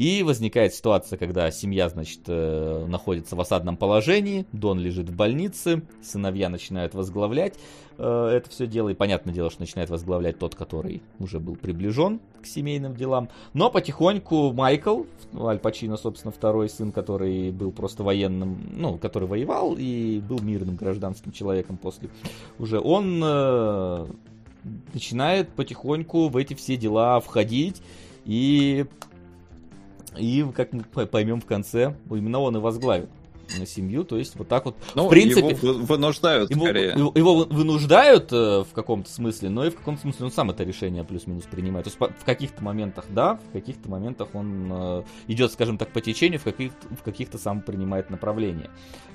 И возникает ситуация, когда семья, значит, э, находится в осадном положении, Дон лежит в больнице, сыновья начинают возглавлять э, это все дело. И понятное дело, что начинает возглавлять тот, который уже был приближен к семейным делам. Но потихоньку Майкл, Аль Пачино, собственно, второй сын, который был просто военным, ну, который воевал и был мирным гражданским человеком после уже, он э, начинает потихоньку в эти все дела входить и и, как мы поймем в конце, именно он и возглавит на семью, то есть вот так вот. Ну, в принципе, его вынуждают его, скорее. Его, его вынуждают э, в каком-то смысле, но и в каком-то смысле он сам это решение плюс-минус принимает. То есть в каких-то моментах да, в каких-то моментах он э, идет, скажем так, по течению, в каких-то, в каких-то сам принимает направление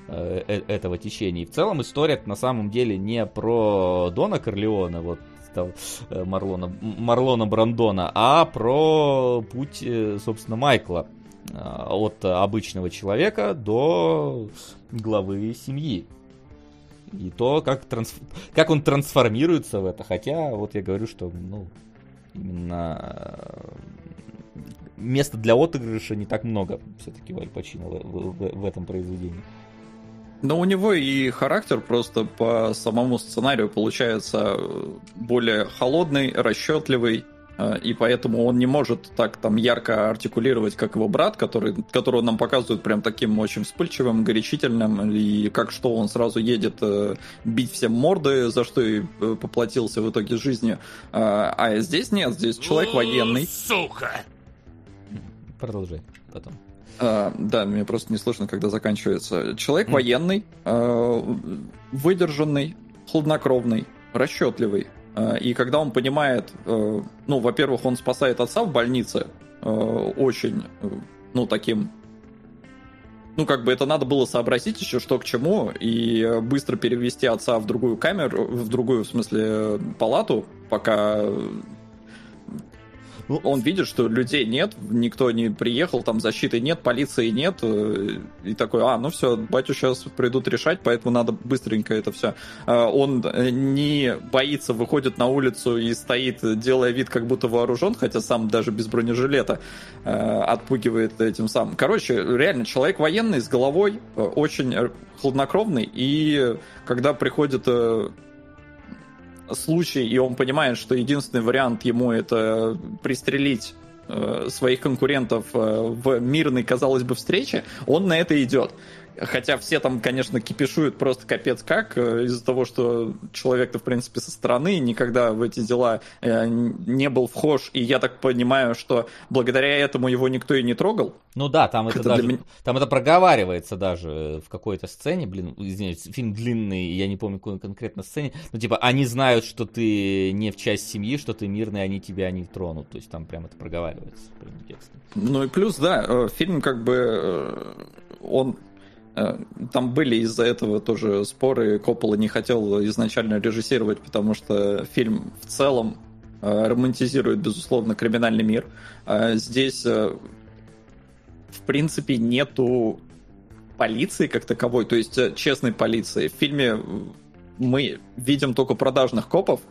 э, э, этого течения. И в целом история на самом деле не про Дона Корлеона, вот там э, Марлона, Марлона Брандона, а про путь, э, собственно, Майкла э, от обычного человека до главы семьи. И то, как, трансф... как он трансформируется в это. Хотя, вот я говорю, что ну, именно места для отыгрыша не так много все-таки у Аль Пачино в, в, в этом произведении. Но у него и характер просто по самому сценарию получается более холодный, расчетливый, э, и поэтому он не может так там ярко артикулировать, как его брат, который, которого нам показывают прям таким очень вспыльчивым, горячительным, и как что он сразу едет э, бить всем морды, за что и э, поплатился в итоге жизнью. А здесь нет, здесь человек военный. Сука! Продолжай потом. А, да, мне просто не слышно, когда заканчивается. Человек mm. военный, а, выдержанный, хладнокровный, расчетливый. А, и когда он понимает, а, ну, во-первых, он спасает отца в больнице а, очень, ну, таким ну, как бы это надо было сообразить еще, что к чему, и быстро перевести отца в другую камеру, в другую, в смысле, палату, пока ну, он видит, что людей нет, никто не приехал, там защиты нет, полиции нет, э, и такой, а, ну все, батю сейчас придут решать, поэтому надо быстренько это все. А, он э, не боится, выходит на улицу и стоит, делая вид, как будто вооружен, хотя сам даже без бронежилета э, отпугивает этим самым. Короче, реально, человек военный с головой, очень хладнокровный, и когда приходит случай, и он понимает, что единственный вариант ему это пристрелить э, своих конкурентов э, в мирной, казалось бы, встрече, он на это идет. Хотя все там, конечно, кипишуют просто капец как э, из-за того, что человек-то, в принципе, со стороны никогда в эти дела э, не был вхож, и я так понимаю, что благодаря этому его никто и не трогал. Ну да, там это, это даже, меня... там это проговаривается даже в какой-то сцене, блин, извиняюсь, фильм длинный, я не помню какой конкретно сцене, но типа они знают, что ты не в часть семьи, что ты мирный, они тебя не тронут, то есть там прям это проговаривается прямым текстом. Ну и плюс, да, э, фильм как бы он Э, там были из-за этого тоже споры. Коппола не хотел изначально режиссировать, потому что фильм в целом э, романтизирует, безусловно, криминальный мир. А здесь, э, в принципе, нету полиции как таковой, то есть честной полиции. В фильме мы видим только продажных копов,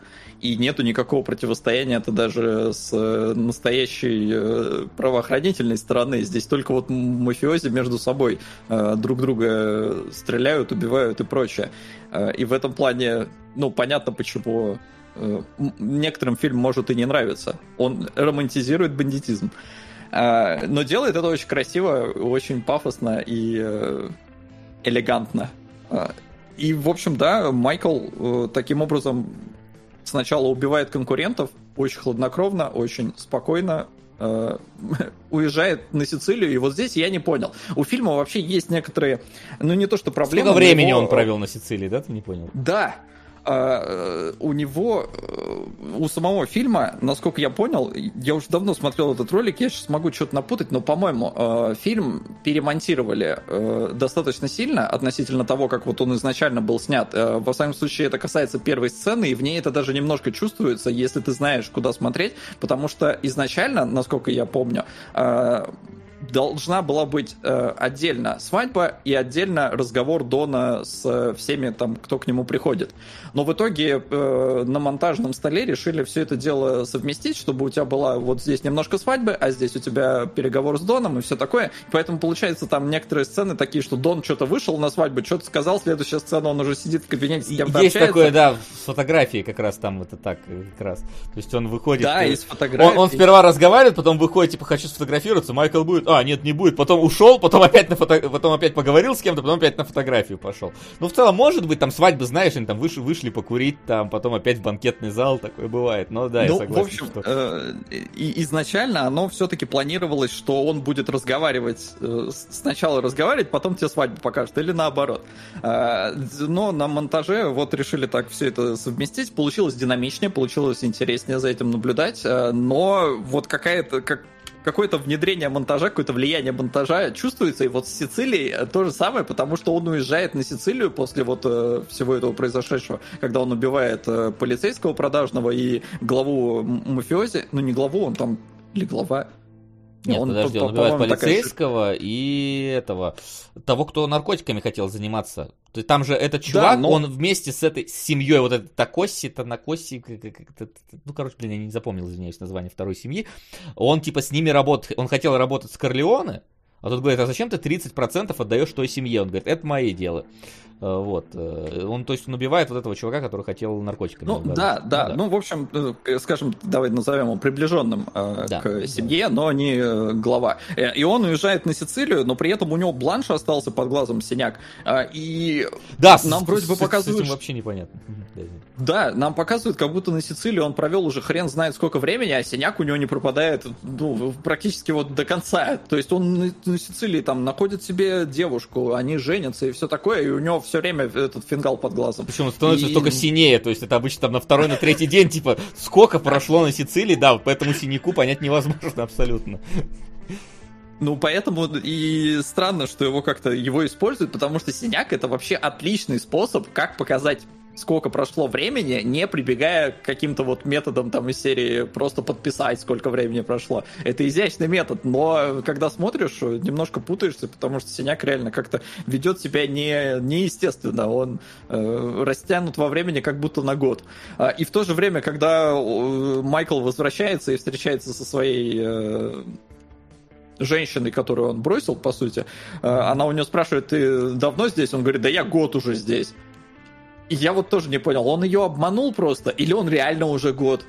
и нету никакого противостояния это даже с э, настоящей э, правоохранительной стороны. Здесь только вот мафиози между собой э, друг друга стреляют, убивают и прочее. И в этом плане, ну, понятно, почему некоторым фильм может и не нравиться. Он романтизирует бандитизм. Но делает это очень красиво, очень пафосно и элегантно. И, в общем, да, Майкл таким образом сначала убивает конкурентов, очень хладнокровно, очень спокойно, э, уезжает на Сицилию, и вот здесь я не понял. У фильма вообще есть некоторые, ну не то что проблемы. Сколько времени его... он провел на Сицилии, да, ты не понял? Да, у него, э, у самого фильма, насколько я понял, я уже давно смотрел этот ролик, я сейчас могу что-то напутать, но, по-моему, э, фильм перемонтировали э, достаточно сильно относительно того, как вот он изначально был снят. Во всяком случае, это касается первой сцены, и в ней это даже немножко чувствуется, если ты знаешь, куда смотреть, потому что изначально, насколько я помню, должна была быть э, отдельно свадьба и отдельно разговор Дона с всеми там, кто к нему приходит. Но в итоге э, на монтажном столе решили все это дело совместить, чтобы у тебя была вот здесь немножко свадьбы, а здесь у тебя переговор с Доном и все такое. Поэтому получается там некоторые сцены такие, что Дон что-то вышел на свадьбу, что-то сказал, следующая сцена он уже сидит в кабинете с кем-то Есть общается. такое, да, с фотографией как раз там это так как раз. То есть он выходит... Да, и, из фотографии. Он, он сперва разговаривает, потом выходит, типа, хочу сфотографироваться, Майкл будет, а, нет, не будет, потом ушел, потом опять, на фото... потом опять поговорил с кем-то, потом опять на фотографию пошел. Ну, в целом, может быть, там свадьбы, знаешь, они там вышли, вышли покурить, там, потом опять в банкетный зал, такое бывает. Но да, ну, я согласен. В общем, что... э, изначально оно все-таки планировалось, что он будет разговаривать, э, сначала разговаривать, потом тебе свадьбу покажет, или наоборот. Э, но на монтаже вот решили так все это совместить, получилось динамичнее, получилось интереснее за этим наблюдать, э, но вот какая-то, как какое-то внедрение монтажа, какое-то влияние монтажа чувствуется. И вот с Сицилией то же самое, потому что он уезжает на Сицилию после вот э, всего этого произошедшего, когда он убивает э, полицейского продажного и главу мафиози. Ну, не главу, он там... Или глава, нет, он, подожди, он убивает полицейского такая... и этого, того, кто наркотиками хотел заниматься. То есть там же этот чувак, да, но... он вместе с этой семьей, вот этот Такоси, Танакоси, ну, короче, блин, я не запомнил, извиняюсь, название второй семьи, он типа с ними работает, он хотел работать с Корлеоне, а тут говорит, а зачем ты 30% отдаешь той семье? Он говорит, это мои дела. Э, вот. Э, он, то есть, он убивает вот этого чувака, который хотел наркотиками. Ну, да, да, да. Ну, в общем, э, скажем, давай назовем его приближенным да, к семье, да. но не глава. И он уезжает на Сицилию, но при этом у него бланш остался под глазом синяк. И да, нам с, вроде бы показывают... С этим вообще непонятно. Да, нам показывают, как будто на Сицилии он провел уже хрен знает сколько времени, а синяк у него не пропадает ну, практически вот до конца. То есть он на Сицилии там находит себе девушку, они женятся и все такое, и у него все время этот фингал под глазом. Причем он становится и... только синее, то есть это обычно там на второй, на третий день, типа, сколько прошло на Сицилии, да, поэтому синяку понять невозможно абсолютно. Ну, поэтому и странно, что его как-то его используют, потому что синяк это вообще отличный способ, как показать сколько прошло времени, не прибегая к каким-то вот методам там из серии просто подписать, сколько времени прошло. Это изящный метод, но когда смотришь, немножко путаешься, потому что синяк реально как-то ведет себя не, неестественно. Он э, растянут во времени как будто на год. А, и в то же время, когда э, Майкл возвращается и встречается со своей э, женщиной, которую он бросил, по сути, э, она у него спрашивает, ты давно здесь? Он говорит, да я год уже здесь я вот тоже не понял, он ее обманул просто, или он реально уже год?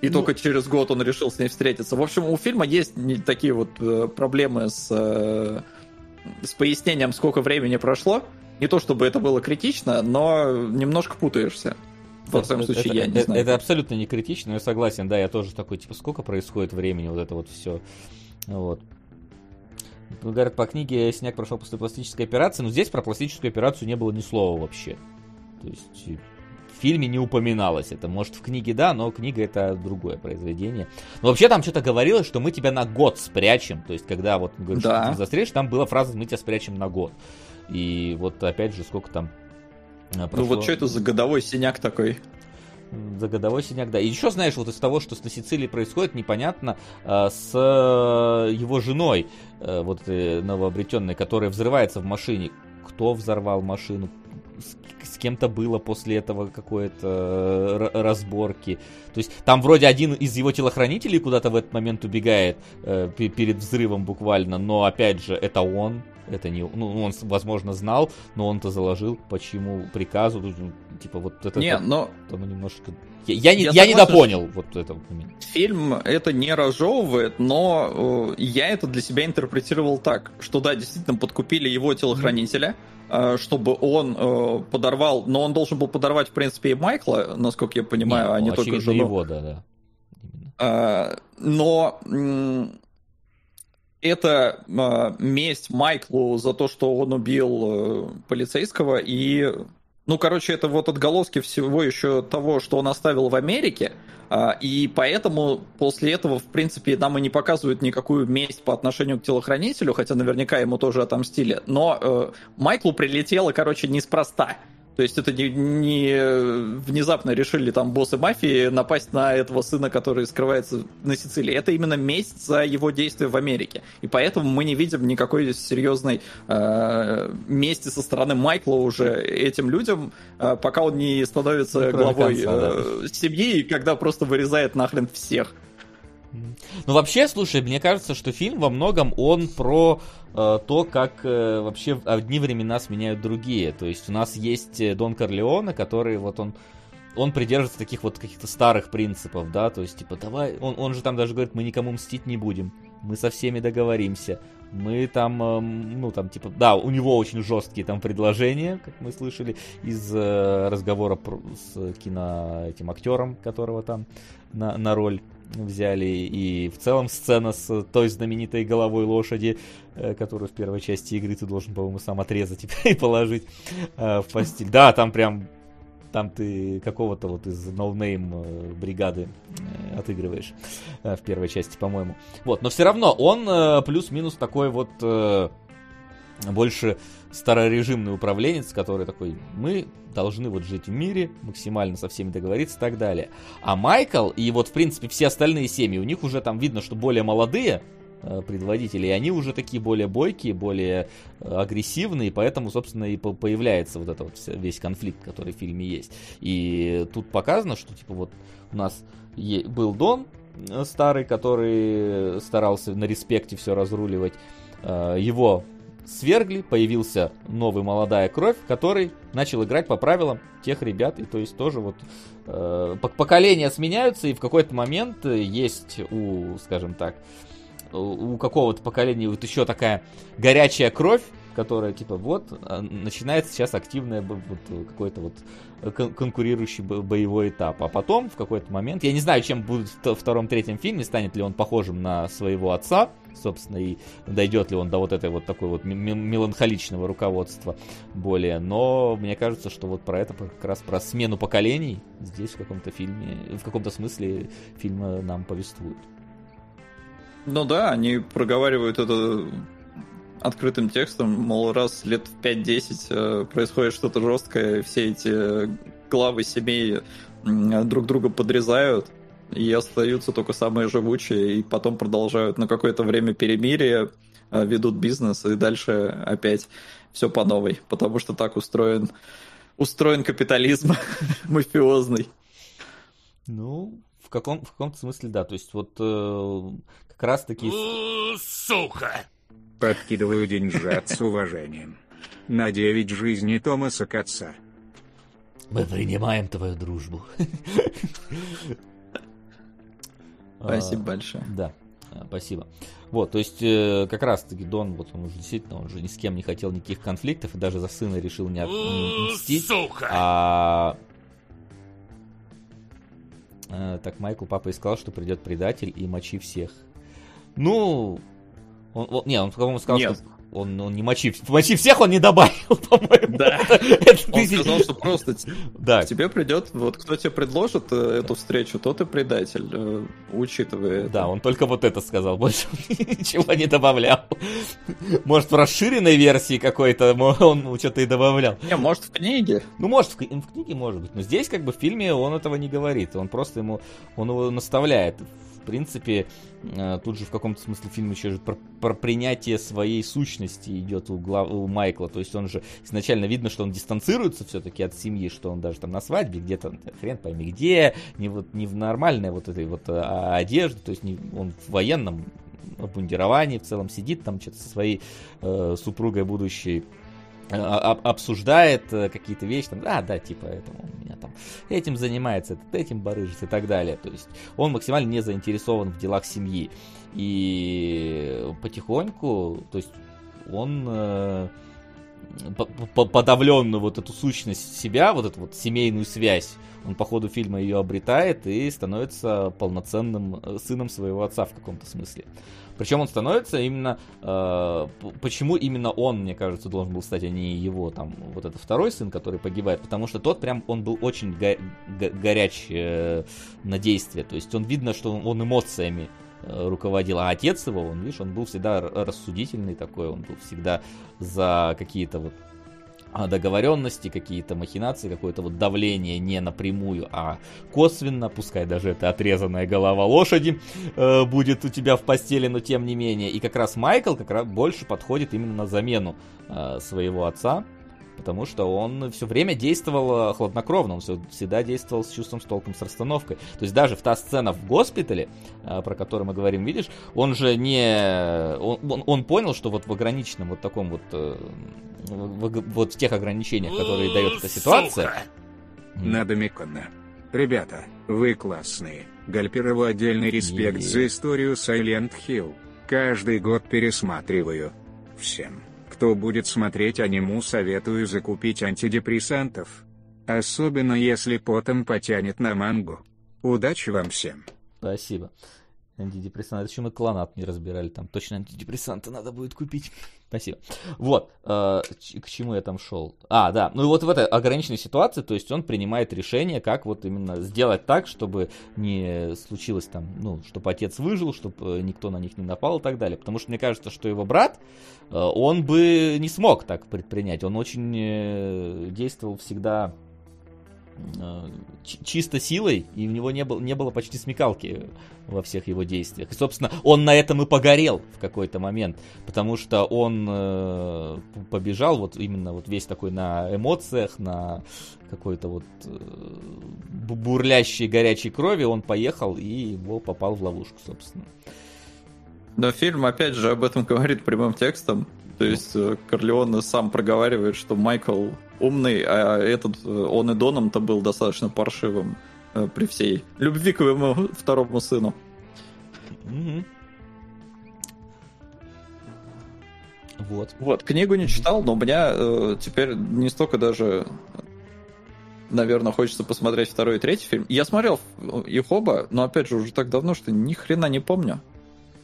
И ну... только через год он решил с ней встретиться. В общем, у фильма есть такие вот э, проблемы с э, с пояснением, сколько времени прошло. Не то чтобы это было критично, но немножко путаешься. Во всяком случае, это, я не это, знаю. Это абсолютно не критично, я согласен, да, я тоже такой, типа, сколько происходит времени, вот это вот все. Вот. Говорят, по книге Синяк прошел после пластической операции, но здесь про пластическую операцию не было ни слова вообще. То есть в фильме не упоминалось это. Может, в книге да, но книга это другое произведение. Но вообще там что-то говорилось, что мы тебя на год спрячем. То есть, когда вот говоришь, Да. что ты застрелишь, там была фраза «мы тебя спрячем на год». И вот опять же, сколько там э, Ну прошло. вот что это за годовой синяк такой? За годовой синяк, да. И еще, знаешь, вот из того, что на Сицилии происходит, непонятно, э, с э, его женой, э, вот новообретенной, которая взрывается в машине. Кто взорвал машину? С, кем-то было после этого какое-то разборки. То есть там вроде один из его телохранителей куда-то в этот момент убегает э, пе- перед взрывом буквально, но опять же это он, это не, ну он возможно знал, но он-то заложил по чьему приказу, ну, типа вот это. Не, это- но оно немножко... Я, я не, Я я не допонял вот момент. фильм это не разжевывает, но э, я это для себя интерпретировал так, что да, действительно подкупили его телохранителя, э, чтобы он э, подорвал, но он должен был подорвать, в принципе, и Майкла, насколько я понимаю, а не только жену. его, да, да. А, Но это а, месть Майклу за то, что он убил э, полицейского и ну, короче, это вот отголоски всего еще того, что он оставил в Америке, а, и поэтому после этого, в принципе, нам и не показывают никакую месть по отношению к телохранителю, хотя наверняка ему тоже отомстили. Но э, Майклу прилетело, короче, неспроста. То есть это не, не внезапно решили там боссы мафии напасть на этого сына, который скрывается на Сицилии. Это именно месть за его действия в Америке. И поэтому мы не видим никакой серьезной э, мести со стороны Майкла уже этим людям, э, пока он не становится Ну, главой конца, э, семьи, и когда просто вырезает нахрен всех. Ну, вообще, слушай, мне кажется, что фильм во многом он про э, то, как э, вообще одни времена сменяют другие. То есть у нас есть э, Дон Корлеоне, который вот он он придерживается таких вот каких-то старых принципов, да, то есть, типа, давай, он, он же там даже говорит, мы никому мстить не будем, мы со всеми договоримся, мы там, эм, ну, там, типа, да, у него очень жесткие там предложения, как мы слышали, из э, разговора про- с кино этим актером, которого там на, на роль взяли, и в целом сцена с той знаменитой головой лошади, э, которую в первой части игры ты должен, по-моему, сам отрезать и положить э, в постель. Да, там прям там ты какого-то вот из no-name э, бригады отыгрываешь в первой части, по-моему. Вот, но все равно он плюс-минус такой вот больше старорежимный управленец, который такой, мы должны вот жить в мире, максимально со всеми договориться и так далее. А Майкл и вот, в принципе, все остальные семьи, у них уже там видно, что более молодые э, предводители, и они уже такие более бойкие, более э, агрессивные, поэтому, собственно, и по- появляется вот этот вот весь конфликт, который в фильме есть. И тут показано, что, типа, вот у нас был Дон э, старый, который старался на респекте все разруливать, его свергли, появился новый молодая кровь, который начал играть по правилам тех ребят, и то есть тоже вот э, пок- поколения сменяются, и в какой-то момент э, есть у, скажем так, у какого-то поколения вот еще такая горячая кровь, которая типа вот а, начинается сейчас активное вот, э, какой-то вот э, кон- конкурирующий бо- боевой этап, а потом в какой-то момент, я не знаю, чем будет в втором, третьем фильме, станет ли он похожим на своего отца, собственно, и дойдет ли он до вот этой вот такой вот меланхоличного руководства более, но мне кажется, что вот про это как раз про смену поколений здесь в каком-то фильме, в каком-то смысле фильм э, нам повествует. Ну да, они проговаривают это открытым текстом, мол, раз лет в 5-10 э, происходит что-то жесткое, все эти главы семей друг друга подрезают, и остаются только самые живучие, и потом продолжают на какое-то время перемирие, э, ведут бизнес, и дальше опять все по новой, потому что так устроен, устроен капитализм мафиозный. Ну, в, каком, в каком-то смысле, да. То есть, вот э, как раз-таки... Сука! Подкидываю деньжат с уважением. На 9 жизней Томаса Катца. Мы принимаем твою дружбу. Спасибо А, большое. Да. Спасибо. Вот, то есть, э, как раз-таки Дон, вот он уже действительно, он же ни с кем не хотел никаких конфликтов, и даже за сына решил не, не мстить. Сука! А... Э, так, Майкл папа искал, что придет предатель и мочи всех. Ну, он, он, не, он, по-моему, сказал, Нет. что он, он не мочи, мочи всех он не добавил, по-моему. Да. Это, это Он ты- сказал, что просто Да, тебе придет, вот кто тебе предложит э, эту встречу, тот и предатель, э, учитывая это. да, он только вот это сказал, больше ничего не добавлял. Может, в расширенной версии какой-то он что-то и добавлял. Не, может, в книге? Ну, может, в, в книге может быть, но здесь, как бы, в фильме он этого не говорит. Он просто ему, он его наставляет. Принципе, э, тут же в каком-то смысле фильм еще же про, про принятие своей сущности идет у, глав- у Майкла. То есть он же изначально видно, что он дистанцируется все-таки от семьи, что он даже там на свадьбе где-то хрен пойми где, не вот не в нормальной вот этой вот а, одежде, то есть не, он в военном обмундировании в целом сидит там что-то со своей э, супругой будущей обсуждает э, какие-то вещи, там, а, да, типа, это он меня там этим занимается, этот этим барыжит и так далее. То есть он максимально не заинтересован в делах семьи. И потихоньку, то есть он э, по- по- подавленную вот эту сущность себя, вот эту вот семейную связь, он по ходу фильма ее обретает и становится полноценным э, сыном своего отца в каком-то смысле. Причем он становится именно... э, почему именно он, мне кажется, должен был стать, а не его, там, вот этот второй сын, который погибает? Потому что тот прям, он был очень го- го- горяч э, на действие. То есть он видно, что он, эмоциями э, руководил. А отец его, он, видишь, он был всегда рассудительный такой, он был всегда за какие-то вот договоренности, какие-то махинации, какое-то вот давление не напрямую, а косвенно, пускай даже это отрезанная голова лошади э, будет у тебя в постели, но тем не менее. И как раз Майкл как раз больше подходит именно на замену э, своего отца, потому что он все время действовал э, хладнокровно, он всегда действовал с чувством, с толком, с расстановкой. То есть даже в та сцена в госпитале, э, про которую мы говорим, видишь, он же не... Он, он- он понял, что вот в ограниченном вот таком вот... э, в- в- вот в тех ограничениях, которые дает эта ситуация... Надо Микона. Ребята, вы классные. Гальперову отдельный респект за историю Silent Hill. Каждый год пересматриваю. Всем, кто будет смотреть аниму, советую закупить антидепрессантов. Особенно если потом потянет на мангу. Удачи вам всем. Спасибо. Антидепрессанты. Это мы клонат не разбирали. Там точно антидепрессанты надо будет купить. Спасибо. Вот. э, к чему я там шел? А, да. Ну и вот в этой ограниченной ситуации, то есть он принимает решение, как вот именно сделать так, чтобы не случилось там, ну, чтобы отец выжил, чтобы никто на них не напал и так далее. Потому что мне кажется, что его брат, э, он бы не смог так предпринять. Он очень э, действовал всегда э, чисто силой, и у него не, было не было почти смекалки во всех его действиях. И, собственно, он на этом и погорел в какой-то момент, потому что он э, побежал вот именно вот весь такой на эмоциях, на какой-то вот э, бу- бурлящей горячей крови, он поехал и его попал в ловушку, собственно. Но фильм, опять же, об этом говорит прямым текстом. То есть э, Корлеоне сам проговаривает, что Майкл умный, а этот, э, он и Доном-то был достаточно паршивым э, при всей любви к своему второму сыну. Мгм. Вот. Вот, книгу не читал, но у меня э, теперь не столько даже, наверное, хочется посмотреть второй и третий фильм. Я смотрел их оба, но опять же уже так давно, что ни хрена не помню.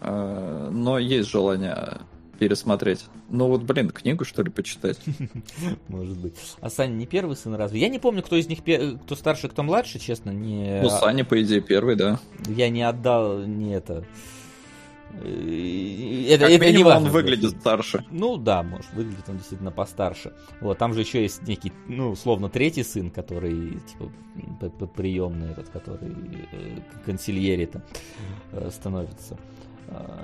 Э, но есть желание пересмотреть. Ну вот, блин, книгу что ли почитать? Может быть. А Саня не первый сын разве? Я не помню, кто из них, кто старше, кто младше, честно, не... Ну, Саня, по идее, первый, да. Я не отдал, не это... Э, Это, Как это не минимум, важно. он выглядит старше. Ну да, может, выглядит он действительно постарше. Вот, там же еще есть некий, ну, условно, третий сын, который, типа, приемный этот, который э, к консильере-то э, становится. А,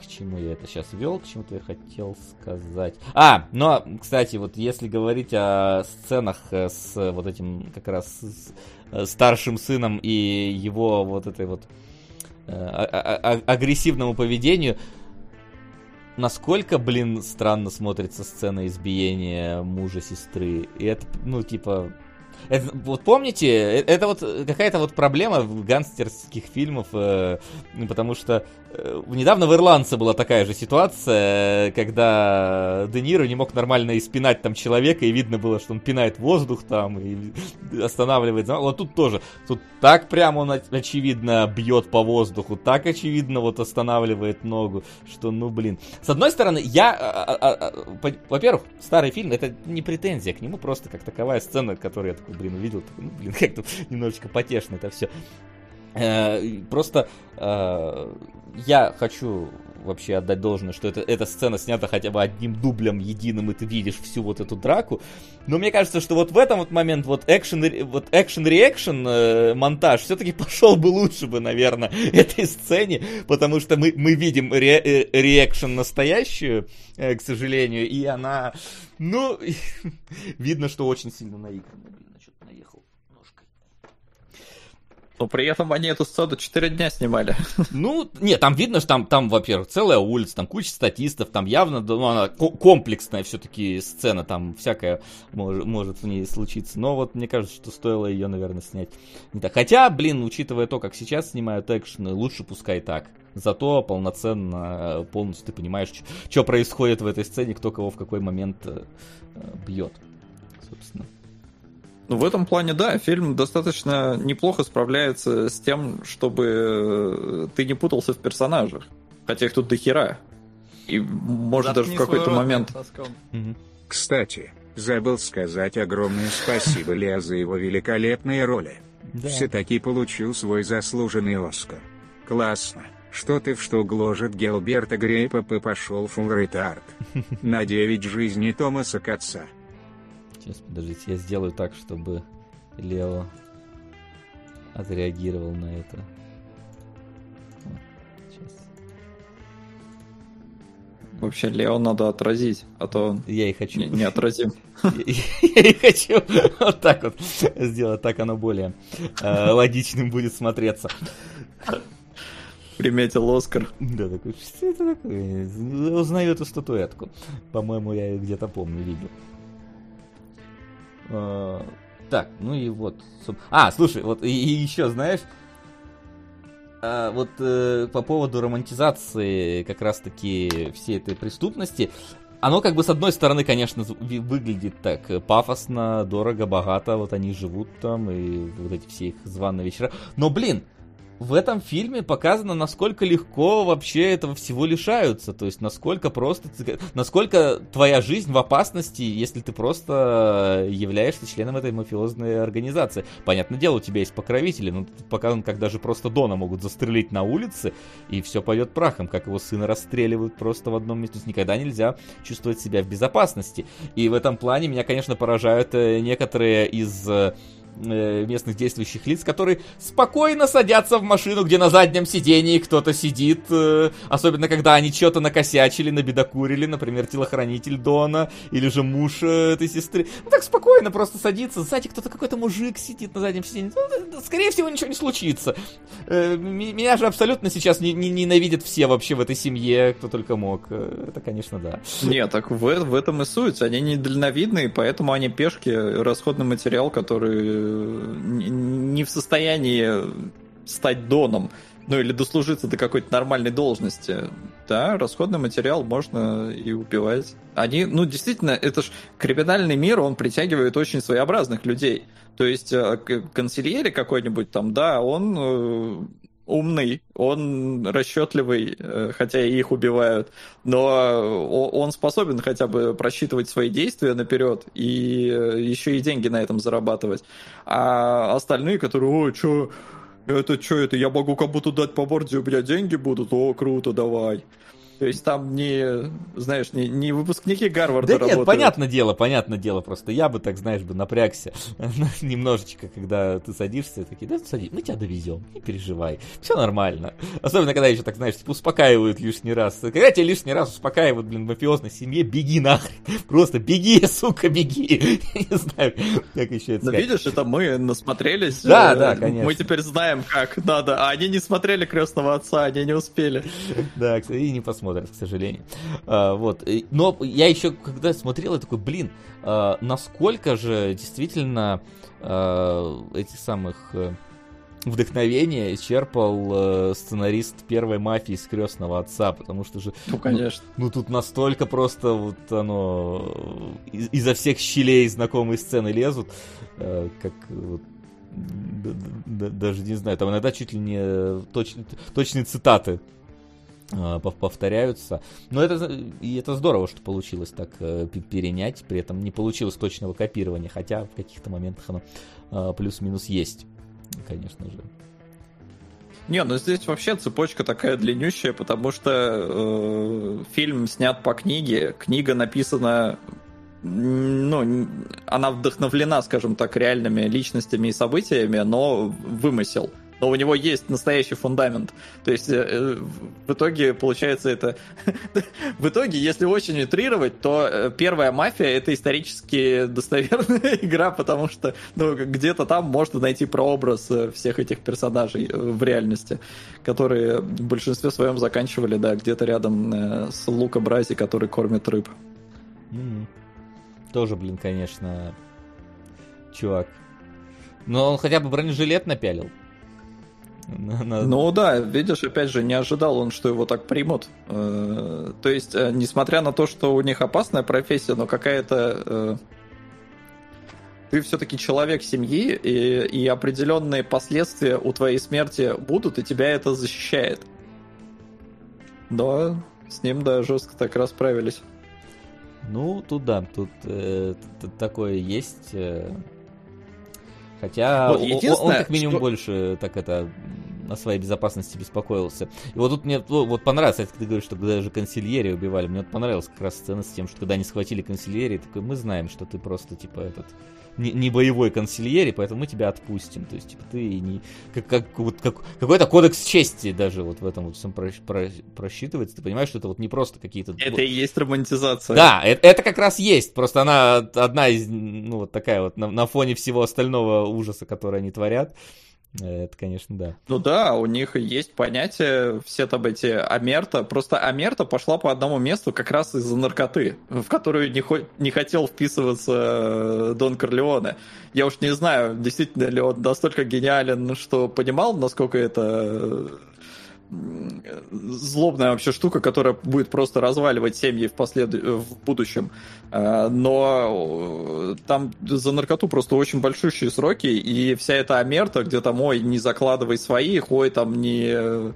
к- чему я это сейчас вел, к чему-то я хотел сказать. А, ну, а, кстати, вот если говорить о сценах э, с вот этим как раз э, старшим сыном и его вот этой вот э, а- агрессивному поведению, насколько, блин, странно смотрится сцена избиения мужа сестры. И это, ну, типа, Это, вот помните, это вот какая-то вот проблема в гангстерских фильмах, э, потому что недавно в «Ирландце» была такая же ситуация, когда Де Ниро не мог нормально испинать там человека, и видно было, что он пинает воздух там и останавливает. Вот тут тоже, тут так прямо он очевидно бьет по воздуху, так очевидно вот останавливает ногу, что ну блин. С одной стороны, я, а, а, а, во-первых, старый фильм, это не претензия к нему, просто как таковая сцена, которую я такой, блин, увидел, такой, ну, блин, как-то немножечко потешно это все. Э, просто э, я хочу вообще отдать должное, что это, эта сцена снята хотя бы одним дублем единым, и ты видишь всю вот эту драку. Но мне кажется, что вот в этом вот момент вот экшен, вот экшен-реакшн э, монтаж все-таки пошел бы лучше бы, наверное, этой сцене, потому что мы, мы видим ре, э, реакшн настоящую, э, к сожалению, и она, ну, видно, что очень сильно наиграна. Но при этом они эту сцену 4 дня снимали. Ну, нет, там видно, что там, там во-первых, целая улица, там куча статистов, там явно ну, она комплексная все-таки сцена, там всякое может, может в ней случиться. Но вот мне кажется, что стоило ее, наверное, снять не так. Хотя, блин, учитывая то, как сейчас снимают экшены, лучше пускай так. Зато полноценно, полностью ты понимаешь, что происходит в этой сцене, кто кого в какой момент э, бьет, собственно. Ну, в этом плане, да, фильм достаточно неплохо справляется с тем, чтобы ты не путался в персонажах. Хотя их тут до хера. И может Заткни даже в какой-то момент... Кстати, забыл сказать огромное спасибо Лео за его великолепные роли. Да. Все-таки получил свой заслуженный Оскар. Классно, что ты в что гложет Гелберта Грейпа и пошел фул ретард. На 9 жизней Томаса Каца. Сейчас, подождите, я сделаю так, чтобы Лео отреагировал на это. сейчас. Вообще, Лео надо отразить, а то он я и хочу. Не, не отразим. Я и хочу вот так вот сделать, так оно более э, логичным будет смотреться. Приметил Оскар. Да, такой, что это такое? Узнаю эту статуэтку. По-моему, я ее где-то помню, видел. Э, так, ну и вот. А, слушай, вот и, и еще, знаешь, а, вот э, по поводу романтизации как раз-таки всей этой преступности, оно как бы с одной стороны, конечно, выглядит так пафосно, дорого, богато, вот они живут там, и вот эти все их званые вечера. Но, блин, в этом фильме показано, насколько легко вообще этого всего лишаются. То есть, насколько просто... Насколько твоя жизнь в опасности, если ты просто являешься членом этой мафиозной организации. Понятное дело, у тебя есть покровители, но показано, как даже просто Дона могут застрелить на улице, и все пойдет прахом, как его сына расстреливают просто в одном месте. То есть, никогда нельзя чувствовать себя в безопасности. И в этом плане меня, конечно, поражают э, некоторые из э, местных действующих лиц, которые спокойно садятся в машину, где на заднем сидении кто-то сидит, э, особенно когда они что-то накосячили, набедокурили, например, телохранитель Дона или же муж э, этой сестры. Ну так спокойно просто садится, сзади кто-то какой-то мужик сидит на заднем сидении. Ну, скорее всего, ничего не случится. Меня же абсолютно сейчас не ненавидят все вообще в этой семье, кто только мог. Это, конечно, да. Нет, так в, в этом и суть. Они недальновидные, поэтому они пешки, расходный материал, который не в состоянии стать доном, ну или дослужиться до какой-то нормальной должности, да, расходный материал можно и убивать. Они, ну действительно, это ж криминальный мир, он притягивает очень своеобразных людей. То есть э, консильери какой-нибудь там, да, он э, умный, он расчетливый, э, хотя и их убивают, но он способен хотя бы просчитывать свои действия наперед и э, еще и деньги на этом зарабатывать. А остальные, которые, ой, что, это что это, я могу кому-то дать по морде, у меня деньги будут, о, круто, давай. То есть там не, знаешь, не, не выпускники Гарварда Да работают. нет, понятное дело, понятное дело, просто я бы так, знаешь, бы напрягся немножечко, когда ты садишься, такие, да, садись, мы тебя довезем, не переживай, все нормально. Особенно, когда еще так, знаешь, типа, успокаивают лишний раз. Когда тебя лишний раз успокаивают, блин, в мафиозной семье, беги нахрен, просто беги, сука, беги. не знаю, как еще это сказать. видишь, это мы насмотрелись. Да, да, конечно. Мы теперь знаем, как надо, а они не смотрели «Крестного отца», они не успели. Да, кстати, и не посмотрели смотрят, к сожалению. А, вот. Но я еще, когда смотрел, я такой, блин, а, насколько же действительно а, этих самых э, вдохновение черпал э, сценарист первой мафии с крестного отца, потому что же... Ну, конечно. Ну, ну тут настолько просто вот оно из- изо всех щелей знакомые сцены лезут, э, как вот даже не знаю, там иногда чуть ли не точ, точные цитаты э, повторяются. Но это, и это здорово, что получилось так э, перенять, при этом не получилось точного копирования, хотя в каких-то моментах оно э, плюс-минус есть конечно же. Не, ну здесь вообще цепочка такая длиннющая, потому что э, фильм снят по книге, книга написана, ну, она вдохновлена, скажем так, реальными личностями и событиями, но вымысел но у него есть настоящий фундамент. То есть э, э, в итоге получается это... в итоге, если очень утрировать, то э, первая мафия это исторически достоверная игра, потому что ну, где-то там можно найти прообраз всех этих персонажей в реальности, которые в большинстве своем заканчивали, да, где-то рядом с Лука Брази, который кормит рыб. Mm-hmm. Тоже, блин, конечно, чувак. Но он хотя бы бронежилет напялил. Ну да, видишь, опять же, не ожидал он, что его так примут. Э, то есть, э, несмотря на то, что у них опасная профессия, но какая-то... Э, ты все-таки человек семьи, и, и определенные последствия у твоей смерти будут, и тебя это защищает. Но с ним, да, жестко так расправились. Ну, тут да, тут э, такое есть. Э, Хотя вот он, он как минимум что... больше так это о своей безопасности беспокоился. И вот тут мне ну, вот понравилось, кстати, ты говоришь, что даже консильери убивали. Мне вот понравилась как раз сцена с тем, что когда они схватили консильери, такой, мы знаем, что ты просто, типа, этот не, не боевой консильери, поэтому мы тебя отпустим. То есть, типа, ты не... Как, как, вот, как, какой-то кодекс чести даже вот в этом вот всем про, про, просчитывается. Ты понимаешь, что это вот не просто какие-то... Это и есть романтизация. Да, это, это как раз есть. Просто она одна из, ну, вот такая вот, на, на фоне всего остального ужаса, который они творят. Это, конечно, да. Ну да, у них есть понятие, все там эти Амерта. Просто Амерта пошла по одному месту как раз из-за наркоты, в которую не, хо- не хотел вписываться э, Дон Корлеоне. Я уж не знаю, действительно ли он настолько гениален, что понимал, насколько это злобная вообще штука, которая будет просто разваливать семьи в, послед... в будущем. А, но э, там за наркоту просто очень большущие сроки, и вся эта амерта, где там, ой, не закладывай своих, ой, там не... Э,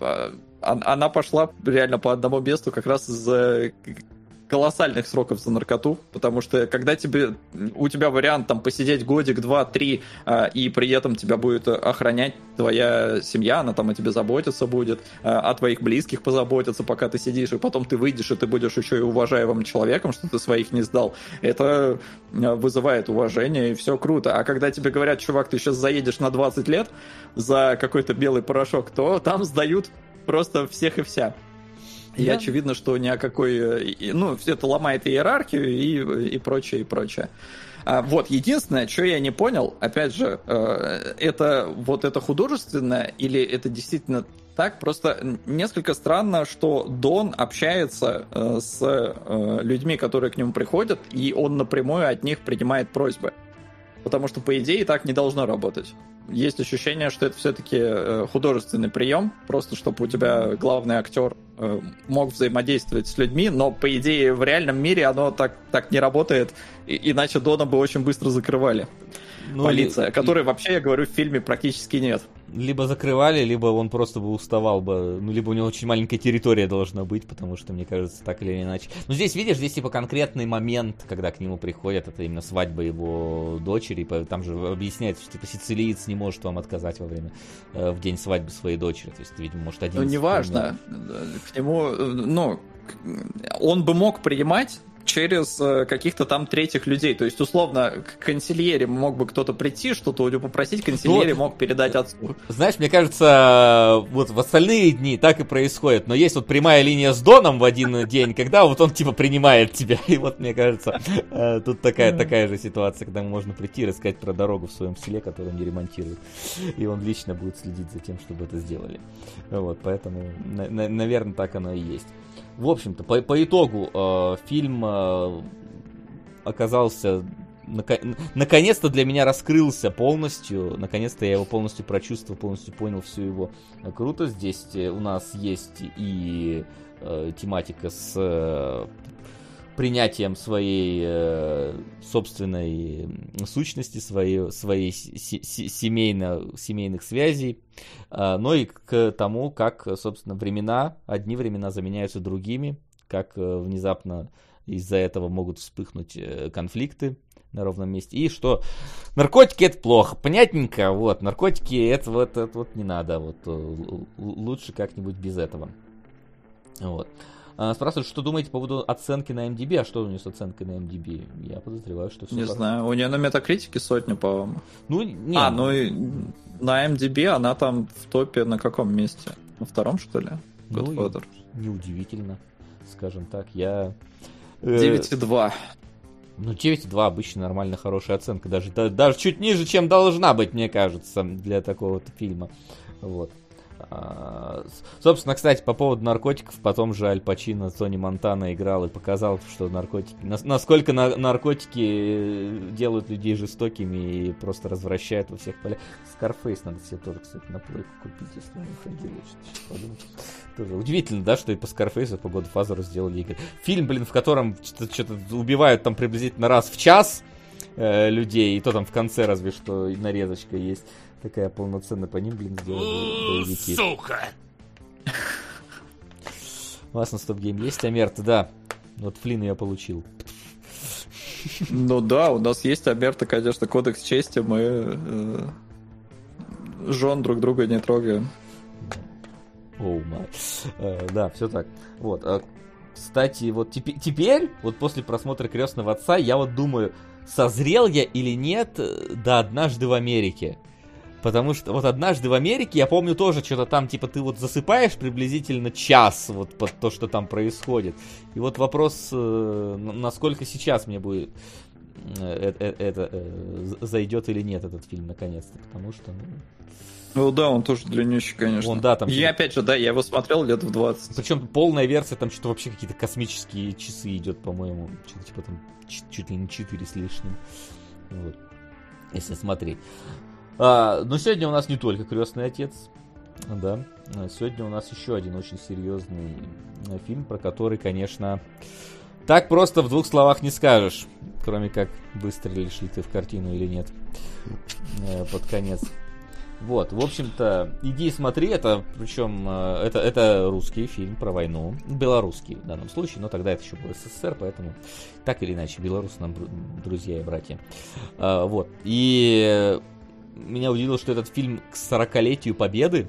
а, она пошла реально по одному месту как раз из-за колоссальных сроков за наркоту, потому что когда тебе, у тебя вариант там посидеть годик, два, три, а, и при этом тебя будет охранять твоя семья, она там о тебе заботиться будет, а, о твоих близких позаботиться, пока ты сидишь, и потом ты выйдешь, и ты будешь еще и уважаемым человеком, что ты своих не сдал. Это а, вызывает уважение, и все круто. А когда тебе говорят, чувак, ты сейчас заедешь на 20 лет за какой-то белый порошок, то там сдают просто всех и вся. И да. очевидно, что ни о какой... Э, ну, это ломает иерархию и, и прочее, и прочее. А, вот, единственное, что я не понял, опять же, э, это вот это художественно или это действительно так? Просто несколько странно, что Дон общается э, с людьми, которые к нему приходят, и он напрямую от них принимает просьбы. Потому что, по идее, так не должно работать есть ощущение, что это все-таки э, художественный прием, просто чтобы у тебя главный актер э, мог взаимодействовать с людьми, но по идее в реальном мире оно так, так не работает, иначе Дона бы очень быстро закрывали. Ну, Полиция, и... которой вообще, я говорю, в фильме практически нет либо закрывали, либо он просто бы уставал бы, ну, либо у него очень маленькая территория должна быть, потому что, мне кажется, так или иначе. Но здесь, видишь, здесь типа конкретный момент, когда к нему приходят, это именно свадьба его дочери, там же объясняется, что типа сицилиец не может вам отказать во время, э, в день свадьбы своей дочери, то есть, видимо, может один... Ну, неважно, к нему, э, ну, он бы мог принимать через э, каких-то там третьих людей. То есть, условно, к консильере мог бы кто-то прийти, что-то у него попросить, консильере ну, мог передать отцу. Знаешь, мне кажется, вот в остальные дни так и происходит. Но есть вот прямая линия с Доном в один день, когда вот он типа принимает тебя. И вот мне кажется, э, тут такая, такая же ситуация, когда можно прийти и рассказать про дорогу в своем селе, которую не ремонтируют. И он лично будет следить за тем, чтобы это сделали. Вот, поэтому, наверное, так оно и есть. В общем-то, по, по итогу э, фильм э, оказался наконец-то для меня раскрылся полностью, наконец-то я его полностью прочувствовал, полностью понял всю его круто. Здесь э, у нас есть и э, тематика с э, принятием своей э, собственной сущности, своей, своей семейно, семейных связей, э, но и к тому, как, собственно, времена, одни времена заменяются другими, как э, внезапно из-за этого могут вспыхнуть э, конфликты на ровном месте. И что наркотики это плохо, понятненько, вот, наркотики это вот, это вот не надо, вот, э, лучше как-нибудь без этого. Вот. А, спрашивают, что думаете по поводу оценки на MDB, а что у нее с оценкой на MDB? Я подозреваю, что все Не так. знаю, у нее на метакритике сотня, по-моему. Ну, не. А, ну и на MDB она там в топе на каком месте? На втором, что ли? Ну, неудивительно, скажем так. Я... 9,2. Э, ну, 9,2 обычно нормально хорошая оценка. Даже, даже чуть ниже, чем должна быть, мне кажется, для такого вот фильма. Вот. А, собственно, кстати, по поводу наркотиков, потом же Аль Пачино Тони Монтана играл и показал, что наркотики, насколько наркотики э, делают людей жестокими и просто развращают во всех полях. Scarface надо себе тоже, кстати, на плойку купить, если он выходил. Тоже удивительно, да, что и по Scarface 'у, по Godfather 'у сделали игры. Фильм, блин, в котором что-то убивают там приблизительно раз в час э, людей, и то там в конце разве что нарезочка есть такая полноценная по ним, блин, сделали боевики. Сука! У вас на StopGame есть Омерта, да. Вот Флин я получил. Ну да, у нас есть Амерта, конечно, кодекс чести, мы э, жен друг друга не трогаем. Оу, oh май. Uh, да, все так. Вот. Uh, кстати, вот теперь, теперь, вот после просмотра крестного отца, я вот думаю, созрел я или нет э, да однажды в Америке. Потому что вот однажды в Америке, я помню тоже что-то там, типа, ты вот засыпаешь приблизительно час вот под то, что там происходит. И вот вопрос, э, насколько сейчас мне будет э, э, это, это зайдет или нет этот фильм наконец-то, потому что... Ну, ну да, он тоже длиннющий, конечно. Он, да, там... Я опять же, да, я его смотрел лет в 20. Причем полная версия, там что-то вообще какие-то космические часы идет, по-моему. Что-то типа там чуть ли не 4 с лишним. Вот. Если смотреть. А, но сегодня у нас не только крестный отец, да. Сегодня у нас еще один очень серьезный э, фильм, про который, конечно, так просто в двух словах не скажешь, кроме как выстрелишь ли ты в картину или нет э, под конец. Вот, в общем-то, иди и смотри, это, причем, э, это, это русский фильм про войну, белорусский в данном случае, но тогда это еще был СССР, поэтому так или иначе, белорусы нам друзья и братья. А, вот, и меня удивило, что этот фильм к 40-летию Победы.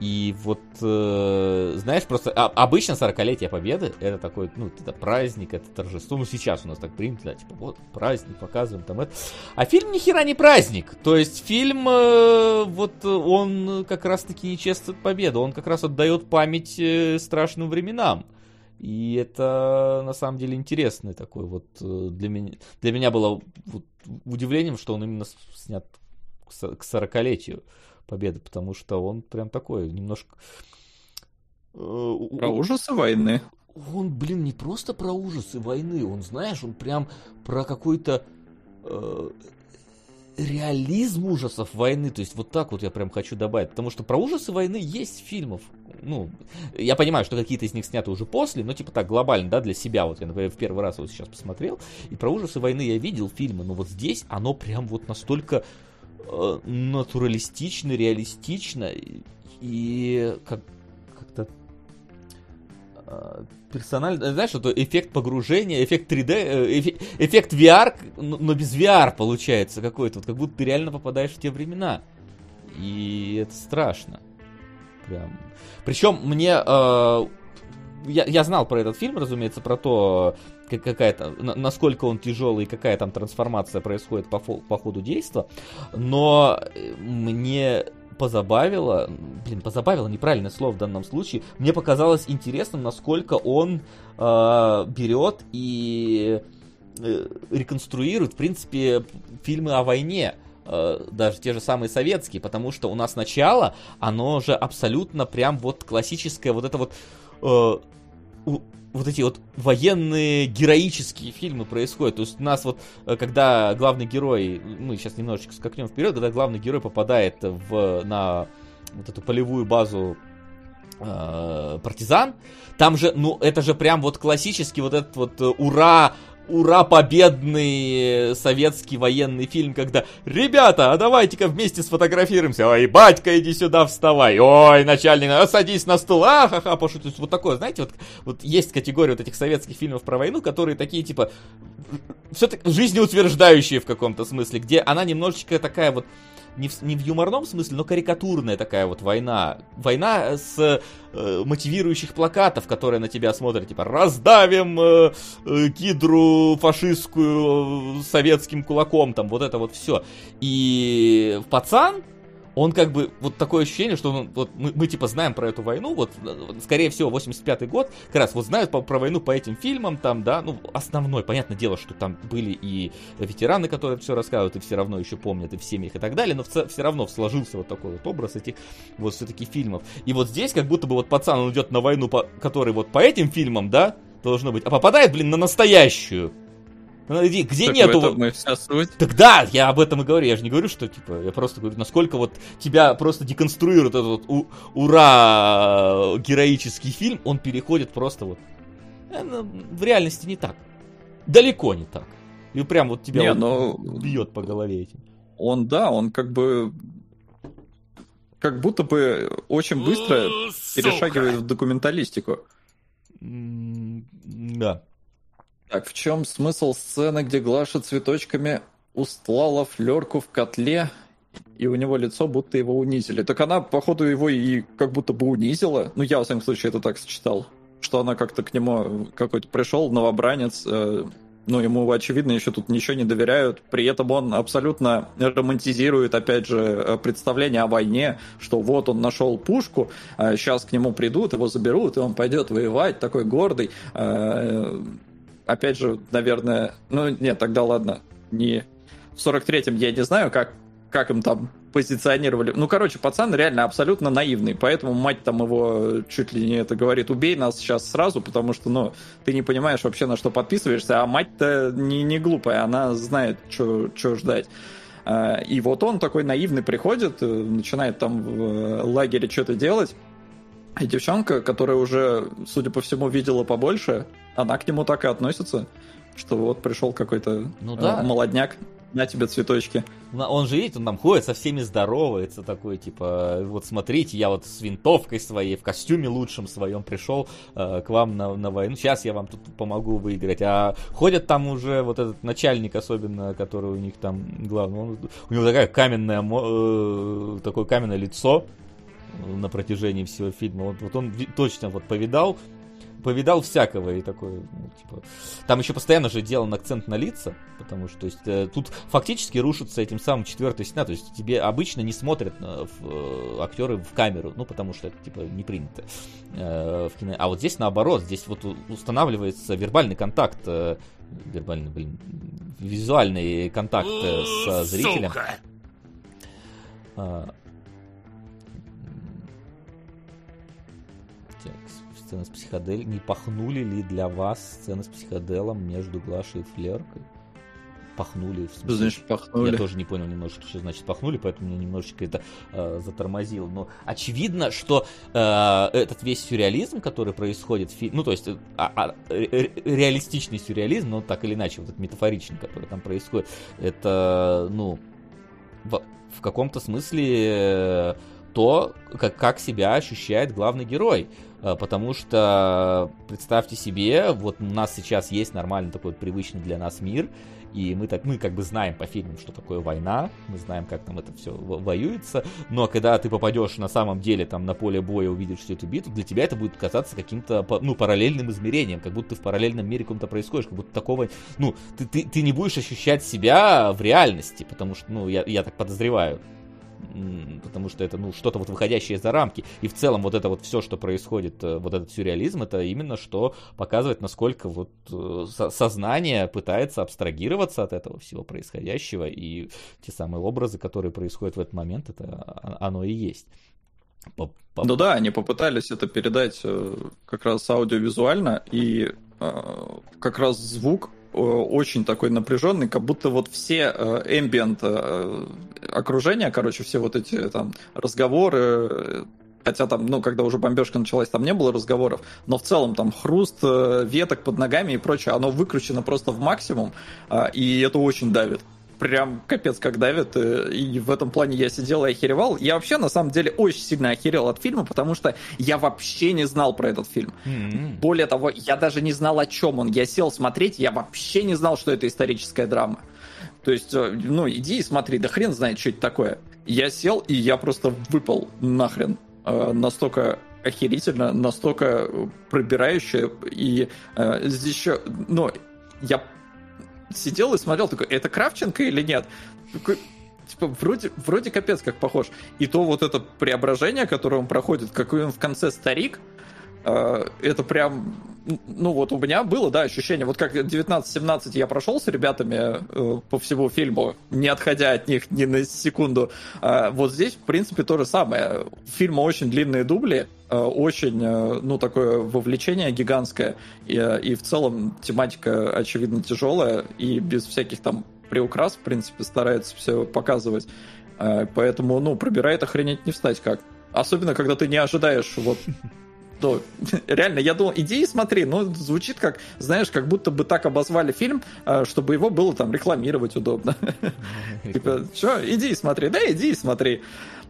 И вот, э, знаешь, просто а, обычно 40-летие Победы это такой, ну, это праздник, это торжество. Ну, сейчас у нас так принято, да, типа, вот, праздник, показываем там это. А фильм ни хера не праздник. То есть фильм, э, вот, он как раз-таки не чествует победу, он как раз отдает память э, страшным временам. И это на самом деле интересный такой вот э, для меня, для меня было вот удивлением, что он именно снят к сорокалетию победы, потому что он прям такой немножко... Э, про ужасы войны. Он, блин, не просто про ужасы войны, он, знаешь, он прям про какой-то э, реализм ужасов войны. То есть вот так вот я прям хочу добавить. Потому что про ужасы войны есть фильмов. Ну, я понимаю, что какие-то из них сняты уже после, но типа так глобально, да, для себя. Вот я, например, в первый раз вот сейчас посмотрел. И про ужасы войны я видел фильмы, но вот здесь оно прям вот настолько натуралистично, реалистично и как, как-то э, персонально, знаешь, это эффект погружения, эффект 3D, э, эффект, VR, но без VR получается какой-то, вот как будто ты реально попадаешь в те времена. И это страшно. Прям. Причем мне э, я, я знал про этот фильм, разумеется, про то, как, какая-то, насколько он тяжелый и какая там трансформация происходит по, по ходу действия, но мне позабавило, блин, позабавило неправильное слово в данном случае, мне показалось интересным, насколько он э, берет и э, реконструирует, в принципе, фильмы о войне э, даже те же самые советские, потому что у нас начало, оно же абсолютно прям вот классическое, вот это вот э, вот эти вот военные героические фильмы происходят. То есть у нас вот, э, когда главный герой, мы сейчас немножечко скакнем вперед, когда главный герой попадает в, на вот эту полевую базу э, партизан, там же, ну, это же прям вот классический вот этот вот ура, ура, победный советский военный фильм, когда «Ребята, а давайте-ка вместе сфотографируемся!» «Ой, батька, иди сюда, вставай!» «Ой, начальник, а садись на стул!» а ха пошутить. Вот такое, знаете, вот, вот есть категория вот этих советских фильмов про войну, которые такие, типа, все-таки жизнеутверждающие в каком-то смысле, где она немножечко такая вот не в, не в юморном смысле, но карикатурная такая вот война. Война с э, мотивирующих плакатов, которые на тебя смотрят, типа «Раздавим э, э, гидру фашистскую советским кулаком», там вот это вот все. И пацан, он как бы, вот такое ощущение, что он, вот мы, мы типа знаем про эту войну, вот, скорее всего, 85-й год, как раз вот знают по, про войну по этим фильмам, там, да, ну, основной, понятное дело, что там были и ветераны, которые все рассказывают, и все равно еще помнят, и в семьях и так далее, но в, все равно сложился вот такой вот образ этих вот все-таки фильмов. И вот здесь как будто бы вот пацан, он идет на войну, по, который вот по этим фильмам, да, должно быть, а попадает, блин, на настоящую. Ну, где так нету... мы вся суть. Так да, я об этом и говорю. Я же не говорю, что, типа, я просто говорю, насколько вот тебя просто деконструирует этот вот у, ура героический фильм, он переходит просто вот... Э, ну, в реальности не так. Далеко не так. И прям вот тебя не, вот но... бьет по голове этим. Он, да, он как бы как будто бы очень быстро перешагивает в документалистику. Да. Так, в чем смысл сцены, где Глаша цветочками устлала флерку в котле, и у него лицо будто его унизили? Так она, походу, его и как будто бы унизила. Ну, я, в всяком случае, это так сочетал. Что она как-то к нему какой-то пришел, новобранец, э, ну, ему, очевидно, еще тут ничего не доверяют. При этом он абсолютно романтизирует, опять же, э, представление о войне, что вот он нашел пушку, сейчас к нему придут, его заберут, и он пойдет воевать, такой гордый. Опять же, наверное, ну нет, тогда ладно, не в 43-м я не знаю, как, как им там позиционировали. Ну, короче, пацан реально абсолютно наивный, поэтому мать там его чуть ли не это говорит, убей нас сейчас сразу, потому что, ну, ты не понимаешь вообще, на что подписываешься, а мать-то не, не глупая, она знает, что ждать. А, и вот он такой наивный приходит, э, начинает там в э, лагере что-то делать, и девчонка, которая уже, судя по всему, видела побольше, она к нему так и относится, что вот пришел какой-то ну, да. э, молодняк, на тебе цветочки. Он же, видите, он там ходит, со всеми здоровается, такой, типа, вот смотрите, я вот с винтовкой своей, в костюме лучшем своем пришел э, к вам на, на войну, сейчас я вам тут помогу выиграть. А ходят там уже вот этот начальник, особенно, который у них там главный, он, у него такая каменная, э, такое каменное лицо, на протяжении всего фильма. Вот, вот он точно вот повидал, повидал всякого и такой, ну, типа... Там еще постоянно же делан акцент на лица, потому что, то есть, э, тут фактически рушится этим самым четвертый стена, то есть тебе обычно не смотрят э, в, э, актеры в камеру, ну, потому что это, типа, не принято э, в кино. А вот здесь наоборот, здесь вот устанавливается вербальный контакт, э, вербальный, блин, визуальный контакт э, с зрителем. Сука. Сцена с психодель. Не пахнули ли для вас сцены с психоделом между Глашей и Флеркой? Пахнули. В смысле, значит пахнули? Я тоже не понял немножечко, что значит пахнули, поэтому меня немножечко это э, затормозило. Но очевидно, что э, этот весь сюрреализм, который происходит в фильме, ну то есть э, а, а, реалистичный сюрреализм, но так или иначе, вот этот метафоричный, который там происходит, это, ну, в, в каком-то смысле то, как, как себя ощущает главный герой. Э, потому что, представьте себе, вот у нас сейчас есть нормальный такой привычный для нас мир, и мы так, мы как бы знаем по фильмам, что такое война, мы знаем, как там это все воюется, но когда ты попадешь на самом деле там на поле боя, увидишь всю эту битву, для тебя это будет казаться каким-то, ну, параллельным измерением, как будто ты в параллельном мире каком-то происходишь, как будто такого, ну, ты, ты, ты не будешь ощущать себя в реальности, потому что, ну, я, я так подозреваю потому что это, ну, что-то вот выходящее за рамки. И в целом вот это вот все, что происходит, э, вот этот сюрреализм, это именно что показывает, насколько вот э, сознание пытается абстрагироваться от этого всего происходящего, и те самые образы, которые происходят в этот момент, это а, оно и есть. По, по... Ну да, они попытались это передать э, как раз аудиовизуально, и как раз звук очень такой напряженный, как будто вот все эмбиент э, окружения, короче, все вот эти там разговоры, хотя там, ну, когда уже бомбежка началась, там не было разговоров, но в целом там хруст э, веток под ногами и прочее, оно выкручено просто в максимум, э, и это очень давит прям капец как давит, э, и в этом плане я сидел и охеревал. Я вообще, на самом деле, очень сильно охерел от фильма, потому что я вообще не знал про этот фильм. Mm-hmm. Более того, я даже не знал, о чем он. Я сел смотреть, я вообще не знал, что это историческая драма. То есть, э, ну, иди и смотри, да хрен знает, что это такое. Я сел, и я просто выпал нахрен. Э, настолько охерительно, настолько пробирающе, и э, здесь еще, ну, я сидел и смотрел, такой, это Кравченко или нет? Такой, типа, вроде, вроде капец как похож. И то вот это преображение, которое он проходит, какой он в конце старик, это прям, ну вот у меня было, да, ощущение, вот как 19-17 я прошел с ребятами э, по всему фильму, не отходя от них ни на секунду, э, вот здесь, в принципе, то же самое. Фильма очень длинные дубли, Э, очень, э, ну, такое вовлечение гигантское, и, э, и в целом тематика, очевидно, тяжелая, и без всяких там приукрас, в принципе, старается все показывать. Поэтому, ну, пробирает охренеть не встать как. Особенно, когда ты не ожидаешь вот ну, реально, я думал, иди и смотри, ну, звучит как, знаешь, как будто бы так обозвали фильм, чтобы его было там рекламировать удобно. Типа, что, иди и смотри, да, иди и смотри.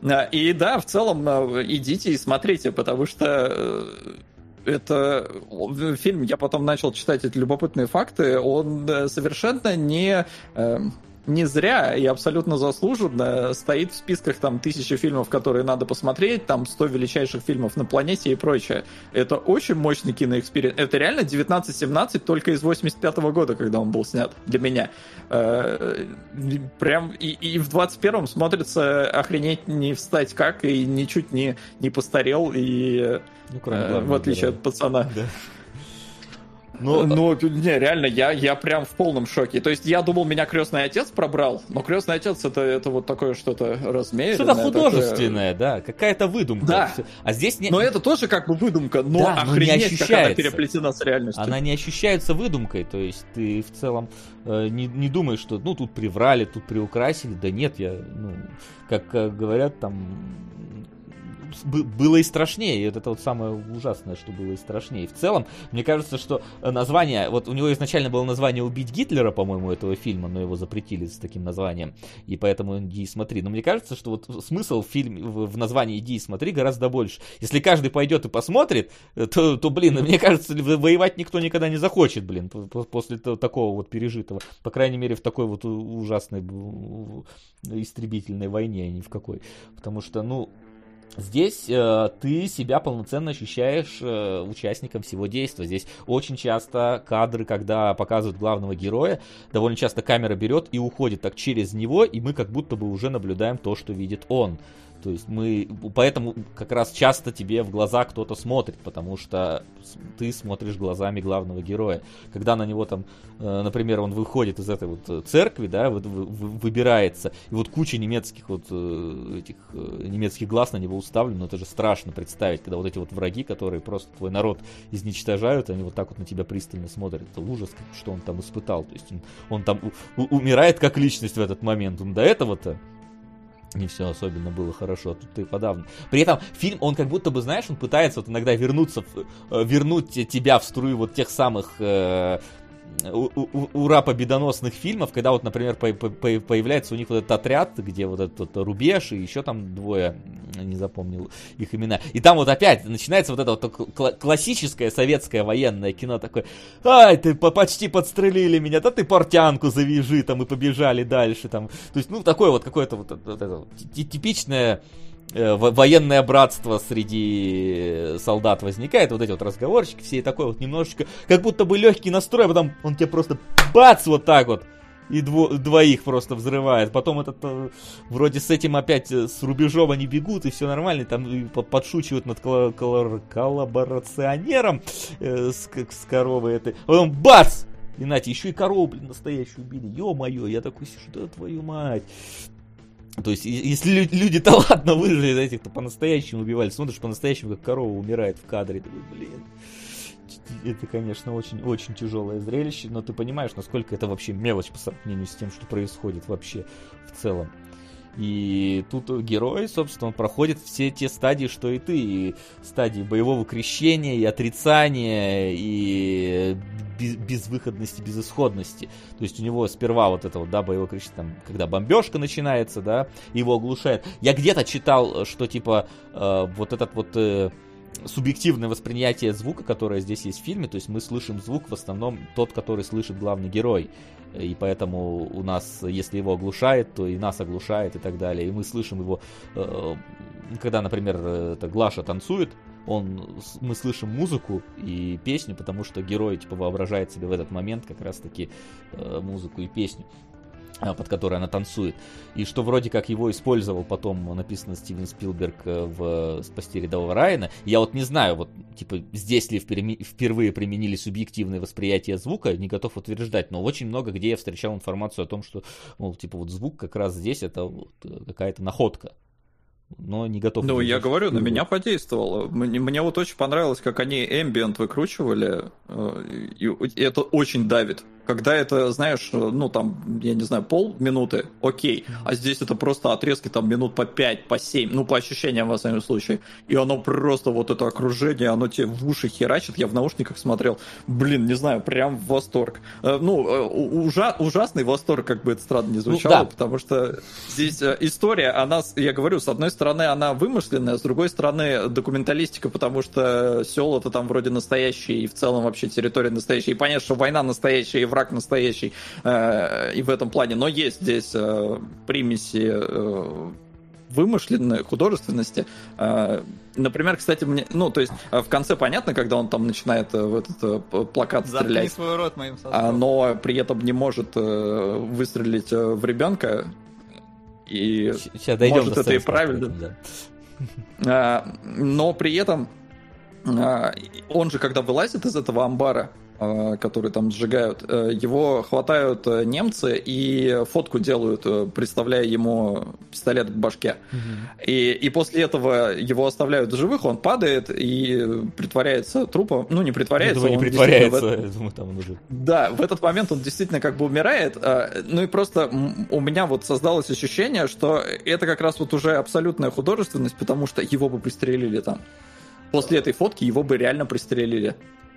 А, и да, в целом а, идите и смотрите, потому что э, это фильм, я потом начал читать эти любопытные факты, он э, совершенно не эм, не зря и абсолютно заслуженно стоит в списках там тысячи фильмов, которые надо посмотреть, там 100 величайших фильмов на планете и прочее. Это очень мощный киноэксперимент. Это реально 1917 только из 85 -го года, когда он был снят для меня. Э, прям и, и в 21-м смотрится охренеть не встать как, и ничуть не, не постарел, и ну, кроме в отличие от пацана. Да. Ну, ну, не, реально, я, я прям в полном шоке. То есть я думал, меня крестный отец пробрал, но крестный отец это, это вот такое что-то размеренное. Что-то художественное, такое... да, какая-то выдумка. Да. А здесь не... Но это тоже как бы выдумка, но да, охренеть, не ощущается. как она переплетена с реальностью. Она не ощущается выдумкой, то есть ты в целом э, не, не думаешь, что ну тут приврали, тут приукрасили. Да нет, я, ну, как э, говорят там было и страшнее, и это вот самое ужасное, что было и страшнее. В целом, мне кажется, что название, вот у него изначально было название «Убить Гитлера», по-моему, этого фильма, но его запретили с таким названием, и поэтому иди и смотри. Но мне кажется, что вот смысл в, фильме, в названии «Иди и смотри» гораздо больше. Если каждый пойдет и посмотрит, то, то блин, мне кажется, воевать никто никогда не захочет, блин, после такого вот пережитого. По крайней мере, в такой вот ужасной истребительной войне, а ни в какой. Потому что, ну, Здесь э, ты себя полноценно ощущаешь э, участником всего действия. Здесь очень часто кадры, когда показывают главного героя, довольно часто камера берет и уходит так через него, и мы как будто бы уже наблюдаем то, что видит он. То есть мы, поэтому как раз часто тебе в глаза кто-то смотрит, потому что ты смотришь глазами главного героя. Когда на него там, э, например, он выходит из этой вот э, церкви, да, выбирается, и вот куча немецких вот э, этих немецких глаз на него уставлено, это же страшно представить, когда вот эти вот враги, которые просто твой народ изничтожают, они вот так вот на тебя пристально смотрят. Это ужас, что он там испытал. То есть он, он там умирает как личность в этот момент. Он до этого-то не все особенно было хорошо, тут и подавно. При этом фильм, он как будто бы, знаешь, он пытается вот иногда вернуться, э, вернуть тебя в струю вот тех самых э, ура победоносных фильмов, когда вот, например, по по появляется у них вот этот отряд, где вот этот рубеж и еще там двое, не запомнил их имена. И там вот опять начинается вот это вот классическое советское военное кино такое. Ай, ты почти подстрелили меня, да ты портянку завяжи там и побежали дальше там. То есть, ну, такое вот какое-то вот, вот это типичное военное братство среди солдат возникает, вот эти вот разговорчики, все такой вот немножечко, как будто бы легкий настрой, а потом он тебе просто бац вот так вот и дво, двоих просто взрывает. Потом этот э, вроде с этим опять э, с рубежом они бегут и все нормально, там и подшучивают над кол- кол- коллаборационером э, с, с коровой этой. Потом бац! И нате, еще и корову, блин, настоящую убили. Ё-моё, я такой сижу, да твою мать. То есть, если люди-то ладно выжили этих-то по-настоящему убивали, смотришь по-настоящему, как корова умирает в кадре, такой, блин. Это, конечно, очень-очень тяжелое зрелище, но ты понимаешь, насколько это вообще мелочь по сравнению с тем, что происходит вообще в целом. И тут герой, собственно, проходит все те стадии, что и ты. И стадии боевого крещения, и отрицания, и безвыходности, безысходности. То есть у него сперва вот это вот, да, боевое крещение, там, когда бомбежка начинается, да, его оглушает. Я где-то читал, что типа э, вот этот вот... Э, субъективное восприятие звука, которое здесь есть в фильме, то есть мы слышим звук в основном тот, который слышит главный герой. И поэтому у нас, если его оглушает, то и нас оглушает и так далее. И мы слышим его, э, когда, например, это Глаша танцует, он, мы слышим музыку и песню, потому что герой типа воображает себе в этот момент как раз-таки э, музыку и песню. А, под которой она танцует. И что вроде как его использовал потом, написано Стивен Спилберг э, в «Спасти рядового Райана». Я вот не знаю, вот типа здесь ли впервые применили субъективное восприятие звука, не готов утверждать, но очень много где я встречал информацию о том, что, мол, типа вот звук как раз здесь это вот э, какая-то находка но не готов. Ну, я говорю, на меня подействовало. Мне, мне вот очень понравилось, как они ambient выкручивали, э, и это очень давит когда это, знаешь, ну там, я не знаю, полминуты, окей, а здесь это просто отрезки там минут по 5, по 7, ну по ощущениям во всяком случае, и оно просто вот это окружение, оно тебе в уши херачит, я в наушниках смотрел, блин, не знаю, прям восторг. Э, ну, э, ужа ужасный восторг, как бы это странно не звучало, ну, да. потому что здесь э, история, она, я говорю, с одной стороны она вымышленная, с другой стороны документалистика, потому что села-то там вроде настоящие, и в целом вообще территория настоящая, и понятно, что война настоящая, и враг враг настоящий э, и в этом плане. Но есть здесь э, примеси э, вымышленной художественности. Э, например, кстати, мне, ну, то есть в конце понятно, когда он там начинает в этот плакат Заткни стрелять, свой рот моим а, но при этом не может выстрелить в ребенка. И Сейчас дойдем может это и правильно. Да. А, но при этом а, он же, когда вылазит из этого амбара, который там сжигают, э, его хватают э, немцы и фотку делают, представляя ему пистолет к башке. Угу. И, и после этого его оставляют в живых, он падает и притворяется трупом. Ну, не притворяется. Думаю, не притворяется. Этот... Я думаю, там он уже... Да, в этот момент он действительно как бы умирает. Ну и просто у меня вот создалось ощущение, что это как раз вот уже абсолютная художественность, потому что его бы пристрелили там. После этой фотки его бы реально пристрелили.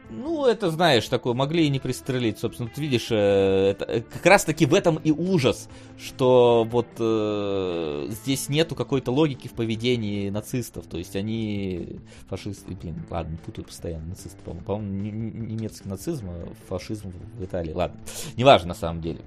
Ну, это, знаешь, такое, могли и не пристрелить, собственно, ты видишь, э, это, э, как раз-таки в этом и ужас, что вот э, здесь нету какой-то логики в поведении нацистов, то есть они фашисты, блин, ладно, путаю постоянно нацисты, по-моему, по-моему, немецкий нацизм, а фашизм в Италии, ладно, неважно на самом деле.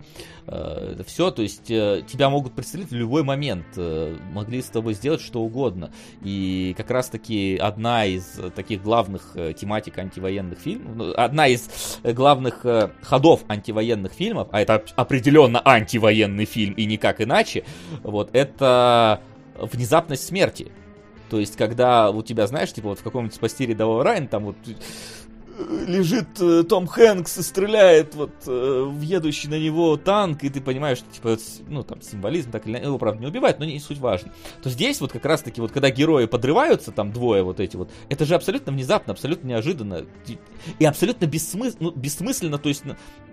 Э, это все, то есть э, тебя могут пристрелить в любой момент, э, могли с тобой сделать что угодно, и как раз-таки одна из таких главных э, тематик антивоенных фильмов, ну, одна из главных э, ходов антивоенных фильмов, а это определенно антивоенный фильм и никак иначе, вот, это внезапность смерти. То есть, когда у тебя, знаешь, типа вот в каком-нибудь спасти рядового Райана, там вот лежит э, Том Хэнкс и стреляет вот э, в на него танк, и ты понимаешь, что типа, ну там символизм, так или его, правда, не убивает, но не суть важно. То здесь вот как раз-таки вот когда герои подрываются, там двое вот эти вот, это же абсолютно внезапно, абсолютно неожиданно и абсолютно бессмыс... ну, бессмысленно, то есть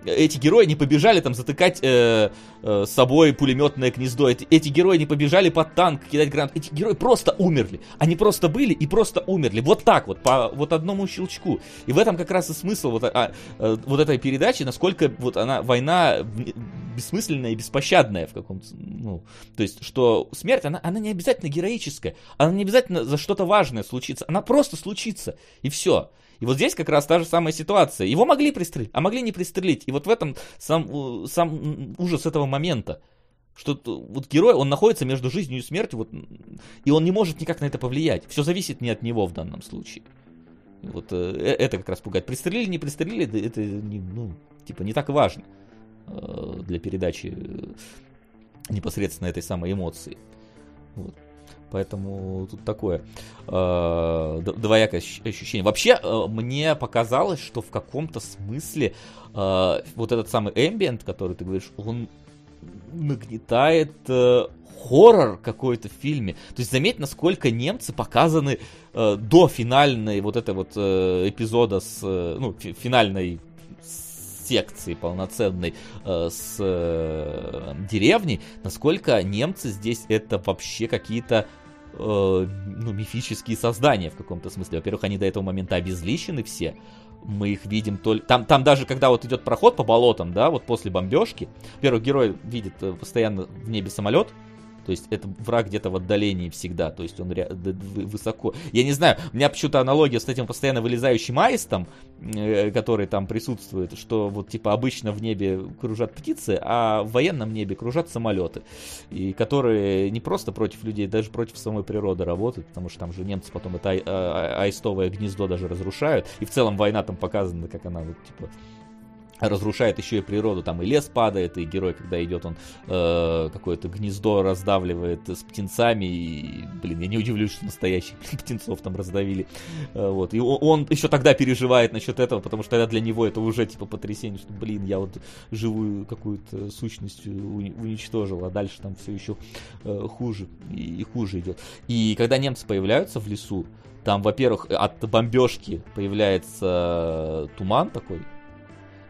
эти герои не побежали там затыкать э, э, собой пулеметное гнездо, эти, эти герои не побежали под танк кидать гранат, эти герои просто умерли, они просто были и просто умерли, вот так вот, по вот одному щелчку. И в этом этом как раз и смысл вот, а, а, вот этой передачи, насколько вот она, война бессмысленная и беспощадная в каком-то, ну, то есть, что смерть, она, она не обязательно героическая, она не обязательно за что-то важное случится, она просто случится, и все. И вот здесь как раз та же самая ситуация. Его могли пристрелить, а могли не пристрелить. И вот в этом сам, сам ужас этого момента. Что вот герой, он находится между жизнью и смертью, вот, и он не может никак на это повлиять. Все зависит не от него в данном случае. Вот э, э это как раз пугает. Пристрелили, не пристрелили, это не, ну, типа не так важно э, для передачи непосредственно этой самой эмоции. Вот. Поэтому тут такое двоякое ощущение. Вообще, мне показалось, что в каком-то смысле вот этот самый ambient, который ты говоришь, он нагнетает хоррор какой-то в фильме. То есть заметь, насколько немцы показаны э, до финальной вот этой вот э, эпизода с, э, ну, финальной секции полноценной э, с э, деревней, насколько немцы здесь это вообще какие-то э, ну, мифические создания в каком-то смысле. Во-первых, они до этого момента обезличены все. Мы их видим только... Там, там даже, когда вот идет проход по болотам, да, вот после бомбежки, во-первых, герой видит э, постоянно в небе самолет, то есть это враг где-то в отдалении всегда, то есть он высоко. Я не знаю, у меня почему-то аналогия с этим постоянно вылезающим аистом, э, который там присутствует, что вот типа обычно в небе кружат птицы, а в военном небе кружат самолеты, и которые не просто против людей, даже против самой природы работают, потому что там же немцы потом это а, аистовое гнездо даже разрушают, и в целом война там показана, как она вот типа разрушает еще и природу, там и лес падает, и герой, когда идет, он э, какое-то гнездо раздавливает с птенцами, и, блин, я не удивлюсь, что настоящих птенцов там раздавили, э, вот, и он, он еще тогда переживает насчет этого, потому что для него это уже, типа, потрясение, что, блин, я вот живую какую-то сущность уничтожил, а дальше там все еще э, хуже и, и хуже идет. И когда немцы появляются в лесу, там, во-первых, от бомбежки появляется туман такой,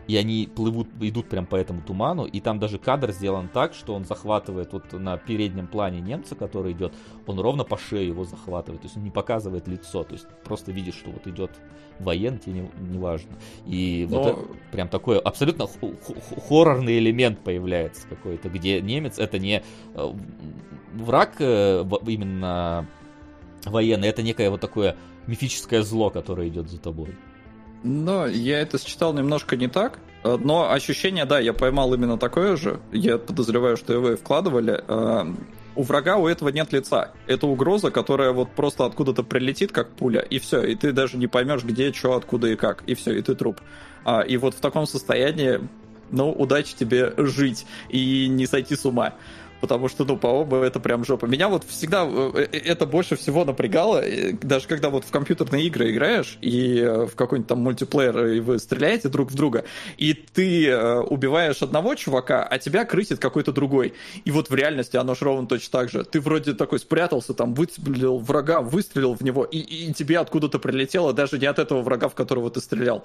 и они плывут, идут прям по этому туману, и там даже кадр сделан так, что он захватывает вот на переднем плане немца, который идет, он ровно по шее его захватывает, то есть он не показывает лицо, то есть просто видишь, что вот идет военный, тебе не, важно. И Но... вот это, прям такой абсолютно хоррорный элемент появляется какой-то, где немец это не э, враг э, именно военный, это некое вот такое мифическое зло, которое идет за тобой. Но я это считал немножко не так. Но ощущение, да, я поймал именно такое же. Я подозреваю, что и вы вкладывали. А, у врага у этого нет лица. Это угроза, которая вот просто откуда-то прилетит, как пуля, и все. И ты даже не поймешь, где, что, откуда и как. И все, и ты труп. А, и вот в таком состоянии, ну, удачи тебе жить и не сойти с ума потому что, ну, по-моему, это прям жопа. Меня вот всегда э, э, это больше всего напрягало, даже когда вот в компьютерные игры играешь, и э, в какой-нибудь там мультиплеер, и вы стреляете друг в друга, и ты убиваешь одного чувака, а тебя крысит какой-то другой. И вот в реальности оно ж ровно точно так же. Ты вроде такой спрятался, там, выстрелил врага, выстрелил в него, и, и тебе откуда-то прилетело, даже не от этого врага, в которого ты стрелял.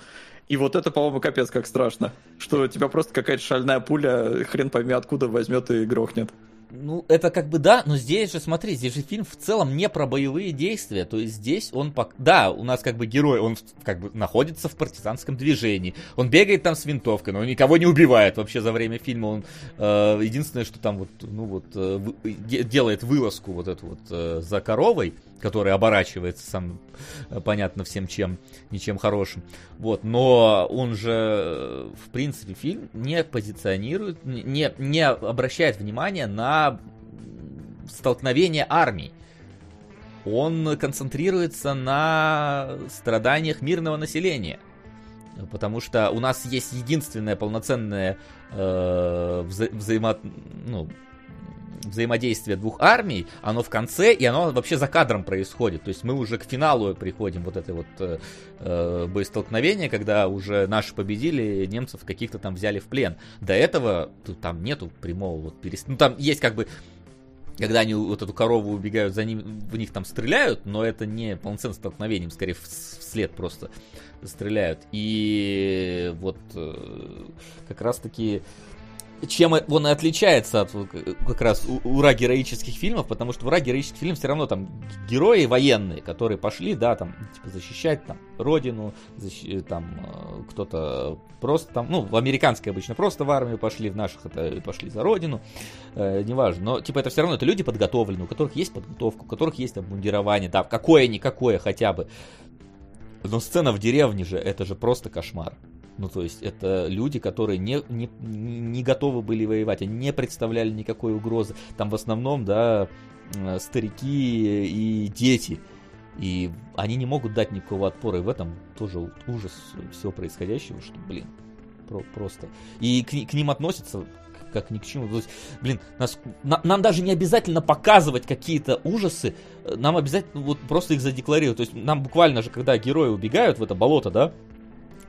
И вот это, по-моему, капец как страшно, что тебя просто какая-то шальная пуля, хрен пойми откуда возьмет и грохнет. Ну, это как бы да, но здесь же, смотри, здесь же фильм в целом не про боевые действия. То есть здесь он, пок... да, у нас как бы герой, он как бы находится в партизанском движении. Он бегает там с винтовкой, но никого не убивает вообще за время фильма. Он э, единственное, что там вот, ну вот, э, делает вылазку вот эту вот э, за коровой который оборачивается сам, э, понятно, всем чем, ничем хорошим. Вот, но он же, э, в принципе, фильм не позиционирует, не, не обращает внимания на столкновение армий. Он концентрируется на страданиях мирного населения. Потому что у нас есть единственное полноценное э, вза- взаимо... ну, взаимодействие двух армий, оно в конце, и оно вообще за кадром происходит. То есть мы уже к финалу приходим вот это вот э, э боестолкновение, когда уже наши победили, немцев каких-то там взяли в плен. До этого тут, там нету прямого вот перес... Ну там есть как бы когда они вот эту корову убегают, за ним, в них там стреляют, но это не полноценное столкновение, скорее вслед просто стреляют. И вот э, как раз таки чем он и отличается от как раз ура героических фильмов, потому что ура героических фильмов все равно там герои военные, которые пошли, да, там, типа, защищать там родину, защищ... там э, кто-то просто там, ну, в американской обычно просто в армию пошли, в наших это пошли за родину, э, неважно, но, типа, это все равно, это люди подготовленные, у которых есть подготовка, у которых есть обмундирование, да, какое-никакое хотя бы. Но сцена в деревне же, это же просто кошмар. Ну, то есть, это люди, которые не, не, не готовы были воевать, они не представляли никакой угрозы. Там в основном, да, э, старики и дети. И они не могут дать никакого отпора. И в этом тоже ужас всего происходящего, что, блин, про, просто. И к, к ним относятся как ни к чему. То есть, блин, нас, на, нам даже не обязательно показывать какие-то ужасы, нам обязательно вот просто их задекларировать. То есть нам буквально же, когда герои убегают в это болото, да,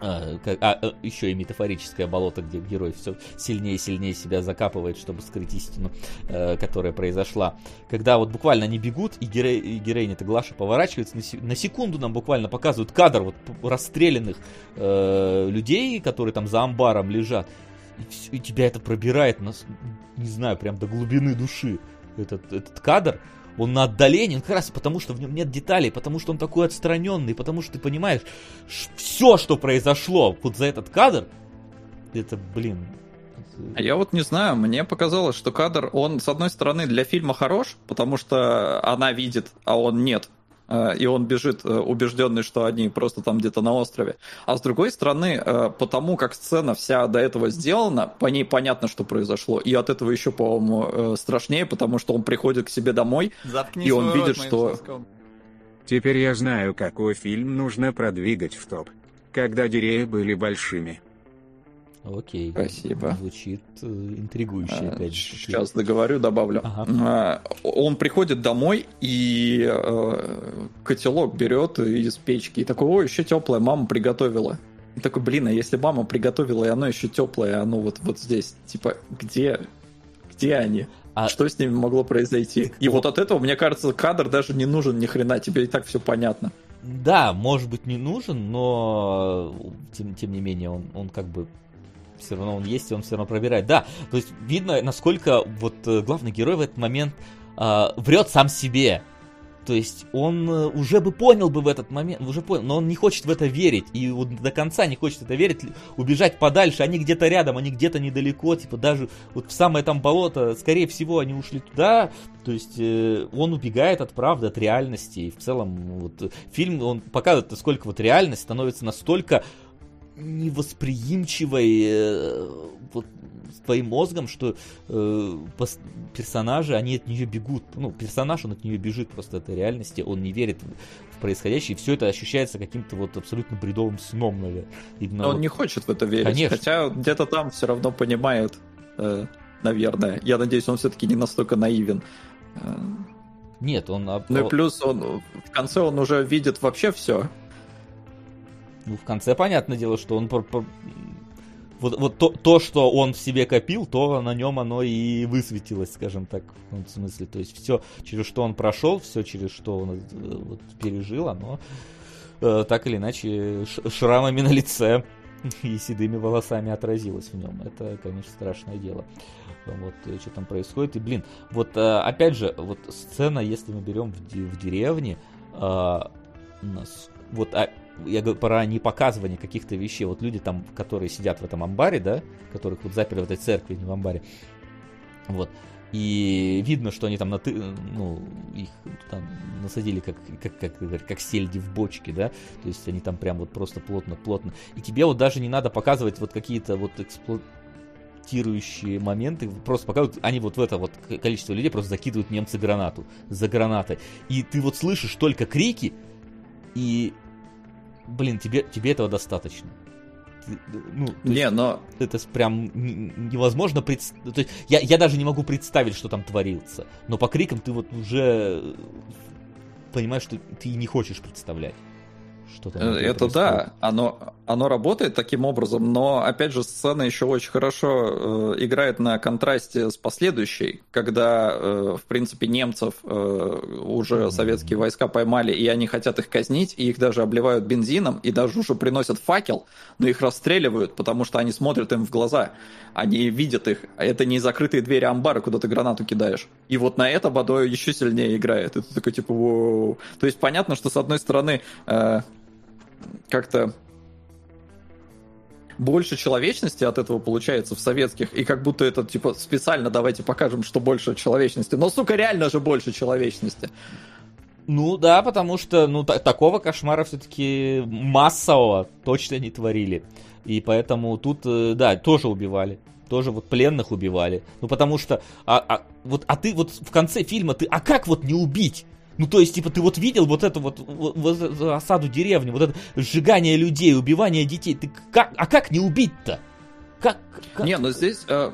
а, а, а, еще и метафорическое болото, где герой все сильнее и сильнее себя закапывает, чтобы скрыть истину, э, которая произошла. Когда вот буквально они бегут, и, геро... и героиня это Глаша поворачивается, на, на секунду нам буквально показывают кадр вот расстрелянных э, людей, которые там за амбаром лежат. И, все, и тебя это пробирает, нас, не знаю, прям до глубины души. Этот, этот кадр, он на отдалении, как раз потому, что в нем нет деталей, потому что он такой отстраненный, потому что ты понимаешь, все, что произошло вот за этот кадр, это, блин, а я вот не знаю, мне показалось, что кадр, он, с одной стороны, для фильма хорош, потому что она видит, а он нет. Э, и он бежит э, убежденный, что они просто там где-то на острове. А с другой стороны, э, потому как сцена вся до этого сделана, по ней понятно, что произошло. И от этого еще, по-моему, страшнее, потому что он приходит к себе домой, Заткни и он видит, что... Теперь я знаю, какой фильм нужно продвигать в топ. Когда деревья были большими. Окей. Спасибо. Звучит э, интригующе, а, опять же. Сейчас договорю, добавлю. Ага. А, он приходит домой и э, котелок берет из печки и такой, ой, еще теплое, мама приготовила. И такой, блин, а если мама приготовила, и оно еще теплое, оно вот, вот здесь, типа, где, где они? А... Что с ними могло произойти? И вот от этого, мне кажется, кадр даже не нужен ни хрена, тебе и так все понятно. Да, может быть, не нужен, но тем, тем не менее он, он как бы все равно он есть, и он все равно пробирает. Да, то есть видно, насколько вот э, главный герой в этот момент э, врет сам себе. То есть он э, уже бы понял бы в этот момент, уже понял, но он не хочет в это верить. И вот до конца не хочет это верить, убежать подальше. Они где-то рядом, они где-то недалеко, типа даже вот в самое там болото, скорее всего, они ушли туда. То есть э, он убегает от правды, от реальности. И в целом вот фильм, он показывает, насколько вот реальность становится настолько невосприимчивой э, вот, твоим мозгом, что э, персонажи, они от нее бегут. Ну, персонаж, он от нее бежит просто этой реальности, он не верит в, происходящее, и все это ощущается каким-то вот абсолютно бредовым сном, наверное. Именно он вот... не хочет в это верить, Конечно. хотя где-то там все равно понимает, э, наверное. Я надеюсь, он все-таки не настолько наивен. Э, Нет, он... Ну и плюс он в конце он уже видит вообще все. Ну, в конце понятное дело, что он... Вот, вот то, то, что он в себе копил, то на нем оно и высветилось, скажем так, в смысле. То есть все, через что он прошел, все, через что он э, вот, пережил, оно э, так или иначе шрамами на лице и седыми волосами отразилось в нем. Это, конечно, страшное дело. Вот э, что там происходит. И, блин, вот э, опять же, вот сцена, если мы берем в, в деревне, э, нас, вот а, я говорю про непоказывание каких-то вещей. Вот люди там, которые сидят в этом амбаре, да, которых вот заперли в этой церкви, не в амбаре. Вот. И видно, что они там, наты... ну, их там насадили как, как, как, как сельди в бочке, да, то есть они там прям вот просто плотно-плотно. И тебе вот даже не надо показывать вот какие-то вот эксплуатирующие моменты, просто показывают, они вот в это вот количество людей просто закидывают немцы гранату, за гранатой. И ты вот слышишь только крики, и блин, тебе, тебе этого достаточно. ну, не, есть, но... Это прям невозможно представить. Я, я даже не могу представить, что там творится. Но по крикам ты вот уже понимаешь, что ты не хочешь представлять. Что там э, это да, оно, оно работает таким образом, но, опять же, сцена еще очень хорошо э, играет на контрасте с последующей, когда, э, в принципе, немцев э, уже советские войска поймали, и они хотят их казнить, и их даже обливают бензином, и даже уже приносят факел, но их расстреливают, потому что они смотрят им в глаза, они видят их. Это не закрытые двери амбара, куда ты гранату кидаешь. И вот на это Бадой еще сильнее играет. Это такой типа, воу. То есть понятно, что с одной стороны э, как-то больше человечности от этого получается в советских, и как будто это, типа, специально давайте покажем, что больше человечности. Но, сука, реально же больше человечности. Ну да, потому что ну, та- такого кошмара все-таки массового точно не творили. И поэтому тут, э, да, тоже убивали. Тоже вот пленных убивали. Ну потому что, а, а, вот, а ты вот в конце фильма, ты, а как вот не убить? Ну, то есть, типа, ты вот видел вот эту вот, вот, вот эту осаду деревни, вот это сжигание людей, убивание детей. Ты как, а как не убить-то? Как, как? Не, ну здесь э,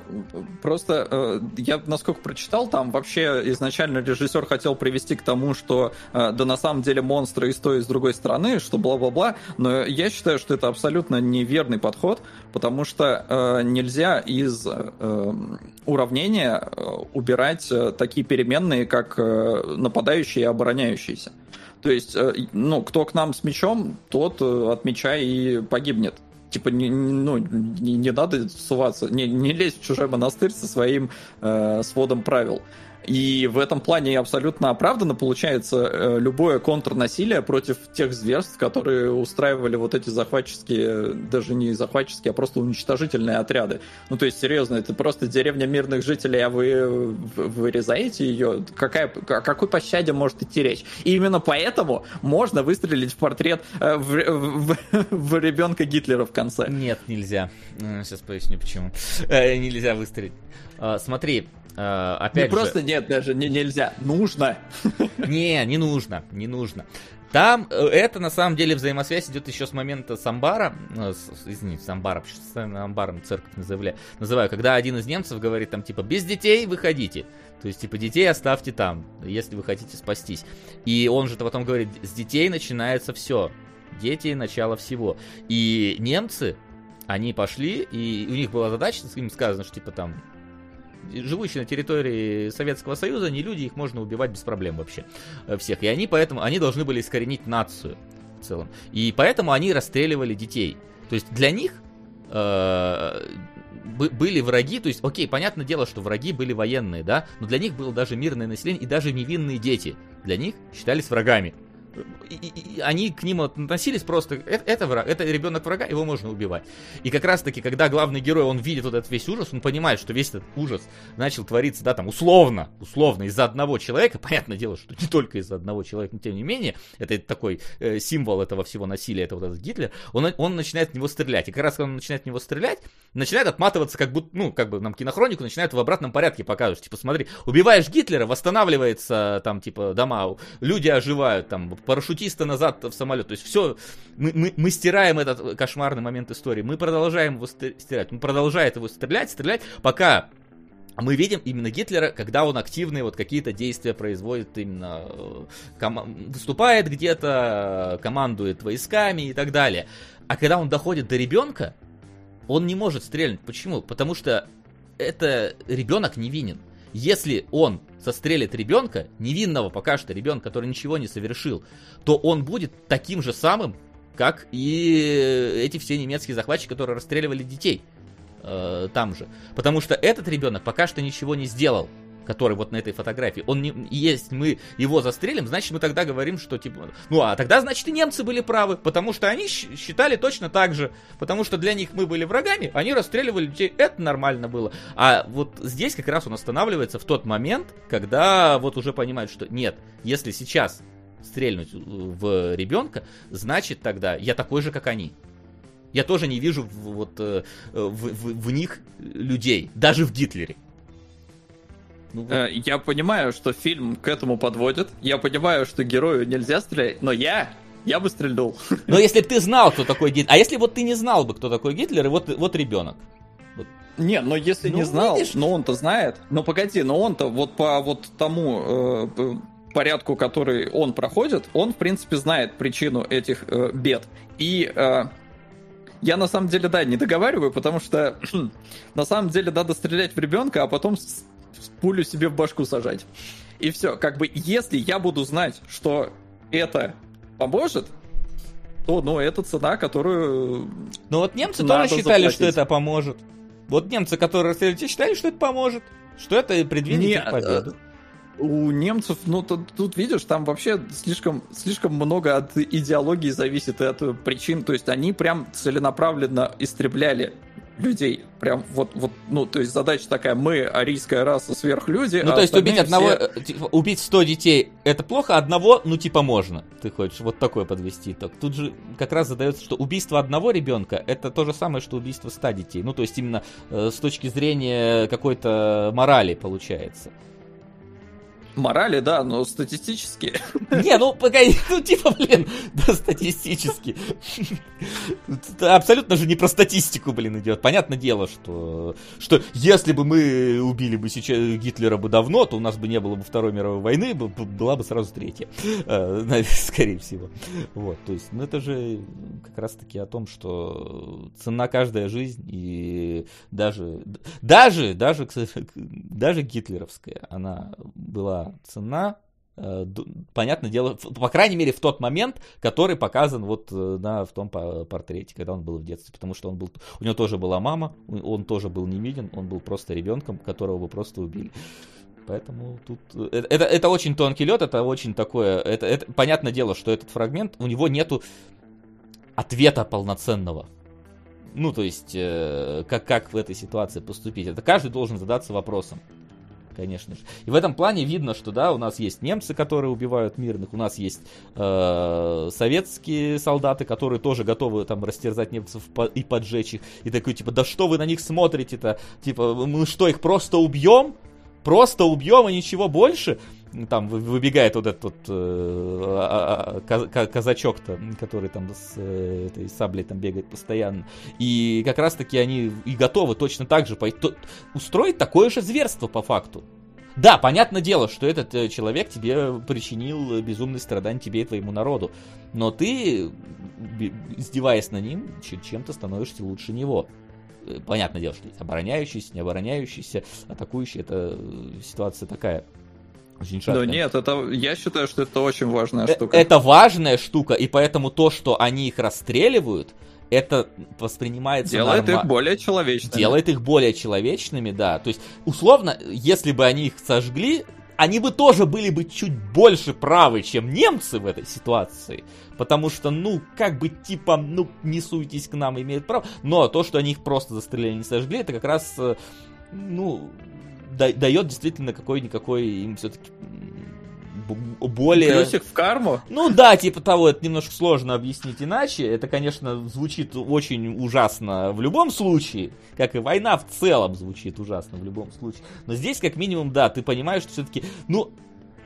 просто э, я насколько прочитал, там вообще изначально режиссер хотел привести к тому, что э, да на самом деле монстры из той и с другой стороны, что бла-бла-бла, но я считаю, что это абсолютно неверный подход, потому что э, нельзя из э, уравнения э, убирать э, такие переменные, как э, нападающие и обороняющиеся. То есть, ну, кто к нам с мечом, тот от меча и погибнет типа, не, ну, не, не надо суваться, не, не лезть в чужой монастырь со своим э, сводом правил. И в этом плане абсолютно оправданно получается э, любое контрнасилие против тех зверств, которые устраивали вот эти захватческие, даже не захватческие, а просто уничтожительные отряды. Ну, то есть, серьезно, это просто деревня мирных жителей, а вы вырезаете ее? Какая, о какой пощаде может идти речь? И именно поэтому можно выстрелить в портрет э, в, в, в ребенка Гитлера в конце. Нет, нельзя. Сейчас поясню почему. Э, нельзя выстрелить. Смотри, Uh, опять не же... просто нет, даже не, нельзя. Нужно. Не, не нужно, не нужно. Там э, это на самом деле взаимосвязь идет еще с момента Самбара, э, извините, Самбара, с Амбаром церковь называю, называю, когда один из немцев говорит там типа без детей выходите, то есть типа детей оставьте там, если вы хотите спастись. И он же потом говорит, с детей начинается все, дети начало всего. И немцы, они пошли, и у них была задача, им сказано, что типа там живущие на территории Советского Союза, не люди, их можно убивать без проблем вообще э, всех. И они поэтому, они должны были искоренить нацию в целом. И поэтому они расстреливали детей. То есть для них э, были враги, то есть, окей, понятное дело, что враги были военные, да, но для них было даже мирное население и даже невинные дети. Для них считались врагами и, и, они к ним относились просто, это, это враг, это ребенок врага, его можно убивать. И как раз таки, когда главный герой, он видит вот этот весь ужас, он понимает, что весь этот ужас начал твориться, да, там, условно, условно, из-за одного человека, понятное дело, что не только из-за одного человека, но тем не менее, это такой э, символ этого всего насилия, это вот этот Гитлер, он, он начинает в него стрелять. И как раз, когда он начинает в него стрелять, начинает отматываться, как будто, ну, как бы нам кинохронику начинает в обратном порядке показывать. Типа, смотри, убиваешь Гитлера, восстанавливается там, типа, дома, люди оживают, там, парашютиста назад в самолет. То есть все, мы, мы, мы стираем этот кошмарный момент истории, мы продолжаем его стирать, он продолжает его стрелять, стрелять, пока мы видим именно Гитлера, когда он активные вот какие-то действия производит, именно э, ком- выступает где-то, командует войсками и так далее. А когда он доходит до ребенка, он не может стрельнуть. Почему? Потому что это ребенок невинен. Если он сострелит ребенка, невинного пока что ребенка, который ничего не совершил, то он будет таким же самым, как и эти все немецкие захватчики, которые расстреливали детей э, там же. Потому что этот ребенок пока что ничего не сделал который вот на этой фотографии, он не, есть, мы его застрелим, значит мы тогда говорим, что типа, ну а тогда значит и немцы были правы, потому что они считали точно так же, потому что для них мы были врагами, они расстреливали людей, это нормально было. А вот здесь как раз он останавливается в тот момент, когда вот уже понимают, что нет, если сейчас стрельнуть в ребенка, значит тогда я такой же, как они. Я тоже не вижу вот в, в, в, в них людей, даже в Гитлере. Ну, вот. Э, я понимаю, что фильм к этому подводит. Я понимаю, что герою нельзя стрелять, но я я бы стрельнул. Но если бы ты знал, кто такой Гитлер. А если вот ты не знал бы, кто такой Гитлер, и вот, вот ребенок. Вот. Не, но если ну, не знал, видишь? но он-то знает. Но погоди, но он-то вот по вот тому э, порядку, который он проходит, он, в принципе, знает причину этих э, бед. И э, я на самом деле, да, не договариваю, потому что на самом деле надо стрелять в ребенка, а потом пулю себе в башку сажать. И все, как бы, если я буду знать, что это поможет, то, ну, это цена, которую... Ну вот немцы тоже считали, заплатить. что это поможет. Вот немцы, которые расстреляли, считали, что это поможет. Что это Не, их победу. У немцев, ну, тут, тут, видишь, там вообще слишком, слишком много от идеологии зависит и от э, причин. То есть они прям целенаправленно истребляли людей. Прям вот, вот, ну, то есть задача такая, мы, арийская раса, сверхлюди. Ну, а то есть убить одного, все- э, типа, убить 100 детей это плохо, одного, ну, типа, можно. Ты хочешь вот такое подвести итог. Тут же как раз задается, что убийство одного ребенка это то же самое, что убийство 100 детей. Ну, то есть именно э, с точки зрения какой-то морали получается. Морали, да, но статистически. Не, ну погоди, ну типа, блин, да, статистически. Это абсолютно же не про статистику, блин, идет. Понятное дело, что, что если бы мы убили бы сейчас Гитлера бы давно, то у нас бы не было бы Второй мировой войны, была бы сразу третья, Э, скорее всего. Вот, то есть, ну это же как раз-таки о том, что цена каждая жизнь, и даже, даже, даже, даже гитлеровская, она была цена э, понятное дело, по крайней мере, в тот момент, который показан вот э, на, в том по- портрете, когда он был в детстве, потому что он был, у него тоже была мама, он тоже был невиден, он был просто ребенком, которого бы просто убили. Поэтому тут э, это, это, это очень тонкий лед, это очень такое, это, это понятное дело, что этот фрагмент у него нету ответа полноценного. Ну, то есть, э, как, как в этой ситуации поступить. Это каждый должен задаться вопросом конечно же. И в этом плане видно, что да, у нас есть немцы, которые убивают мирных, у нас есть э, советские солдаты, которые тоже готовы там растерзать немцев и поджечь их. И такой типа, да что вы на них смотрите-то? Типа, мы что, их просто убьем? Просто убьем и ничего больше? Там вы- выбегает вот этот вот, э, а- а- ка- казачок-то, который там с э, этой саблей там бегает постоянно. И как раз-таки они и готовы точно так же устроить такое же зверство по факту. Да, понятное дело, что этот э, человек тебе причинил безумные страдания тебе и твоему народу. Но ты, издеваясь на ним, чем-то становишься лучше него. Понятное дело, что есть обороняющийся, не обороняющийся, атакующий. Это э, ситуация такая. Очень Но шаткая. нет, это, я считаю, что это очень важная Э, штука. Это важная штука, и поэтому то, что они их расстреливают, это воспринимается Делает норма- их более человечными. делает их более человечными, да. То есть, условно, если бы они их сожгли, они бы тоже были бы чуть больше правы, чем немцы в этой ситуации. Потому что, ну, как бы, типа, ну, не суйтесь к нам, имеют право. Но то, что они их просто застрелили, не сожгли, это как раз, э, ну, да- дает действительно какой-никакой им все-таки более... Плюсик в карму. Ну да, типа того, это немножко сложно объяснить иначе. Это, конечно, звучит очень ужасно в любом случае, как и война в целом звучит ужасно в любом случае. Но здесь, как минимум, да, ты понимаешь, что все-таки, ну,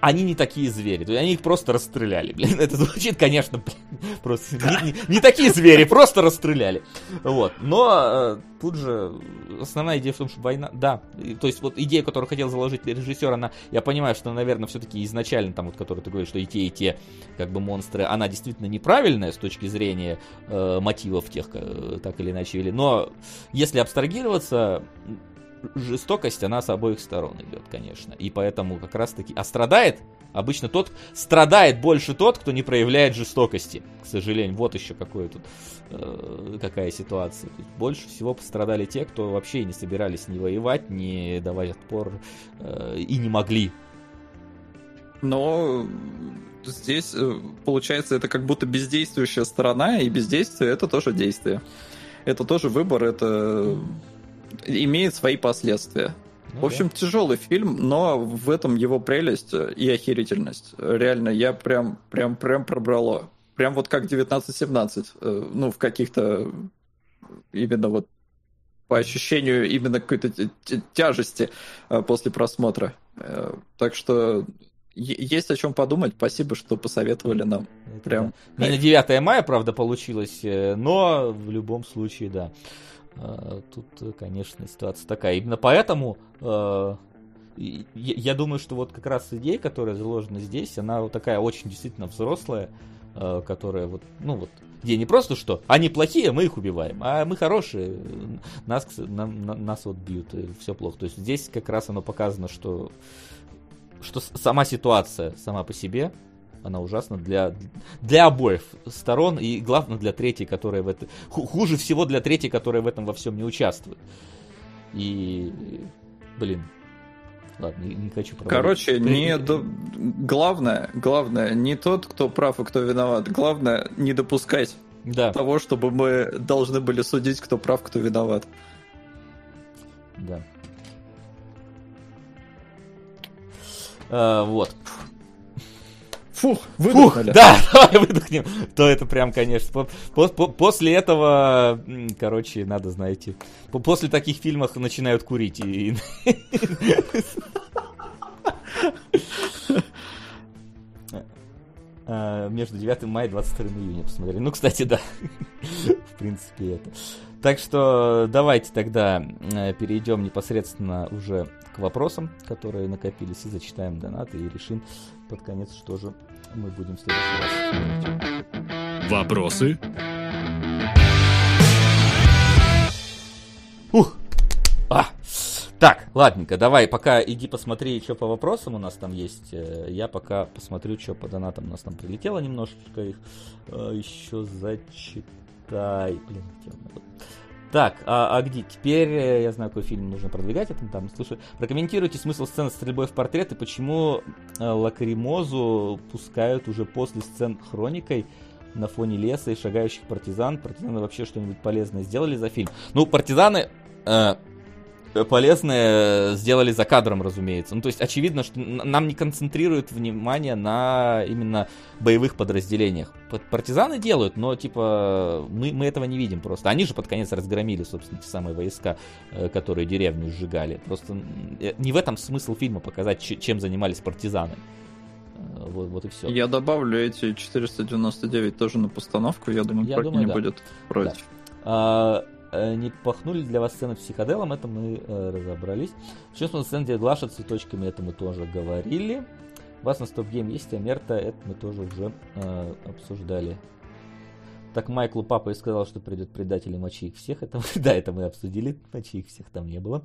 они не такие звери, то есть они их просто расстреляли, блин, это звучит, конечно, блин, просто не, не- не такие звери, просто расстреляли, вот, но э, тут же основная идея в том, что война, да, и, то есть вот идея, которую хотел заложить режиссер, она, я понимаю, что, наверное, все-таки изначально, там, вот, который ты говоришь, что и те, и те, как бы, монстры, она действительно неправильная с точки зрения э, мотивов тех, э, так или иначе вели, но если абстрагироваться, жестокость, она с обоих сторон идет, конечно. И поэтому как раз-таки... А страдает обычно тот... Страдает больше тот, кто не проявляет жестокости. К сожалению, вот еще какое тут... э, какая ситуация. Больше всего пострадали те, кто вообще не собирались ни воевать, ни давать отпор э, и не могли. Но здесь, э, получается, это как будто бездействующая сторона, и бездействие — это тоже действие. Это тоже выбор, это имеет свои последствия. Ну В общем, тяжелый фильм, но в этом его прелесть и охерительность. Реально, я прям, прям, прям пробрало. Прям вот как 19-17. э, Ну, в каких-то именно вот по ощущению именно какой-то тя- тя- тяжести э, после просмотра. Э, Так что есть о чем подумать. Спасибо, что посоветовали нам. да, это Прям. да. Не на 9 мая, правда, получилось, но в любом случае, да. Э, Тут, э, конечно, ситуация такая. Именно поэтому э, я думаю, что вот как раз идея, которая заложена здесь, она вот такая очень действительно взрослая, э, которая вот, ну вот, Где не просто что, они плохие, мы их убиваем, а мы хорошие, нас, на, на, нас вот бьют, все плохо. То есть здесь как раз оно показано, что, что сама ситуация сама по себе, она ужасна для, для обоих сторон, и главное для третьей, которая в этом... Хуже всего для третьей, которая в этом во всем не участвует. И, блин, Ладно, не, хочу проводить. Короче, не до... главное, главное, не тот, кто прав и кто виноват. Главное, не допускать да. того, чтобы мы должны были судить, кто прав, кто виноват. Да. А, вот. Фух, выдохнули. Фух, да, давай выдохнем. То это прям, конечно, по, по, после этого, короче, надо, знаете, после таких фильмов начинают курить. И... А, между 9 мая и 22 июня посмотрели. Ну, кстати, да. В принципе, это. Так что давайте тогда э, перейдем непосредственно уже к вопросам, которые накопились, и зачитаем донаты, и решим под конец, что же мы будем в следующий раз Вопросы? Ух! А! Так, ладненько, давай, пока иди посмотри, что по вопросам у нас там есть. Э, я пока посмотрю, что по донатам у нас там прилетело немножечко их. Э, Еще зачитай. Блин, где он? Так, а, а где? Теперь э, я знаю, какой фильм нужно продвигать. Это там, слушай, прокомментируйте смысл сцены стрельбой в портрет и почему э, Лакримозу пускают уже после сцен хроникой на фоне леса и шагающих партизан. Партизаны вообще что-нибудь полезное сделали за фильм? Ну, партизаны э, полезное сделали за кадром, разумеется. Ну, то есть, очевидно, что нам не концентрируют внимание на именно боевых подразделениях. Партизаны делают, но, типа, мы, мы этого не видим просто. Они же под конец разгромили, собственно, те самые войска, э, которые деревню сжигали. Просто э, не в этом смысл фильма показать, чем занимались партизаны. Э, вот, вот и все. Я добавлю эти 499 тоже на постановку, я думаю, я думаю, не да. будет против. Да. Э, не пахнули для вас сцены психоделом, это мы э, разобрались. Чувствую сцены, где Глаша цветочками, это мы тоже говорили. У вас на стоп-гейм есть Амерта, это мы тоже уже э, обсуждали. Так Майклу папа и сказал, что придет предатель и мочи их всех. Это, да, это мы обсудили, мочи их всех там не было.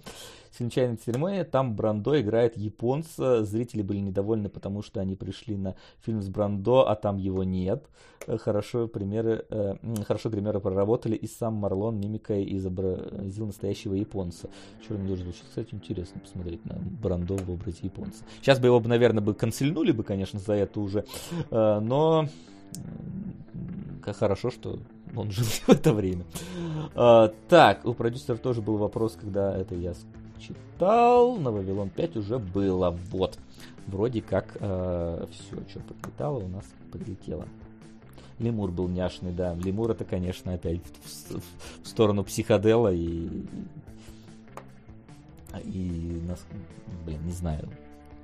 Свинчайная церемония, там Брандо играет японца. Зрители были недовольны, потому что они пришли на фильм с Брандо, а там его нет. Э, хорошо примеры, э, хорошо гримеры проработали, и сам Марлон мимикой изобразил настоящего японца. Черный дождь звучит, кстати, интересно посмотреть на Брандо в образе японца. Сейчас бы его, наверное, бы канцельнули бы, конечно, за это уже, э, но как хорошо, что он жил в это время. А, так, у продюсера тоже был вопрос, когда это я читал. На Вавилон 5 уже было. Вот. Вроде как а, все, что подлетало, у нас подлетело. Лемур был няшный, да. Лемур это, конечно, опять в сторону психодела и, и нас, блин, не знаю,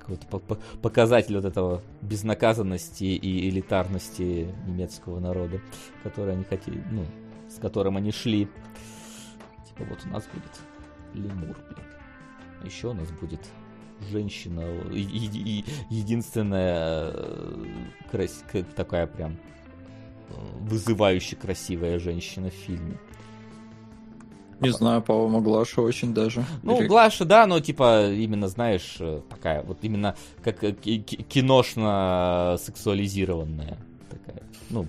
какой-то показатель вот этого безнаказанности и элитарности немецкого народа, который они хотели, ну, с которым они шли. Типа вот у нас будет лемур, блин. А еще у нас будет женщина, и, и, и единственная э, крас... такая прям э, вызывающе красивая женщина в фильме. Не знаю, по-моему, Глаша очень даже. Ну, Или... Глаша, да, но типа именно, знаешь, э, такая вот именно как э, киношно сексуализированная такая, ну,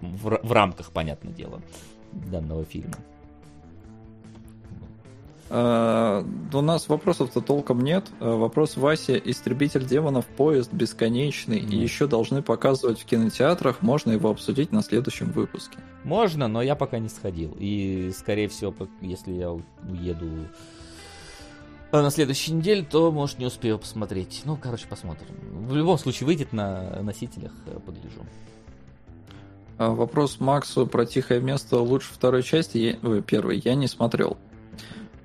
в, в рамках, понятное дело, данного фильма. Uh, у нас вопросов-то толком нет. Uh, вопрос Вася. Истребитель демонов, поезд бесконечный. Mm. И еще должны показывать в кинотеатрах. Можно его обсудить на следующем выпуске. Можно, но я пока не сходил. И, скорее всего, если я уеду э, на следующей неделе, то, может, не успею посмотреть. Ну, короче, посмотрим. В любом случае, выйдет на носителях, э, погляжу. Uh, вопрос Максу про тихое место лучше второй части. Я... Ой, первой. Я не смотрел.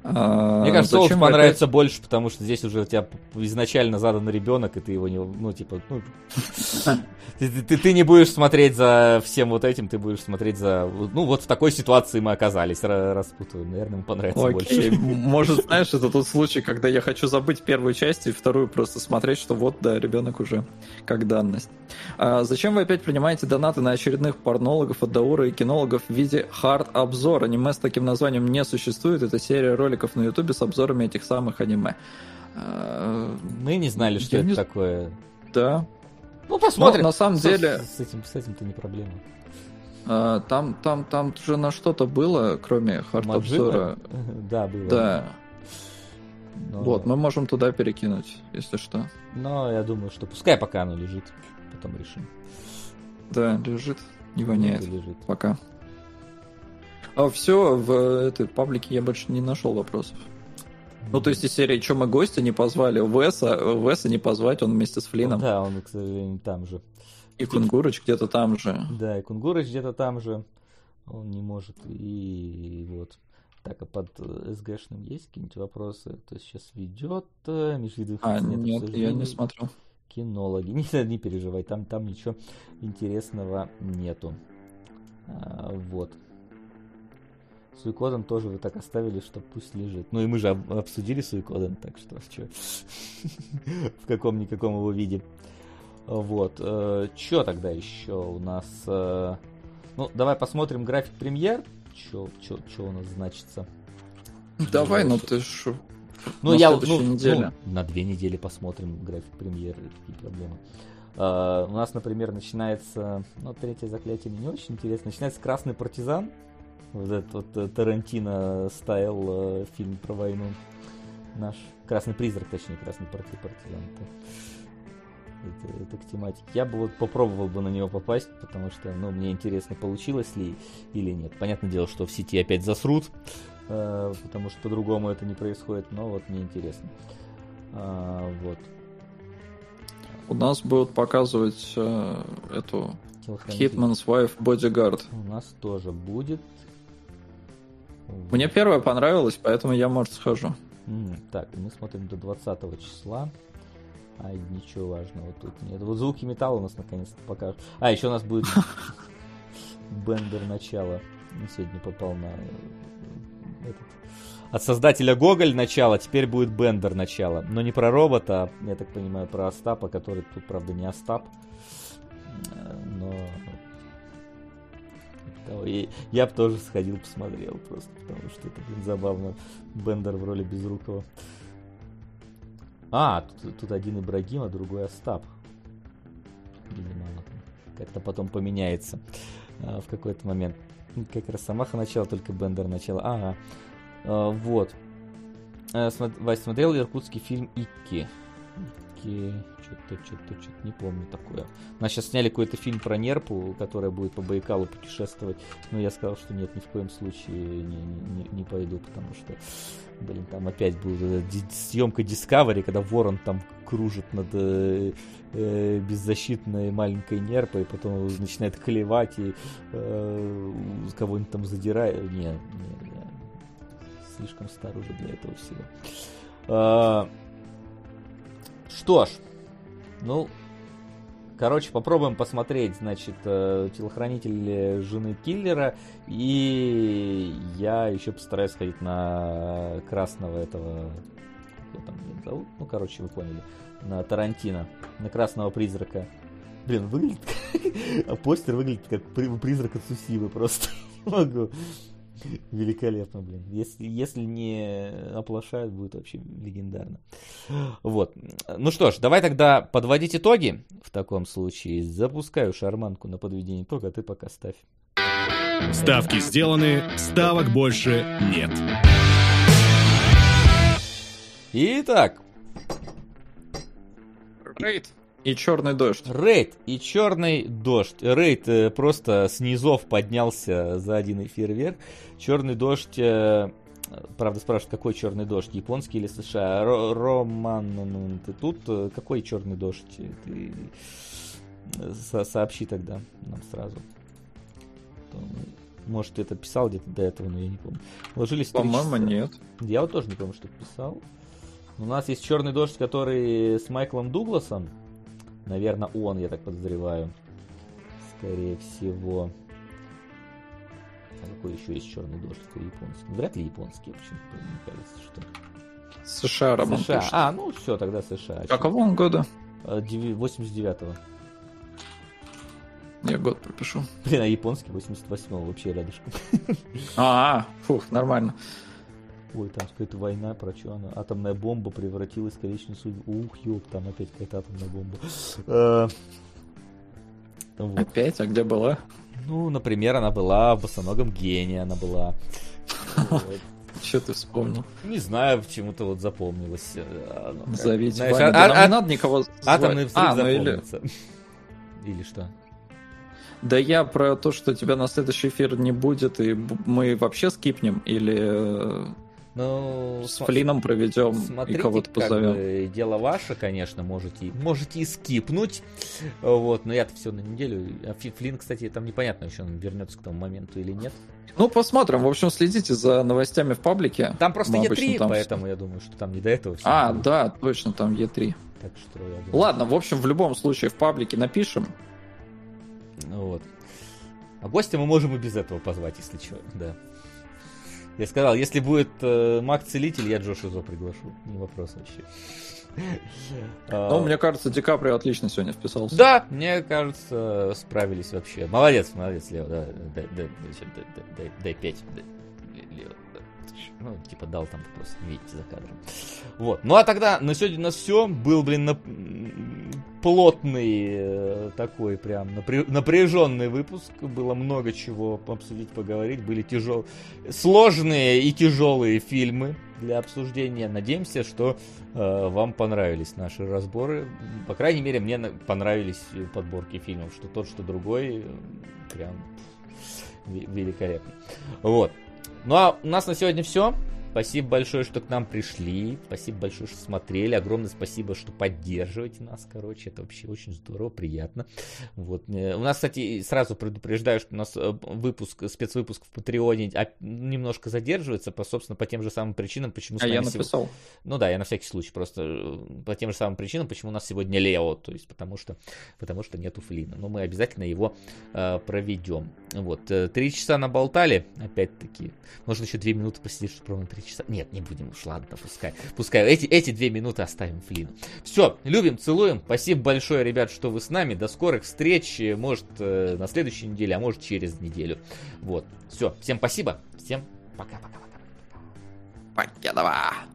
А, Мне кажется, Соус зачем понравится больше, потому что здесь уже у тебя изначально задан ребенок, и ты его не, ну, типа, ну, ты, ты- ты не будешь смотреть за всем вот этим, ты будешь смотреть за, ну, вот в такой ситуации мы оказались, ра- распутываем, наверное, ему понравится Окей, больше. может, знаешь, это тот случай, когда я хочу забыть первую часть и вторую просто смотреть, что вот, да, ребенок уже как данность. А зачем вы опять принимаете донаты на очередных порнологов, адаура и кинологов в виде хард-обзор? Аниме с таким названием не существует, это серия роликов на ютубе с обзорами этих самых аниме. А, Мы не знали, что Я это не- такое. Да, Ну, посмотрим. Ну, на самом С- деле- С, этим, с этим-то не проблема. А, там, там, там же на что-то было, кроме хард-обзора. Да, было. Да, Но- вот, мы можем туда перекинуть, если что. Но я думаю, что пускай пока оно лежит, потом решим. Да, лежит, не воняет. Лежит. Пока. А все, в этой паблике я больше не нашел вопросов. Ну, то есть из серии, что мы гостя не позвали, Веса, Веса не позвать, он вместе с Флином. Да, он, к сожалению, там же. И Кунгурыч где-то там же. Да, и Кунгурыч где-то там же. Он не может. И вот. Так, а под э, СГшным есть какие-нибудь вопросы? То есть сейчас ведет э, межвидовых А, нет нет, я не смотрел. Кинологи. Не, не переживай, там, там ничего интересного нету. А, вот. Суикоден тоже вы так оставили, что пусть лежит. Ну и мы же об- обсудили Суикоден, так что чё? в каком-никаком его виде. Вот. Что тогда еще у нас? э, Ну, давай посмотрим график премьер. Что у нас значится? Давай, ну ты ж... Ну, на я ну, неделе. ну, на две недели посмотрим график премьеры, какие проблемы. А, у нас, например, начинается, ну, третье заклятие мне не очень интересно. Начинается Красный партизан. Вот этот вот э, Тарантино стайл э, фильм про войну. Наш Красный призрак, точнее, Красный парти- партизан. Это, это, это к тематике. Я бы вот попробовал бы на него попасть, потому что, ну, мне интересно, получилось ли или нет. Понятное дело, что в сети опять засрут, э, потому что по-другому это не происходит, но вот мне интересно. А, вот. У нас будут показывать э, эту Hitman's Wife Bodyguard. У нас тоже будет. Мне первая понравилась, поэтому я, может, схожу. Так, мы смотрим до 20 числа. А ничего важного тут нет. Вот звуки металла у нас наконец-то покажут. А, еще у нас будет Бендер начало. Сегодня попал на э, этот. От создателя Гоголь начало, теперь будет Бендер начало. Но не про робота, а, я так понимаю, про Остапа, который тут, правда, не Остап. Того. И я бы тоже сходил, посмотрел просто, потому что это, блин, забавно. Бендер в роли Безрукова. А, тут, тут один Ибрагим, а другой Остап. Как-то потом поменяется а, в какой-то момент. Ну, Как раз Самаха начало, только Бендер начало. Ага. А, вот. Смо- Вась, смотрел иркутский фильм Икки? Икки... Что-то, что-то, что-то не помню такое. Нас сейчас сняли какой-то фильм про Нерпу, которая будет по Байкалу путешествовать. Но я сказал, что нет, ни в коем случае не, не- не- не пойду, потому что, блин, там опять будет съемка Discovery, когда ворон там кружит над э, э, беззащитной маленькой Нерпой, потом начинает клевать и э, кого-нибудь там задирает. Не, не, я слишком стар уже для этого всего. А, что ж, ну, Короче, попробуем посмотреть, значит, э, телохранитель жены киллера. И я еще постараюсь сходить на красного этого... Его там зовут? Ну, короче, вы поняли. На Тарантино. На красного призрака. Блин, выглядит. А постер выглядит как при- призрак от Сусивы просто. Не могу. Великолепно, блин. Если, если не оплошают, будет вообще легендарно. Вот. Ну что ж, давай тогда подводить итоги. В таком случае запускаю шарманку на подведение итога, а ты пока ставь. Ставки сделаны, ставок больше нет. Итак, Рейд и черный дождь. рейд и черный дождь. Рейд э, просто с низов поднялся за один эфир вверх. Черный дождь, э, правда спрашивают, какой черный дождь, японский или США? Ро- Роман, ну, ты тут? Э, Какой черный дождь? Ты э, со- сообщи тогда нам сразу. Может, это писал где-то до этого, но я не помню. Ложились По-моему, нет. Я вот тоже не помню, что писал. У нас есть черный дождь, который с Майклом Дугласом. Наверное, он, я так подозреваю. Скорее всего. А какой еще есть черный дождь? Какой японский? Вряд ли японский, почему-то мне кажется, что. США Роман США. пишет. А, ну все, тогда США. Какого он года? А, деви- 89-го. Я год пропишу. Блин, а японский 88-го вообще рядышком. А, фух, нормально. Ой, там какая-то война, про что она? Атомная бомба превратилась в коричневую судьбу. Ух, ёп, там опять какая-то атомная бомба. Э, вот. Опять? А где была? Ну, например, она была в босоногом гении, она была. Что ты вспомнил? Не знаю, почему-то вот запомнилось. э, как- Зовите знаешь, Ваню. а- Да нам а- не надо никого. Атомный взрыв А, ну запомнится. Или что? Да я про то, что тебя на следующий эфир не будет, и мы вообще скипнем, или э, Ну, с см- Флином проведем и Смотрите, кого-то как позовем. бы, дело ваше, конечно, можете, можете и скипнуть, вот, но я-то все на неделю, а Флин, кстати, там непонятно еще, он вернется к тому моменту или нет. Ну, посмотрим. В общем, следите за новостями в паблике. Там просто Мы обычно Е3, там поэтому я думаю, что там не до этого все. А, да, точно, там Е3. Так что я думаю, Ладно, в общем, в любом случае в паблике напишем. ну вот. А гостя мы можем и без этого позвать, если что, да. Я сказал, если будет э, маг-целитель, я Джош Изо приглашу. Не вопрос вообще. А, Ну, мне кажется, Ди Каприо отлично сегодня вписался. Да, мне кажется, справились вообще. Молодец, молодец, Лео, да, дай, дай, дай, дай, дай, дай пять. Ну, типа дал там просто, видите, за кадром. Вот. Ну а тогда на сегодня у нас все. Был, блин, м, плотный э, такой прям напря- напряженный выпуск. Было много чего обсудить, поговорить. Были тяжелые, сложные и тяжелые фильмы для обсуждения. Надеемся, что э, вам понравились наши разборы. По крайней мере, мне на- понравились подборки фильмов. Что тот, что другой. Прям ве- великолепно. Вот. Ну а у нас на сегодня все. Спасибо большое, что к нам пришли. Спасибо большое, что смотрели. Огромное спасибо, что поддерживаете нас, короче. Это вообще очень здорово, приятно. Вот. э, У нас, кстати, сразу предупреждаю, что у нас э, выпуск, спецвыпуск в Патреоне а, немножко задерживается, по, собственно, по тем же самым причинам, почему А я написал. ну да, я на всякий случай просто э, по тем же самым причинам, почему у нас сегодня Лео, то есть потому что, потому что нету Флина. Но мы обязательно его э, проведем. Вот, три часа наболтали, опять-таки. Можно еще две минуты посидеть, чтобы ровно три часа. Нет, не будем уж, ладно, пускай. Пускай эти, эти две минуты оставим Флину. Все, любим, целуем. Спасибо большое, ребят, что вы с нами. До скорых встреч. э, Может, э, на следующей неделе, а может, через неделю. Вот, все, всем спасибо. Всем пока-пока-пока. Покедова.